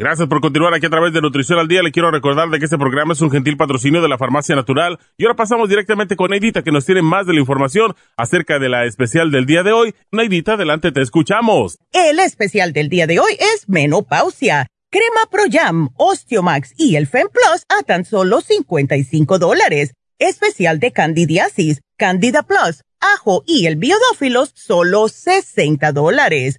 Gracias por continuar aquí a través de Nutrición al Día. Le quiero recordar de que este programa es un gentil patrocinio de la Farmacia Natural. Y ahora pasamos directamente con Neidita, que nos tiene más de la información acerca de la especial del día de hoy. Neidita, adelante, te escuchamos. El especial del día de hoy es menopausia. Crema Pro Jam, Osteomax y el Fem Plus a tan solo 55 dólares. Especial de candidiasis, Candida Plus, ajo y el biodófilos, solo 60 dólares.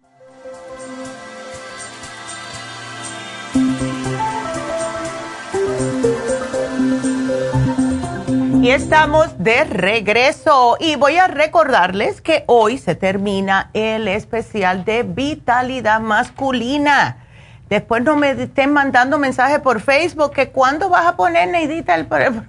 Y estamos de regreso y voy a recordarles que hoy se termina el especial de vitalidad masculina. Después no me estén mandando mensajes por Facebook que cuándo vas a poner Neidita el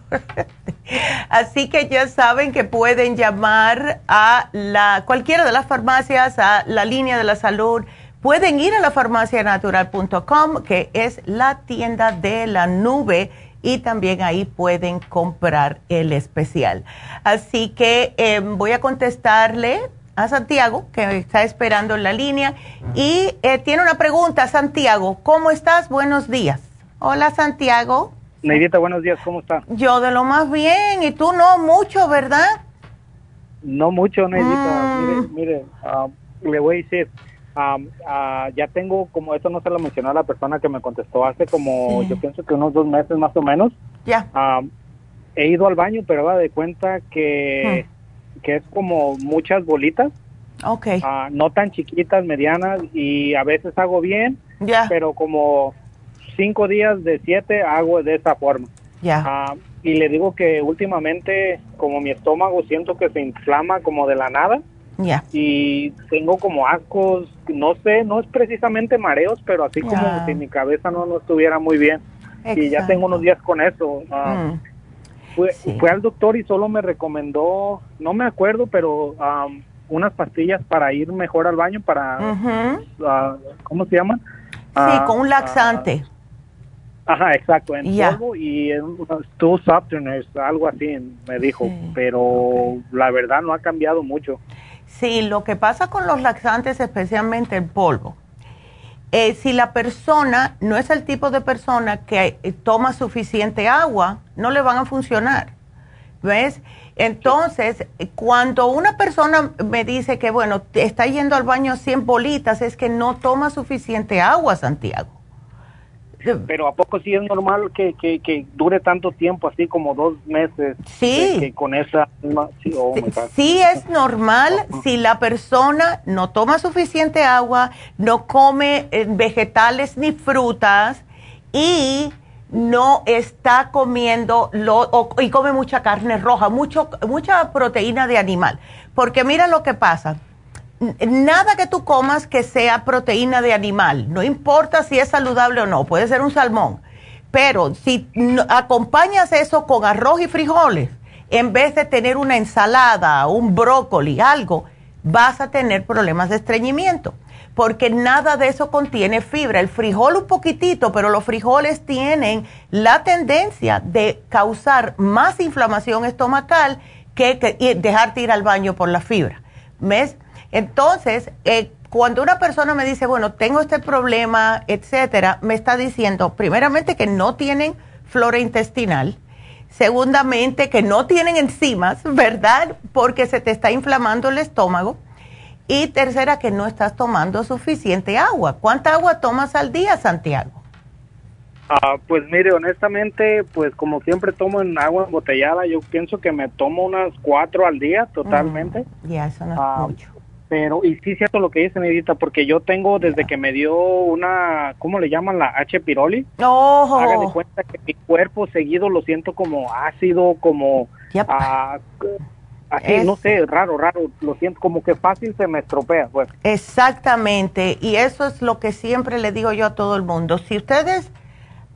Así que ya saben que pueden llamar a la cualquiera de las farmacias, a la línea de la salud. Pueden ir a la farmacianatural.com, que es la tienda de la nube y también ahí pueden comprar el especial. Así que em, voy a contestarle a Santiago, que está esperando en la línea, y eh, tiene una pregunta, Santiago, ¿cómo estás? Buenos días. Hola, Santiago. Neidita, buenos días, ¿cómo está? Yo de lo más bien, y tú no mucho, ¿verdad? No mucho, Neidita. Mm. Mire, mire, ah, le voy a decir, uh, ya tengo, como eso no se lo mencionó a la persona que me contestó hace como, yo pienso que unos dos meses más o menos. Ya. he ido al baño, pero va de cuenta que, hmm. que es como muchas bolitas. Ok. Ah, no tan chiquitas, medianas, y a veces hago bien, ya. pero como cinco días de siete hago de esa forma. Ya. y le digo que últimamente, como mi estómago siento que se inflama como de la nada. Y tengo como ascos, no sé, no es precisamente mareos, pero así como si mi cabeza no, no estuviera muy bien. Y ya tengo unos días con eso. Ah, mm. fue, al doctor y solo me recomendó, no me acuerdo, pero unas pastillas para ir mejor al baño, para, ah, ¿cómo se llaman? Sí, ah, con un laxante. Ajá, exacto, en polvo y en two softeners, algo así me dijo, pero la verdad no ha cambiado mucho. Sí, lo que pasa con los laxantes, especialmente el polvo, eh, si la persona no es el tipo de persona que eh, toma suficiente agua, no le van a funcionar. ¿Ves? Entonces, cuando una persona me dice que, bueno, está yendo al baño 100 bolitas, es que no toma suficiente agua, Santiago. Pero ¿a poco sí es normal que, que, dure tanto tiempo, así como dos meses? Sí. con esa... Oh sí, es normal si la persona no toma suficiente agua, no come eh, vegetales ni frutas y no está comiendo lo, y come mucha carne roja, mucho, mucha proteína de animal. Porque mira lo que pasa nada que tú comas que sea proteína de animal, no importa si es saludable o no, puede ser un salmón, pero si acompañas eso con arroz y frijoles, en vez de tener una ensalada, un brócoli, algo, vas a tener problemas de estreñimiento. porque nada de eso contiene fibra. El frijol un poquitito, pero los frijoles tienen la tendencia de causar más inflamación estomacal que, dejarte ir al baño por la fibra. ¿Ves? Entonces, eh, cuando una persona me dice, bueno, tengo este problema, etcétera, me está diciendo, primeramente, que no tienen flora intestinal. Segundamente, que no tienen enzimas, ¿verdad? Porque se te está inflamando el estómago. Y tercera, que no estás tomando suficiente agua. ¿Cuánta agua tomas al día, Santiago? Ah, pues mire, honestamente, pues como siempre tomo en agua embotellada, yo pienso que me tomo unas cuatro al día totalmente. Mm, ya, eso no es ah, mucho pero y sí cierto lo que dice Nedita porque yo tengo desde que me dio una cómo le llaman la H. pylori oh. haga de cuenta que mi cuerpo seguido lo siento como ácido como ah, así no sé raro raro lo siento como que fácil se me estropea pues. Exactamente y eso es lo que siempre le digo yo a todo el mundo. Si ustedes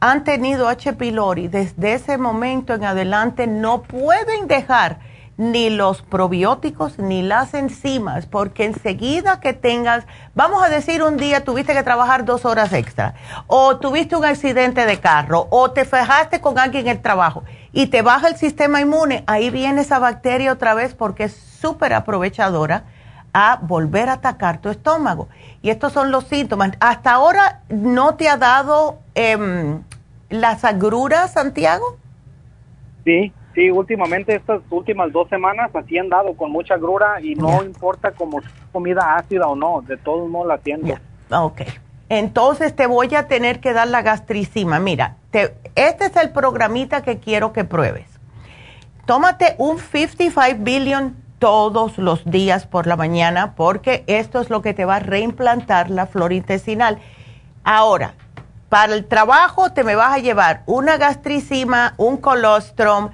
han tenido H. pylori desde ese momento en adelante no pueden dejar ni los probióticos ni las enzimas, porque enseguida que tengas, vamos a decir un día tuviste que trabajar dos horas extra, o tuviste un accidente de carro, o te fijaste con alguien en el trabajo y te baja el sistema inmune, ahí viene esa bacteria otra vez porque es súper aprovechadora a volver a atacar tu estómago. Y estos son los síntomas. Hasta ahora no te ha dado eh, las agruras, Santiago. Sí, Sí, últimamente estas últimas dos semanas así han dado con mucha grura y no importa como comida ácida o no, de todos modos la siento. Ok. Entonces te voy a tener que dar la gastricima. Mira, este es el programita que quiero que pruebes. Tómate un 55 billion todos los días por la mañana porque esto es lo que te va a reimplantar la flora intestinal. Ahora, para el trabajo te me vas a llevar una gastricima, un colostrum,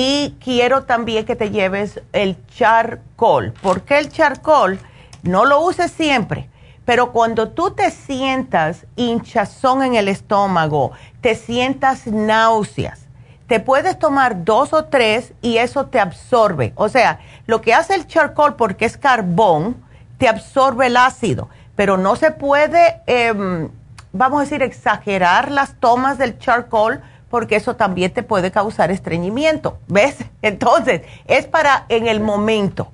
y quiero también que te lleves el charcoal. porque el charcoal? No lo uses siempre, pero cuando tú te sientas hinchazón en el estómago, te sientas náuseas, te puedes tomar dos o tres y eso te absorbe. O sea, lo que hace el charcoal, porque es carbón, te absorbe el ácido, pero no se puede, em, vamos a decir, exagerar las tomas del charcoal porque eso también te puede causar estreñimiento, ¿ves? Entonces, es para en el momento,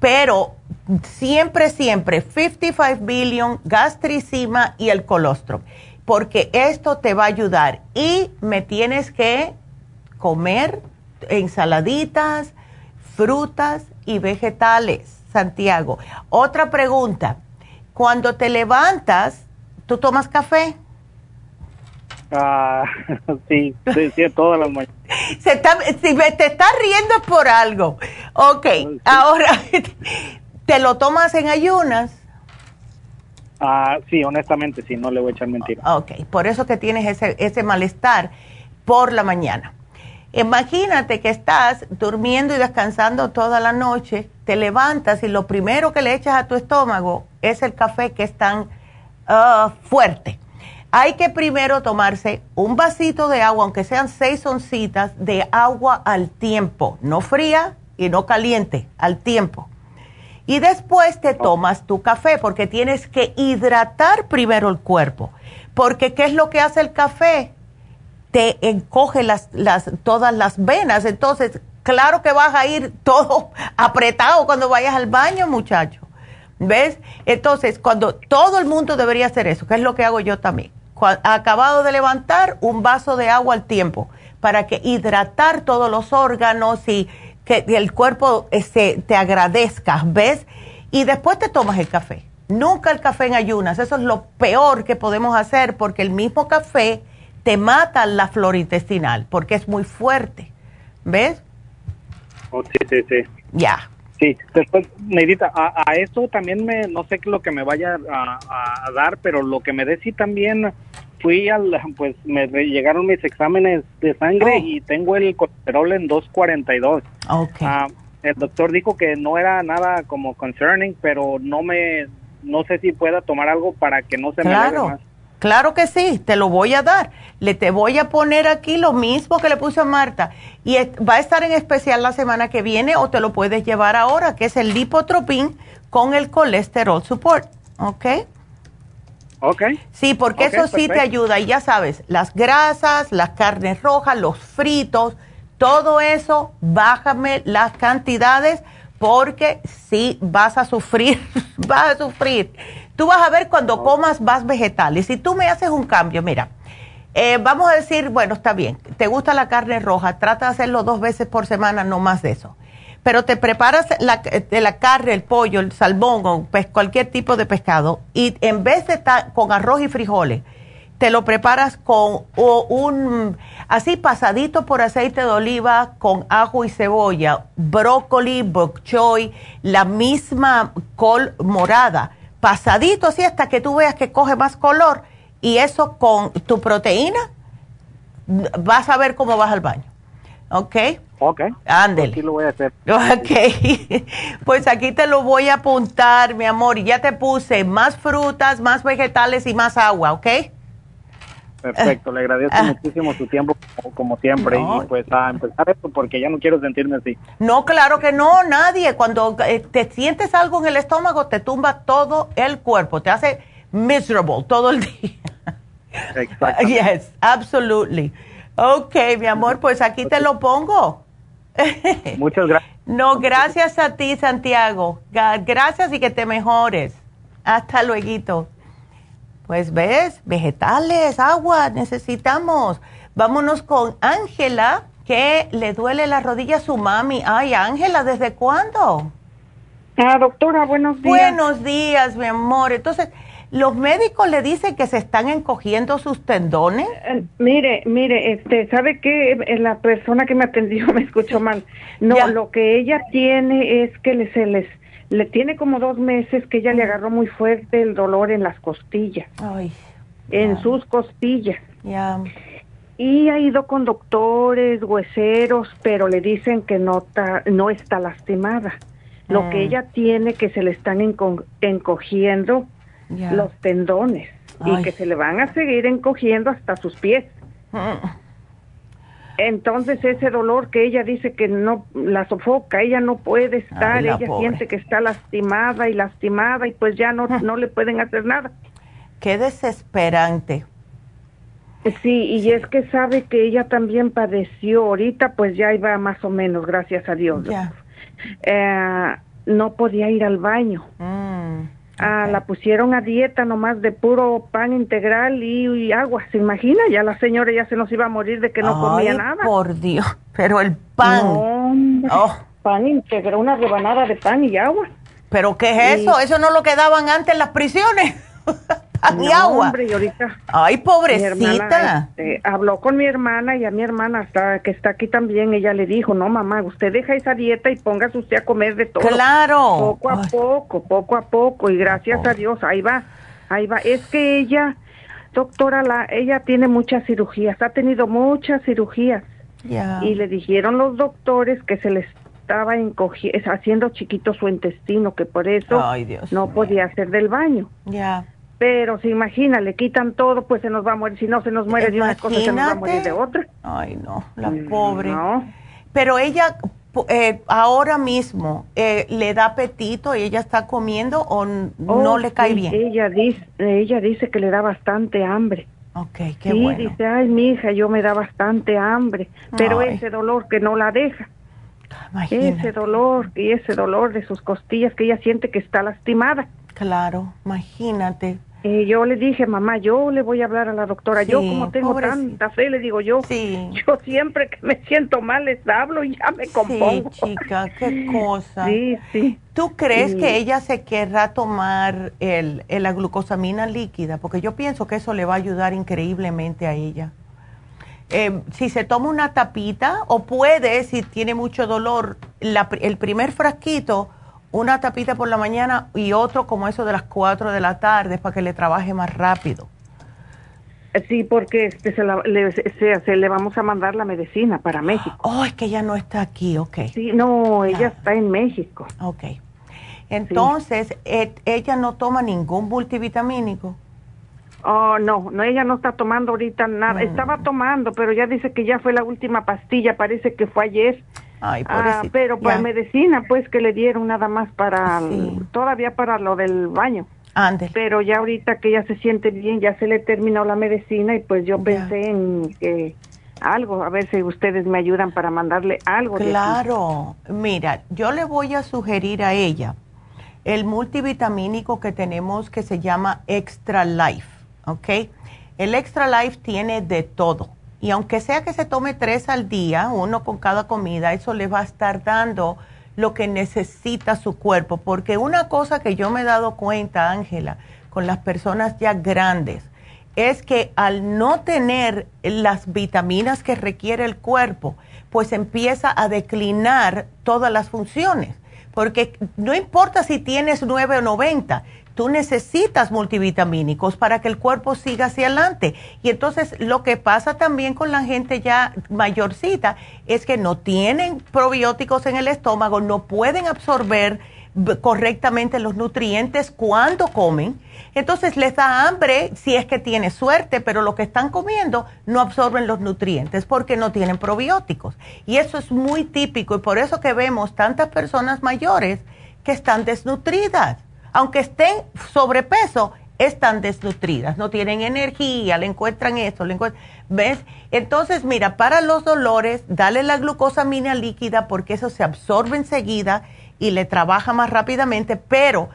pero siempre, siempre 55 billion, gastricima y el colostrum, porque esto te va a ayudar y me tienes que comer ensaladitas, frutas y vegetales, Santiago. Otra pregunta, cuando te levantas, ¿tú tomas café? Ah, sí, sí, sí, todas las mañanas. Se si me, te estás riendo por algo. Ok, ahora, ¿te lo tomas en ayunas? Ah, sí, honestamente, sí, no le voy a echar mentira. Ok, por eso que tienes ese, ese malestar por la mañana. Imagínate que estás durmiendo y descansando toda la noche, te levantas y lo primero que le echas a tu estómago es el café que es tan ah, fuerte hay que primero tomarse un vasito de agua, aunque sean seis oncitas de agua al tiempo, no fría y no caliente, al tiempo. Y después te tomas tu café, porque tienes que hidratar primero el cuerpo. Porque ¿qué es lo que hace el café? Te encoge las, las, todas las venas. Entonces, claro que vas a ir todo apretado cuando vayas al baño, muchacho. ¿Ves? Entonces, cuando todo el mundo debería hacer eso, que es lo que hago yo también acabado de levantar, un vaso de agua al tiempo para que hidratar todos los órganos y que el cuerpo este, te agradezca, ¿ves? Y después te tomas el café. Nunca el café en ayunas, eso es lo peor que podemos hacer porque el mismo café te mata la flora intestinal porque es muy fuerte, ¿ves? Oh, sí, sí, sí. Ya. Sí, después, Neidita, a, a, eso también me, no sé qué lo que me vaya a, dar, pero lo que me dé sí también fui al, pues me llegaron mis exámenes de sangre oh. y tengo el colesterol en 242. Okay. Ah, el doctor dijo que no era nada como concerning, pero no me, no sé si pueda tomar algo para que no se me haga más. Claro que sí, te lo voy a dar. Le te voy a poner aquí lo mismo que le puse a Marta. Y va a estar en especial la semana que viene o te lo puedes llevar ahora, que es el lipotropin con el colesterol support. ¿Ok? Ok. Sí, porque eso sí te ayuda. Y ya sabes, las grasas, las carnes rojas, los fritos, todo eso, bájame las cantidades porque sí vas a sufrir, vas a sufrir. Tú vas a ver cuando comas más vegetales. Si tú me haces un cambio, mira, eh, vamos a decir, bueno, está bien, te gusta la carne roja, trata de hacerlo dos veces por semana, no más de eso. Pero te preparas la, de la carne, el pollo, el salmón o cualquier tipo de pescado y en vez de estar con arroz y frijoles, te lo preparas con un, así pasadito por aceite de oliva, con ajo y cebolla, brócoli, bok choy, la misma col morada, pasadito así hasta que tú veas que coge más color y eso con tu proteína, vas a ver cómo vas al baño. ¿Ok? Ok. Ándele. Aquí lo voy a hacer. Ok. pues aquí te lo voy a apuntar, mi amor. Y ya te puse más frutas, más vegetales y más agua, ¿ok? Perfecto, le agradezco ah. muchísimo su tiempo como, siempre y pues a empezar esto porque ya no quiero sentirme así. No, claro que no, nadie. Cuando eh, te sientes algo en el estómago te tumba todo el cuerpo, te hace miserable todo el día. Exacto. Yes, absolutely. Ok, mi amor, pues aquí te lo pongo. Muchas gracias. No, gracias a ti, Santiago. Gracias y que te mejores. Hasta luego. Pues ves, vegetales, agua, necesitamos. Vámonos con Ángela, que le duele la rodilla a su mami. Ay, Ángela, ¿desde cuándo? Ah, doctora, buenos días. Buenos días, mi amor. Entonces, ¿Los médicos le dicen que se están encogiendo sus tendones? Eh, mire, mire, este, ¿sabe qué? Eh, la persona que me atendió me escuchó mal. No, lo que ella tiene es que le, se les, le tiene como dos meses que ella le agarró muy fuerte el dolor en las costillas. Ay. En sus costillas. Ya. Y ha ido con doctores, hueseros, pero le dicen que no, no está lastimada. Lo que mm. ella tiene que se le están encogiendo los tendones y que se le van a seguir encogiendo hasta sus pies. Mm. Entonces ese dolor que ella dice que no la sofoca, ella no puede estar, ella siente que está lastimada y lastimada y pues ya no, no le pueden hacer nada. Qué desesperante. Sí, y es que sabe que ella también padeció, ahorita pues ya iba más o menos, gracias a Dios. Eh, no podía ir al baño. Mm. Ah, la pusieron a dieta nomás de puro pan integral y, agua. ¿Se imagina? Ya la señora ya se nos iba a morir de que no comía nada. Por Dios, pero el pan. Oh. Pan integral, una rebanada de pan y agua. ¿Pero qué es eso? Eso no lo quedaban antes en las prisiones. mi agua. Hombre, y ahorita Ay, pobrecita. Este, habló con mi hermana y a mi hermana hasta que está aquí también, ella le dijo, no mamá, usted deja esa dieta y póngase usted a comer de todo. Claro. Poco a poco, poco a poco y gracias a Dios, ahí va, ahí va. Es que ella, doctora, la, ella tiene muchas cirugías, ha tenido muchas cirugías. Y le dijeron los doctores que se le estaba haciendo chiquito su intestino, que por eso no podía hacer del baño. Ya. Pero se imagina, le quitan todo, pues se nos va a morir. Si no se nos muere de una cosa, se nos va a morir de otra. Ay, no, la mm, pobre. Pero ella eh, ahora mismo eh, le da apetito y ella está comiendo o no oh, le cae bien. Ella dice, ella dice que le da bastante hambre. Ok, qué sí, bueno. dice, ay, mi hija, yo me da bastante hambre, pero ese dolor que no la deja. Ese dolor y ese dolor de sus costillas que ella siente que está lastimada. Claro, imagínate. Eh, yo le dije, mamá, yo le voy a hablar a la doctora. yo como tengo tanta fe, le digo yo, sí. yo siempre que me siento mal les hablo y ya me compongo. Sí, chica, qué cosa. sí, sí. ¿Tú crees que ella se querrá tomar el, la glucosamina líquida? Porque yo pienso que eso le va a ayudar increíblemente a ella. Eh, si se toma una tapita o puede, si tiene mucho dolor, el primer frasquito una tapita por la mañana y otro como eso de las 4 de la tarde para que le trabaje más rápido. Sí, porque este, se, le, le vamos a mandar la medicina para México. Oh, es que ella no está aquí, ok. Sí, no, ella está en México. Ok. Entonces, e, ¿ella no toma ningún multivitamínico? Oh, no, no, ella no está tomando ahorita nada. Mm. Estaba tomando, pero ya dice que ya fue la última pastilla, parece que fue ayer. Ah, pero para medicina, pues que le dieron nada más para, todavía para lo del baño. Antes. Pero ya ahorita que ella se siente bien, ya se le terminó la medicina y pues yo pensé en que algo, a ver si ustedes me ayudan para mandarle algo. Claro, mira, yo le voy a sugerir a ella el multivitamínico que tenemos que se llama Extra Life, ¿ok? El Extra Life tiene de todo. Y aunque sea que se tome tres al día, uno con cada comida, eso le va a estar dando lo que necesita su cuerpo. Porque una cosa que yo me he dado cuenta, Ángela, con las personas ya grandes, es que al no tener las vitaminas que requiere el cuerpo, pues empieza a declinar todas las funciones. Porque no importa si tienes 9 o 90, tú necesitas multivitamínicos para que el cuerpo siga hacia adelante. Y entonces lo que pasa también con la gente ya mayorcita es que no tienen probióticos en el estómago, no pueden absorber correctamente los nutrientes cuando comen. Entonces les da hambre si es que tiene suerte, pero lo que están comiendo no absorben los nutrientes porque no tienen probióticos. Y eso es muy típico y por eso que vemos tantas personas mayores que están desnutridas aunque estén sobrepeso, están desnutridas, no tienen energía, le encuentran esto, le encuentran, ¿ves? Entonces, mira, para los dolores, dale la glucosamina líquida porque eso se absorbe enseguida y le trabaja más rápidamente, pero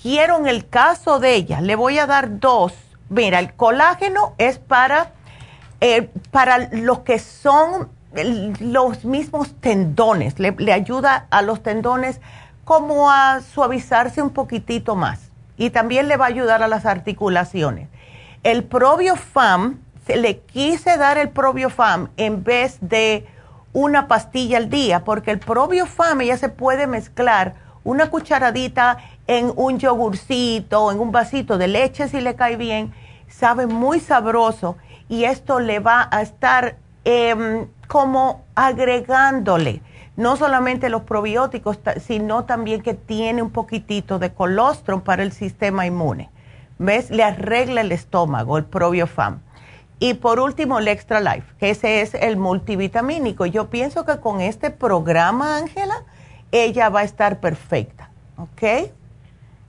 quiero en el caso de ella, le voy a dar dos. Mira, el colágeno es para, eh, para los que son los mismos tendones, le, le ayuda a los tendones como a suavizarse un poquitito más y también le va a ayudar a las articulaciones. El probiofam, le quise dar el probiofam en vez de una pastilla al día, porque el probiofam ya se puede mezclar una cucharadita en un yogurcito, en un vasito de leche si le cae bien, sabe muy sabroso y esto le va a estar em, como agregándole no solamente los probióticos, sino también que tiene un poquitito de colostrum para el sistema inmune. ¿Ves? Le arregla el estómago, el probiofam. Y por último, el Extra Life, que ese es el multivitamínico. Yo pienso que con este programa, Ángela, ella va a estar perfecta. ¿Ok?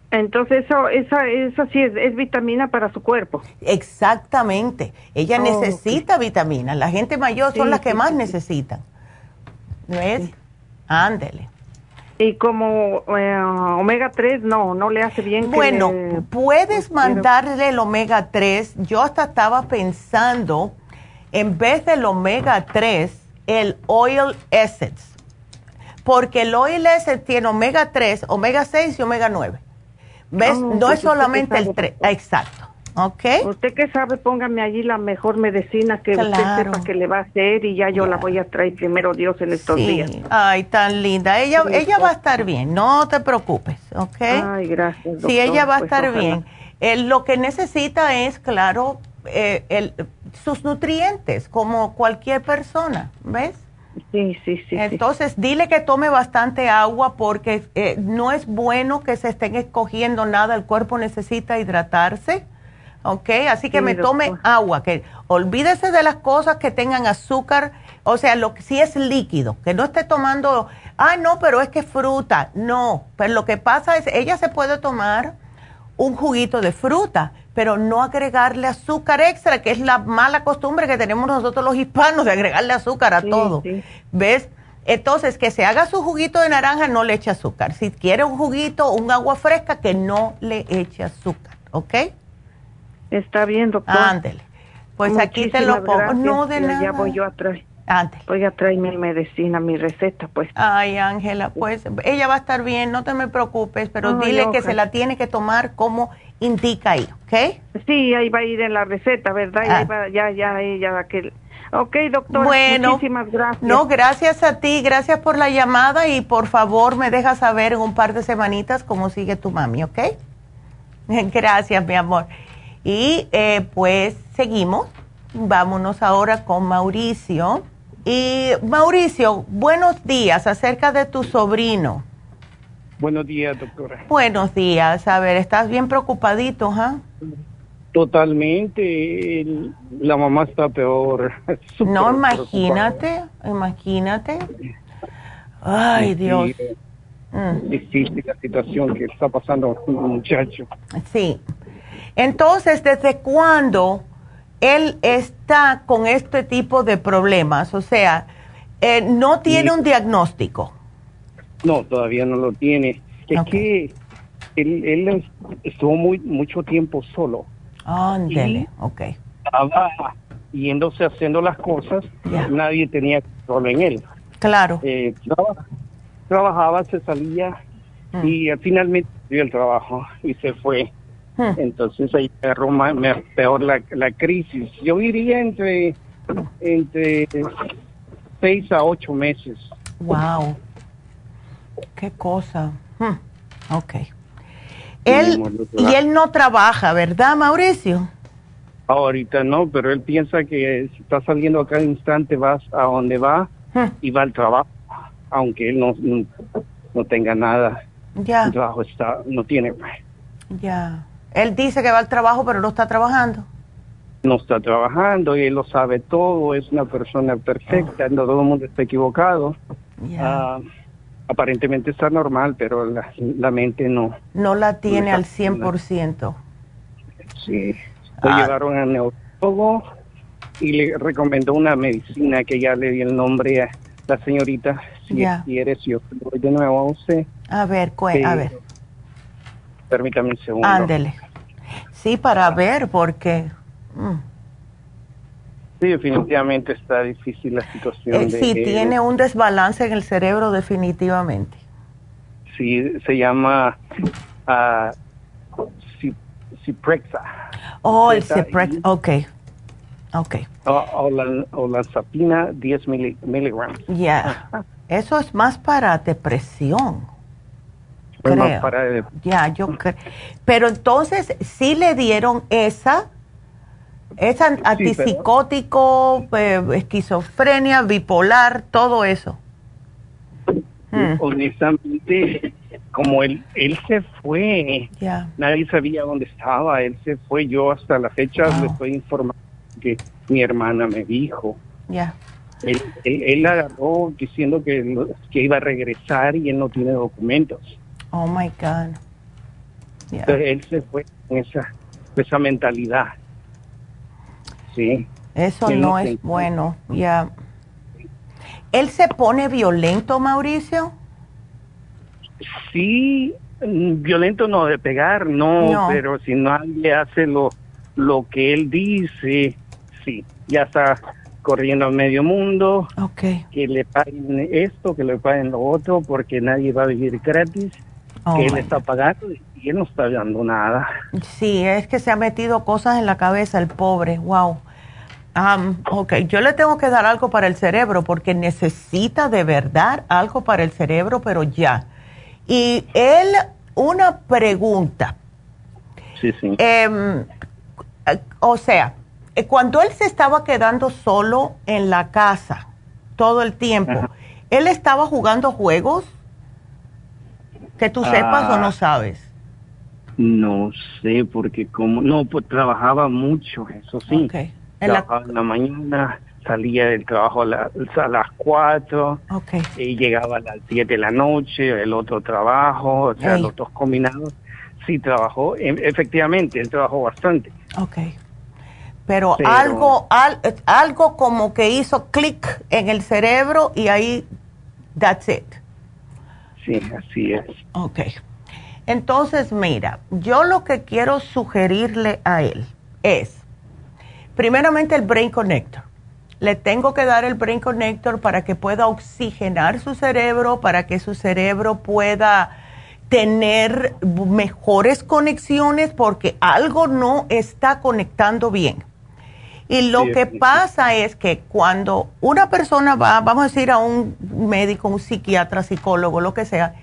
Entonces, eso, esa, eso sí es, vitamina para su cuerpo. Exactamente. Ella necesita vitamina. La gente mayor son las que más necesitan. ¿Ves? Ándele. Y como eh, omega 3, no, no le hace bien. Bueno, puedes mandarle el omega 3. Yo hasta estaba pensando, en vez del omega 3, el oil essence. Porque el oil essence tiene omega 3, omega 6 y omega 9. ¿Ves? Ah, no es solamente el 3. Exacto. ¿Ok? Usted que sabe, póngame allí la mejor medicina que usted sepa que le va a hacer y ya yo la voy a traer primero Dios en estos días. Ay, tan linda. Ella, ella va a estar bien, no te preocupes, ¿ok? Ay, gracias. Sí, ella va a pues, estar bien. lo que necesita es, claro, eh, el, sus nutrientes, como cualquier persona, ¿ves? Sí, sí, sí. Entonces, dile que tome bastante agua porque eh, no es bueno que se estén escogiendo nada, el cuerpo necesita hidratarse ¿ok? Así que me tome agua, que olvídese de las cosas que tengan azúcar, o sea, lo que si es líquido, que no esté tomando, ah, no, pero es que fruta, no, pero lo que pasa es, ella se puede tomar un juguito de fruta, pero no agregarle azúcar extra, que es la mala costumbre que tenemos nosotros los hispanos de agregarle azúcar a todo, ¿ves? Entonces, que se haga su juguito de naranja, no le eche azúcar. Si quiere un juguito, un agua fresca, que no le eche azúcar, ¿ok? Está bien, doctor. Ándele. Pues aquí te lo pongo. no de nada. Ya voy yo a traer. Ándele. Voy a traer mi medicina, mi receta, pues. Ay, Ángela, pues ella va a estar bien, no te me preocupes, pero dile que se la tiene que tomar como indica ahí, ¿ok? Sí, ahí va a ir en la receta, ¿verdad? Ah. ya, ya, ella va a que... Ok, doctor, bueno, muchísimas gracias. No, gracias a ti, gracias por la llamada y por favor me dejas saber en un par de semanitas cómo sigue tu mami, ¿ok? Gracias, mi amor. Y eh, pues seguimos. Vámonos ahora con Mauricio. Y Mauricio, buenos días acerca de tu sobrino. Buenos días, doctora. Buenos días. A ver, ¿estás bien preocupadito, ah? Totalmente. La mamá está peor. No, imagínate, imagínate. Ay, Dios. mm. difícil la situación que está pasando con un muchacho. Sí. Entonces, ¿desde cuándo él está con este tipo de problemas? O sea, eh, no tiene un diagnóstico. No, todavía no lo tiene. Es que él, estuvo muy mucho tiempo solo. Ándele, ok. Estaba yéndose haciendo las cosas, nadie tenía control en él. Claro. Eh, trabajaba, se salía mm. y finalmente dio el trabajo y se fue. Hmm. Entonces ahí agarró más, peor la, la crisis. Yo diría entre, entre seis a ocho meses. Wow. Qué cosa. Hmm. Ok. Él, y él no trabaja, ¿verdad, Mauricio? Ahorita no, pero él piensa que si está saliendo a cada instante vas a donde va hmm. y va al trabajo, aunque él no, no, tenga nada. Ya. El trabajo está, no tiene. Ya. Él dice que va al trabajo, pero no está trabajando. No está trabajando y él lo sabe todo, es una persona perfecta, no todo el mundo está equivocado. Ya. Uh, aparentemente está normal, pero la, mente no. No la tiene al 100%. Sí. Lo ah. llevaron al neurólogo y le recomendó una medicina que ya le di el nombre a la señorita. Si quieres, yo voy de nuevo a usted. A ver, a ver. Permítame un segundo. Ándele. Sí, para ver, porque... Mm. Sí, definitivamente está difícil la situación. Eh, sí, tiene un desbalance en el cerebro definitivamente. Sí, se llama uh, Ciprexa. Oh, el Ciprexa, ok. Ok. O, la, o la sapina 10 miligramos. Ya. Eso es más para depresión. Creo. Para... Ya, yo creo. Pero entonces, ¿sí le dieron esa es antipsicótico, eh, esquizofrenia, bipolar, todo eso. Hmm. Honestamente, como él, él se fue, nadie sabía dónde estaba, él se fue, yo hasta la fecha le estoy informando que mi hermana me dijo. Ya. Él, él, agarró diciendo que, que iba a regresar y él no tiene documentos. Oh my God. Entonces él se fue con esa, esa mentalidad. Sí. Eso no es bueno, ya. ¿Él se pone violento, Mauricio? Sí, violento no, de pegar, no, pero si nadie hace lo, lo que él dice, sí, ya está corriendo a medio mundo, okay. que le paguen esto, que le paguen lo otro, porque nadie va a vivir gratis, oh que él está pagando y él no está dando nada. Sí, es que se ha metido cosas en la cabeza el pobre, wow. Um, ok, yo le tengo que dar algo para el cerebro porque necesita de verdad algo para el cerebro, pero ya. Y él, una pregunta. Sí, sí. Em, o sea, eh, cuando él se estaba quedando solo en la casa todo el tiempo, ¿él estaba jugando juegos? Que tú sepas o no ah. sabes. No sé, porque como, no, pues trabajaba mucho, eso sí. Trabajaba en la mañana, salía del trabajo a, las 4 y llegaba a las 7 de la noche, el otro trabajo, o sea, los dos combinados. Sí, trabajó, em, efectivamente, él trabajó bastante. Ok. Pero, algo, algo como que hizo clic en el cerebro y ahí, that's it. Sí, así es. Ok. Entonces, mira, yo lo que quiero sugerirle a él es, primeramente el Brain Connector. Le tengo que dar el Brain Connector para que pueda oxigenar su cerebro, para que su cerebro pueda tener mejores conexiones porque algo no está conectando bien. Y lo que pasa es que cuando una persona va, vamos a decir, a un médico, un psiquiatra, psicólogo, lo que sea,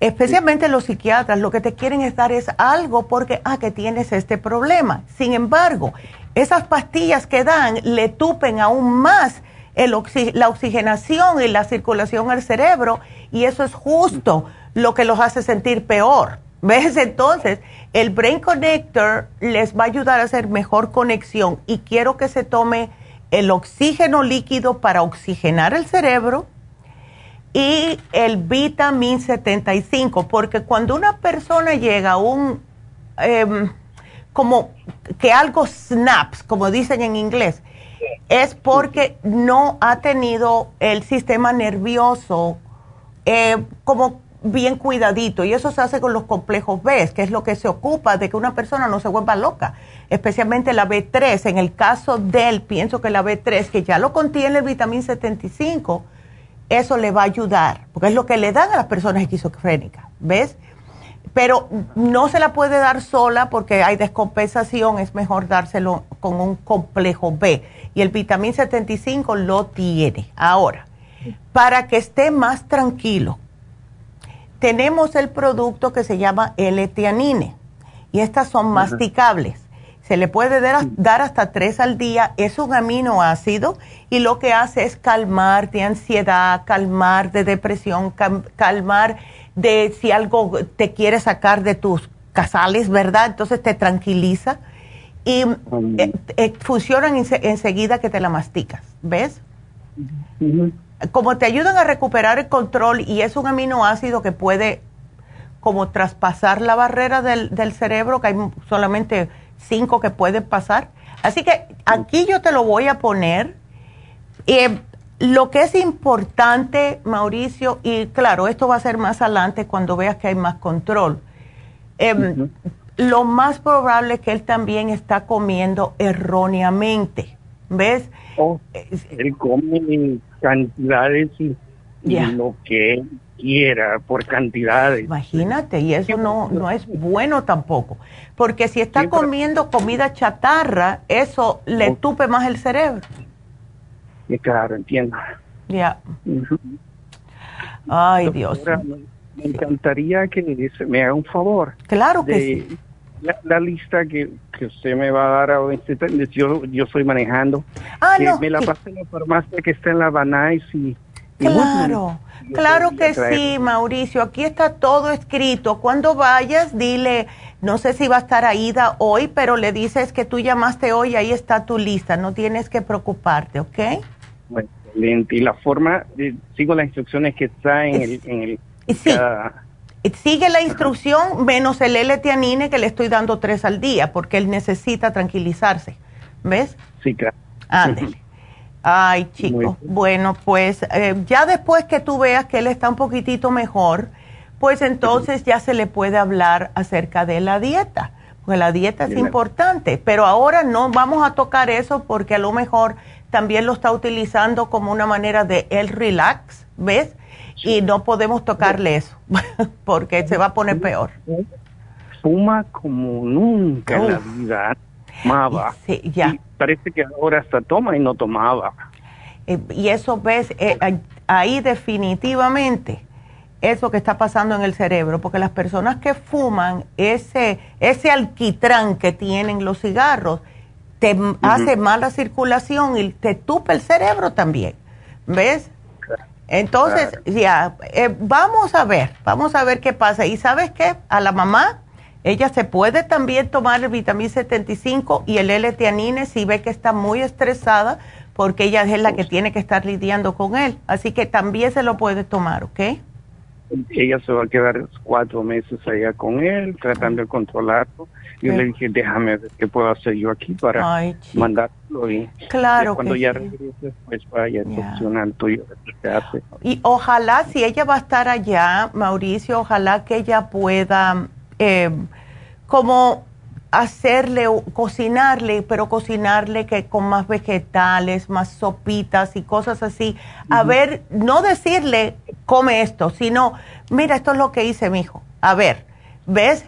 especialmente los psiquiatras, lo que te quieren es dar es algo porque, ah, que tienes este problema. Sin embargo, esas pastillas que dan le tupen aún más la oxigenación y la circulación al cerebro y eso es justo lo que los hace sentir peor. ¿Ves? Entonces, el Brain Connector les va a ayudar a hacer mejor conexión y quiero que se tome el oxígeno líquido para oxigenar el cerebro y el vitamin 75, porque cuando una persona llega a un, em, como que algo snaps, como dicen en inglés, es porque no ha tenido el sistema nervioso eh, como bien cuidadito y eso se hace con los complejos B, que es lo que se ocupa de que una persona no se vuelva loca, especialmente la B3. En el caso de él, pienso que la B3, que ya lo contiene el vitamín 75, eso le va a ayudar, porque es lo que le dan a las personas esquizofrénicas, ¿ves? Pero no se la puede dar sola porque hay descompensación, es mejor dárselo con un complejo B. Y el vitamín 75 lo tiene. Ahora, para que esté más tranquilo, tenemos el producto que se llama L-Tianine y estas son masticables. Se le puede dar, hasta tres al día, es un aminoácido y lo que hace es calmar de ansiedad, calmar de depresión, calmar de si algo te quiere sacar de tus casales, ¿verdad? Entonces te tranquiliza y eh, eh, funcionan enseguida que te la masticas, ¿ves? Como te ayudan a recuperar el control y es un aminoácido que puede como traspasar la barrera del, cerebro, que hay solamente cinco que pueden pasar. Así que aquí yo te lo voy a poner. Eh, lo que es importante, Mauricio, y claro, esto va a ser más adelante cuando veas que hay más control. Em, lo más probable es que él también está comiendo erróneamente. ¿Ves? Oh, él come cantidades y, lo que quiera por cantidades. Imagínate, y eso no, no es bueno tampoco, porque si está comiendo comida chatarra, eso le tupe más el cerebro. Y claro, entiendo. Ya. Ay, Dios. Me encantaría que me haga un favor. Claro que sí la, lista que, usted me va a dar a este, yo, yo estoy manejando. Ah, que me la pase en la farmacia que está en la Banais y... claro, claro que sí, Mauricio. Aquí está todo escrito. Cuando vayas, dile, no sé si va a estar Aida hoy, pero le dices que tú llamaste hoy, ahí está tu lista. No tienes que preocuparte, ¿ok? Bueno, excelente. Y la forma, sigo las instrucciones que está en el... En el sí sigue la instrucción menos el L-tianine que le estoy dando tres al día porque él necesita tranquilizarse. ¿Ves? Sí, claro. Ándale. Ay, chico. Bueno, pues eh, ya después que tú veas que él está un poquitito mejor, pues entonces ya se le puede hablar acerca de la dieta. Porque la dieta es importante, pero ahora no vamos a tocar eso porque a lo mejor también lo está utilizando como una manera de el relax, ¿ves? y no podemos tocarle eso porque se va a poner peor. Fuma como nunca en la vida, tomaba. Sí, ya. parece que ahora hasta toma y no tomaba. Eh, y eso ves, eh, ahí definitivamente es lo que está pasando en el cerebro, porque las personas que fuman, ese, ese alquitrán que tienen los cigarros, te hace mala circulación y te tupa el cerebro también. ¿Ves? Entonces, ya, eh, vamos a ver, vamos a ver qué pasa. Y sabes qué, a la mamá, ella se puede también tomar el vitamina 75 y el L-tianine si ve que está muy estresada, porque ella es la que tiene que estar lidiando con él. Así que también se lo puede tomar, ¿ok? Ella se va a quedar cuatro meses allá con él, tratando de controlarlo yo le dije, déjame ver qué puedo hacer yo aquí para mandarlo y claro cuando ya regrese, pues vaya yeah. tuyo hace. Y ojalá, si ella va a estar allá, Mauricio, ojalá que ella pueda eh, como hacerle, cocinarle, pero cocinarle que con más vegetales, más sopitas y cosas así. A ver, no decirle, come esto, sino, mira, esto es lo que hice, mi hijo. A ver, ¿ves?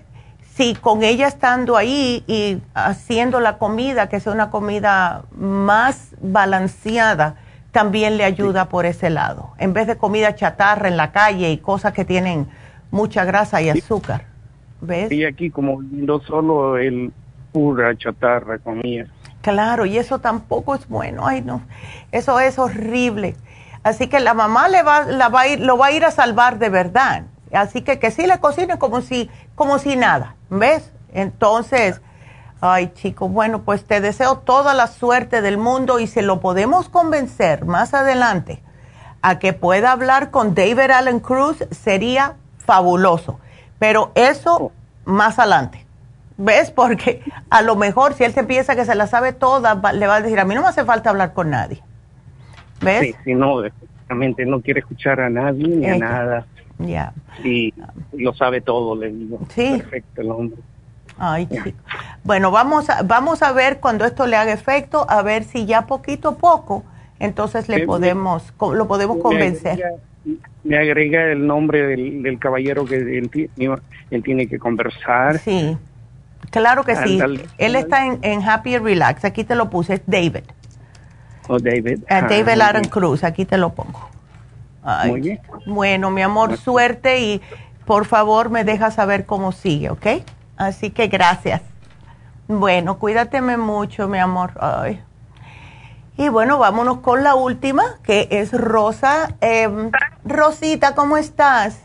Si con ella estando ahí y haciendo la comida, que sea una comida más balanceada, también le ayuda por ese lado, en vez de comida chatarra en la calle y cosas que tienen mucha grasa y azúcar. ¿Ves? Y aquí como viendo solo el pura chatarra comida. Claro, y eso tampoco es bueno. Ay, no. Eso es horrible. Así que la mamá le va, la va a ir, lo va a ir a salvar de verdad. Así que que sí le cocine como si, como si nada, ¿ves? Entonces, ay chicos, bueno, pues te deseo toda la suerte del mundo y si lo podemos convencer más adelante a que pueda hablar con David Allen Cruz sería fabuloso. Pero eso más adelante. ¿Ves? Porque a lo mejor si él se piensa que se la sabe toda, le va a decir, a mí no me hace falta hablar con nadie. ¿Ves? Sí, sí, no, definitivamente no quiere escuchar a nadie ni a nada. Ya. Y lo sabe todo, le digo. Sí. Perfecto el hombre. Ay, Bueno, vamos a, vamos a ver cuando esto le haga efecto, a ver si ya poquito a poco, entonces le podemos, lo podemos convencer. Me agrega, el nombre del, caballero que él, tiene que conversar. Sí, claro que sí. él está en, Happy Relax, aquí te lo puse, es David. Oh, David. Uh, David Aaron Cruz, aquí te lo pongo. Muy bien. Bueno, mi amor, suerte y por favor me deja saber cómo sigue, ¿ok? Así que gracias. Bueno, cuídateme mucho, mi amor. Ay. Y bueno, vámonos con la última, que es Rosa. Em, Rosita, ¿cómo estás?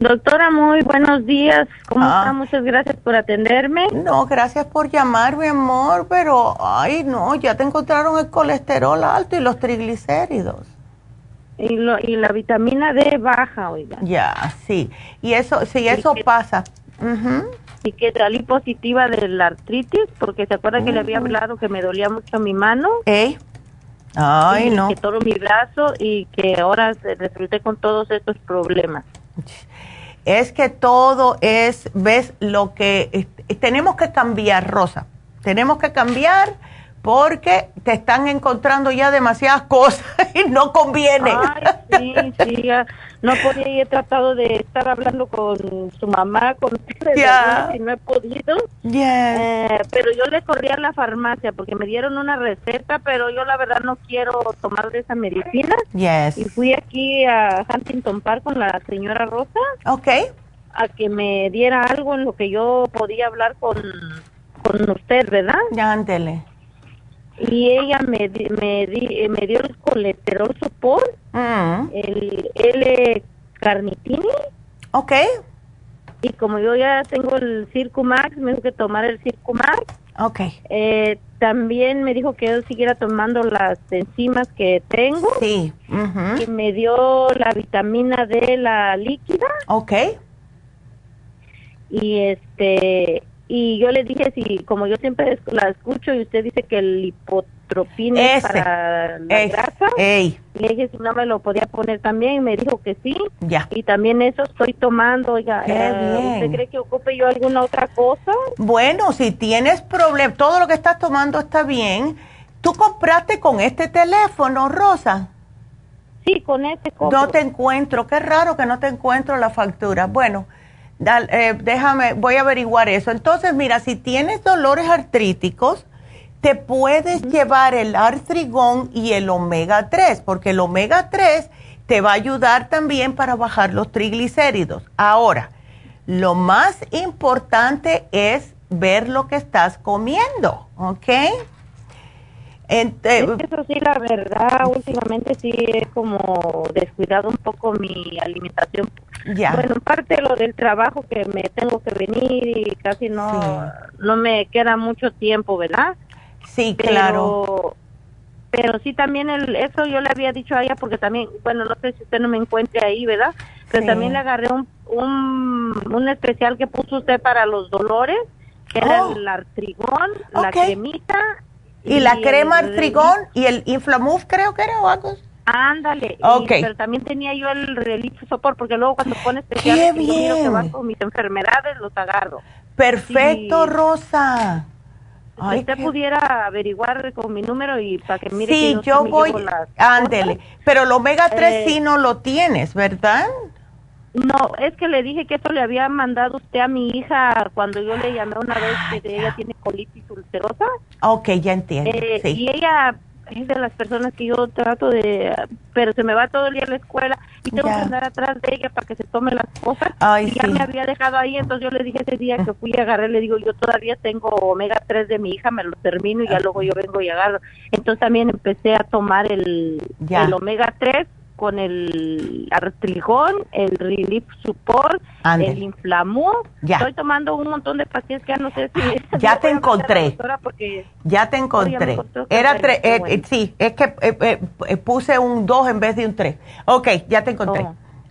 Doctora, muy buenos días. ¿Cómo ah. está? Muchas gracias por atenderme. No, gracias por llamar, mi amor, pero, ay, no, ya te encontraron el colesterol alto y los triglicéridos. Y, lo, y la vitamina D baja, oiga. Ya, sí. Y eso, sí, eso pasa y que salí positiva de la artritis, porque se acuerda que le había hablado que me dolía mucho mi mano. ¿Eh? Ay, no. Que todo mi brazo y que ahora resulté con todos estos problemas. Es que todo es, ves, lo que tenemos que cambiar, Rosa. Tenemos que cambiar porque te están encontrando ya demasiadas cosas y no conviene. Ay, sí, sí, no podía y he tratado de estar hablando con su mamá, con yeah. y no he podido. Eh, pero yo le corrí a la farmacia porque me dieron una receta, pero yo la verdad no quiero tomar de esa medicina. Yes. Y fui aquí a Huntington Park con la señora Rosa. Ok. A que me diera algo en lo que yo podía hablar con, con usted, ¿verdad? Ya, ándele y ella me, me, di, me dio el colesterol support, mm. el L-carnitine. Ok. Y como yo ya tengo el Circumax, me dijo que tomar el Circumax. Ok. Eh, también me dijo que yo siguiera tomando las enzimas que tengo. Sí. Y me dio la vitamina D, la líquida. Ok. Y este, y yo le dije si como yo siempre la escucho y usted dice que el hipotropín es para la grasa le dije si no me lo podía poner también y me dijo que sí. Ya. Y también eso estoy tomando oiga eh, ¿usted cree que ocupe yo alguna otra cosa? bueno si tienes problema todo lo que estás tomando está bien. Tú compraste con este teléfono Rosa sí con este no te encuentro qué raro que no te encuentro la factura. Bueno eh, déjame, voy a averiguar eso. Entonces, mira, si tienes dolores artríticos, te puedes llevar el artrigón y el omega 3, porque el omega 3 te va a ayudar también para bajar los triglicéridos. Ahora, lo más importante es ver lo que estás comiendo, ¿ok? Eso sí, la verdad, últimamente sí he como descuidado un poco mi alimentación. Ya. Bueno, en parte lo del trabajo que me tengo que venir y casi no, no me queda mucho tiempo, ¿verdad? Sí, claro. Pero sí también el, eso yo le había dicho a ella porque también, bueno, no sé si usted no me encuentre ahí, ¿verdad? Pero también le agarré un, un, un especial que puso usted para los dolores, que era oh. el artrigón, la cremita y, la crema Artrigón y el Inflamuf creo que era o algo. Ándale. Okay. pero también tenía yo el Relief Support porque luego cuando pones especial ¡Qué bien! que van con mis enfermedades los agarro. Perfecto, Rosa. Ay, usted pudiera averiguar con mi número y para que mire Sí, yo voy, ándele. Pero el omega 3 eh, sí no lo tienes, ¿verdad? No, es que le dije que eso le había mandado usted a mi hija cuando yo le llamé una vez que ella tiene colitis ulcerosa. Ok, ya entiendo. Eh, y ella es de las personas que yo trato de, pero se me va todo el día a la escuela y tengo que andar atrás de ella para que se tome las cosas. y ya me había dejado ahí, entonces yo le dije ese día que fui a agarrar, le digo, yo todavía tengo omega 3 de mi hija, me lo termino y ya luego yo vengo y agarro. Entonces también empecé a tomar el, el omega 3 con el artrigón, el relief support, el inflamó. Estoy tomando un montón de pastillas que ya no sé si... ya te encontré. ya te encontré. Era tres, eh, eh, sí, es que eh, puse un 2 en vez de un 3. Ok, ya te encontré.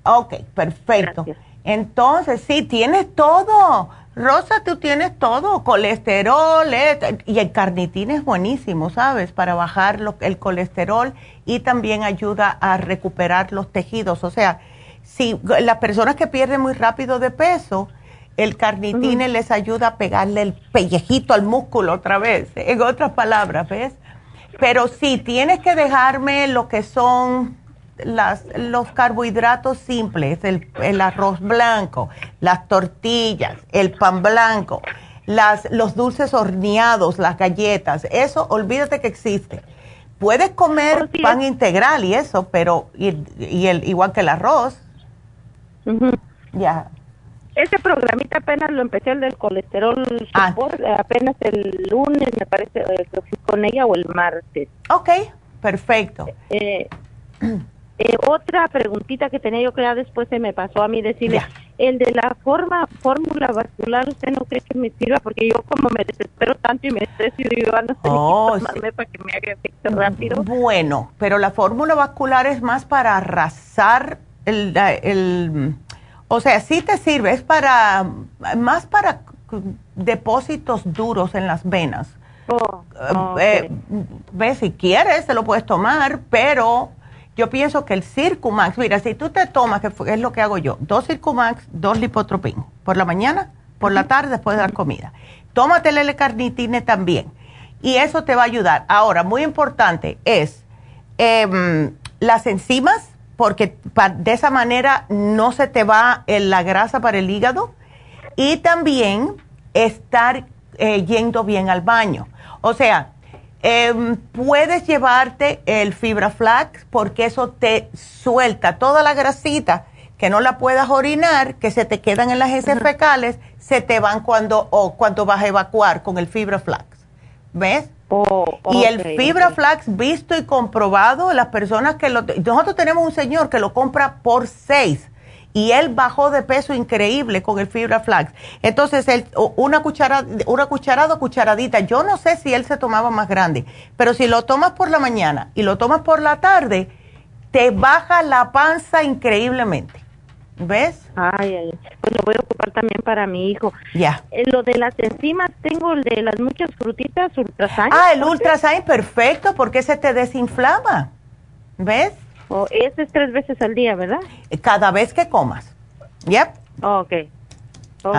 Oh. Ok, perfecto. Entonces, sí, tienes todo. Rosa, tú tienes todo, colesterol y el carnitín es buenísimo, ¿sabes? Para bajar el colesterol y también ayuda a recuperar los tejidos. O sea, si las personas que pierden muy rápido de peso, el carnitín les ayuda a pegarle el pellejito al músculo otra vez, en otras palabras, ¿ves? Pero sí, tienes que dejarme lo que son las, los carbohidratos simples, el, el, arroz blanco, las tortillas, el pan blanco, las, los dulces horneados, las galletas, eso olvídate que existe. Puedes comer oh, pan integral y eso, pero y, y el, igual que el arroz. Ya. Ese programita apenas lo empecé el del colesterol ah. apenas el lunes me parece eh, con ella o el martes. Ok, perfecto. Eh, Eh, otra preguntita que tenía yo que después se me pasó a mí decirle, el de la forma fórmula vascular, ¿usted no cree que me sirva? Porque yo como me desespero tanto y me estreso y digo, ah, no sé oh, para que me haga efecto rápido. Bueno, pero la fórmula vascular es más para arrasar el, el o sea, sí te sirve, es para, más para depósitos duros en las venas. Oh, eh, ve, si quieres, te lo puedes tomar, pero yo pienso que el Circumax, mira, si tú te tomas, que es lo que hago yo, dos Circumax, dos Lipotropin, por la mañana, por la tarde, después de la comida. Tómate el L-carnitine también. Y eso te va a ayudar. Ahora, muy importante es em, las enzimas, porque de esa manera no se te va la grasa para el hígado. Y también estar eh, yendo bien al baño. O sea, Em, puedes llevarte el fibra flax porque eso te suelta toda la grasita que no la puedas orinar, que se te quedan en las heces fecales, se te van cuando o cuando vas a evacuar con el fibra flax. ¿Ves? Oh, y el fibra flax visto y comprobado, las personas que lo... Nosotros tenemos un señor que lo compra por seis y él bajó de peso increíble con el fibra flax. Entonces, él, una cucharada, una cucharada cucharadita, yo no sé si él se tomaba más grande, pero si lo tomas por la mañana y lo tomas por la tarde, te baja la panza increíblemente. ¿Ves? Ay, ay, pues lo voy a ocupar también para mi hijo. Ya. Eh, lo de las enzimas, tengo el de las muchas frutitas, Ultrasign. Ah, el Ultrasign, perfecto, porque se te desinflama. ¿Ves? Oh, ese es tres veces al día, ¿verdad? Cada vez que comas. Yep. ok.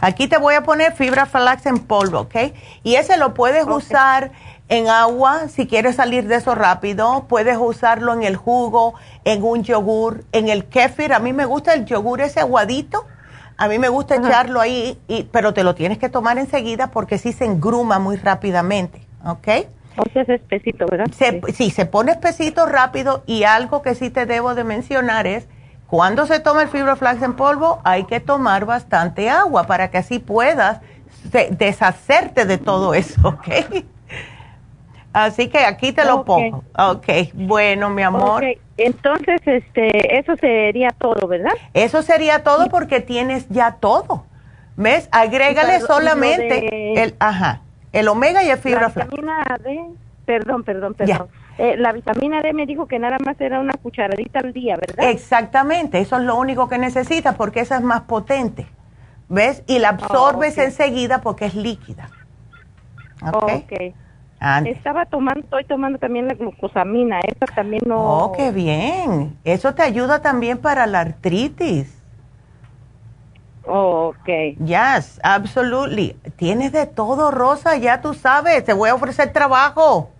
Aquí te voy a poner fibra flax en polvo, ¿ok? Y ese lo puedes usar en agua si quieres salir de eso rápido. Puedes usarlo en el jugo, en un yogur, en el kéfir. A mí me gusta el yogur ese aguadito. A mí me gusta echarlo ahí, y, pero te lo tienes que tomar enseguida porque sí se engruma muy rápidamente, ¿ok? O sea, es espesito, ¿verdad? sí. se pone espesito rápido y algo que sí te debo de mencionar es, cuando se toma el fibroflax en polvo, hay que tomar bastante agua para que así puedas deshacerte de todo eso, ¿ok? Así que aquí te lo pongo. Ok, bueno, mi amor. Entonces, este, eso sería todo, ¿verdad? Eso sería todo porque tienes ya todo. ¿Ves? Agrégale solamente el, ajá. El omega y el fibra La vitamina D, perdón, perdón, perdón. Eh, la vitamina D me dijo que nada más era una cucharadita al día, ¿verdad? Exactamente, eso es lo único que necesitas porque esa es más potente. ¿Ves? Y la absorbes enseguida porque es líquida. Ok. okay. Estaba tomando, estoy tomando también la glucosamina, esa también no. Oh, qué bien. Eso te ayuda también para la artritis. Oh, ok. Yes, absolutely. Tienes de todo, Rosa, ya tú sabes, te voy a ofrecer trabajo.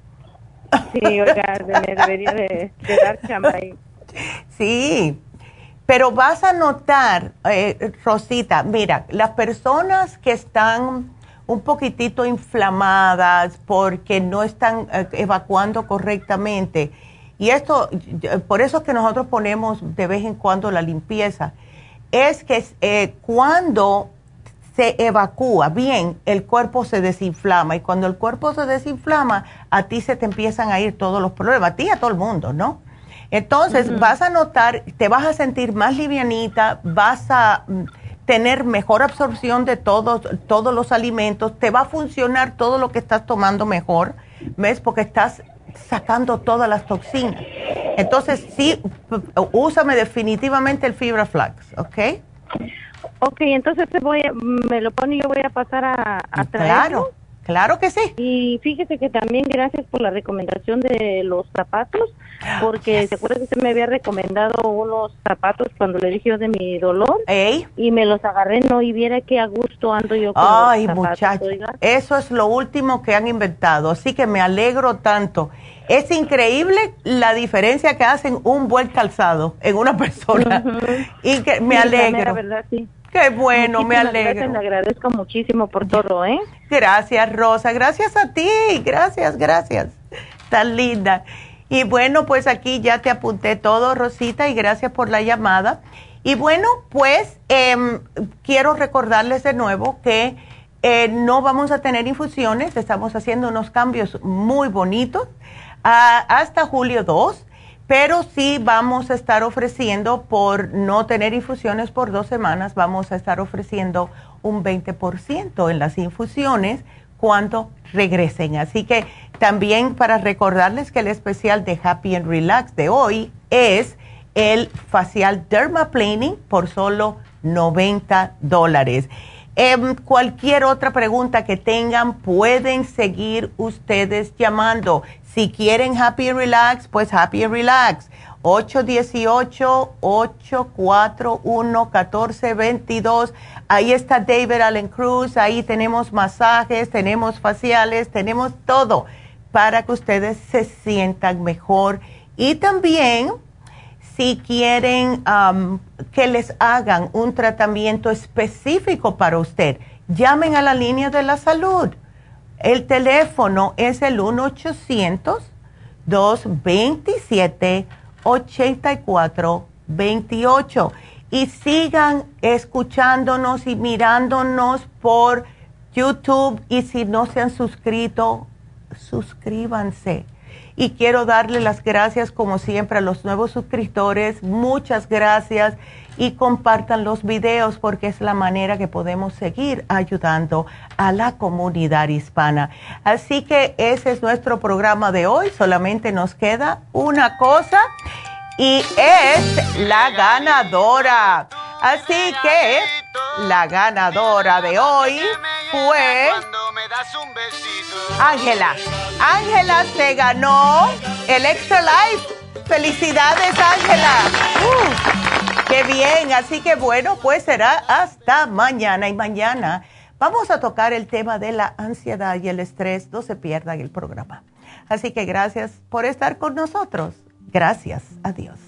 Sí, oiga, debería de, dar chamba ahí. Sí, pero vas a notar, eh, Rosita, mira, las personas que están un poquitito inflamadas porque no están eh, evacuando correctamente, y esto, por eso es que nosotros ponemos de vez en cuando la limpieza, es que eh, cuando se evacúa bien, el cuerpo se desinflama y cuando el cuerpo se desinflama, a ti se te empiezan a ir todos los problemas, a ti y a todo el mundo, ¿no? Entonces vas a notar, te vas a sentir más livianita, vas a mm, tener mejor absorción de todos, todos los alimentos, te va a funcionar todo lo que estás tomando mejor, ¿ves? Porque estás sacando todas las toxinas. Entonces, sí, úsame definitivamente el Fibra Flax, ¿ok? Ok, entonces te voy me lo pone y yo voy a pasar a, a Claro, claro que sí. Y fíjese que también gracias por la recomendación de los zapatos, porque se acuerda que usted me había recomendado unos zapatos cuando le dije yo de mi dolor. Y me los agarré, no, y viera qué a gusto ando yo con Ay, muchachos, eso es lo último que han inventado, así que me alegro tanto. Es increíble la diferencia que hacen un buen calzado en una persona. Y que me alegro. verdad, sí. Qué bueno, me alegro. Gracias, le agradezco muchísimo por todo, ¿eh? Gracias, Rosa. Gracias a ti. Gracias, gracias. Tan linda. Y bueno, pues aquí ya te apunté todo, Rosita, y gracias por la llamada. Y bueno, pues em, quiero recordarles de nuevo que eh, no vamos a tener infusiones, estamos haciendo unos cambios muy bonitos hasta julio 2, pero sí vamos a estar ofreciendo, por no tener infusiones por dos semanas, vamos a estar ofreciendo un 20% en las infusiones cuando regresen. Así que también para recordarles que el especial de Happy and Relax de hoy es el facial dermaplaning por solo 90 dólares. Em, cualquier otra pregunta que tengan, pueden seguir ustedes llamando. Si quieren Happy Relax, pues Happy Relax. 818-841-1422. Ahí está David Allen Cruz, ahí tenemos masajes, tenemos faciales, tenemos todo para que ustedes se sientan mejor. Y también si quieren que les hagan un tratamiento específico para usted, llamen a la línea de la salud. El teléfono es el 1-800-227-8428. Y sigan escuchándonos y mirándonos por YouTube. Y si no se han suscrito, suscríbanse y quiero darle las gracias como siempre a los nuevos suscriptores. Muchas gracias y compartan los videos porque es la manera que podemos seguir ayudando a la comunidad hispana. Así que ese es nuestro programa de hoy. Solamente nos queda una cosa y es la ganadora. Así que la ganadora de hoy fue Ángela. Ángela se ganó el Extra Life. Felicidades, Ángela. Qué bien. Así que bueno, pues será hasta mañana. Y mañana vamos a tocar el tema de la ansiedad y el estrés. No se pierdan el programa. Así que gracias por estar con nosotros. Gracias. Adiós.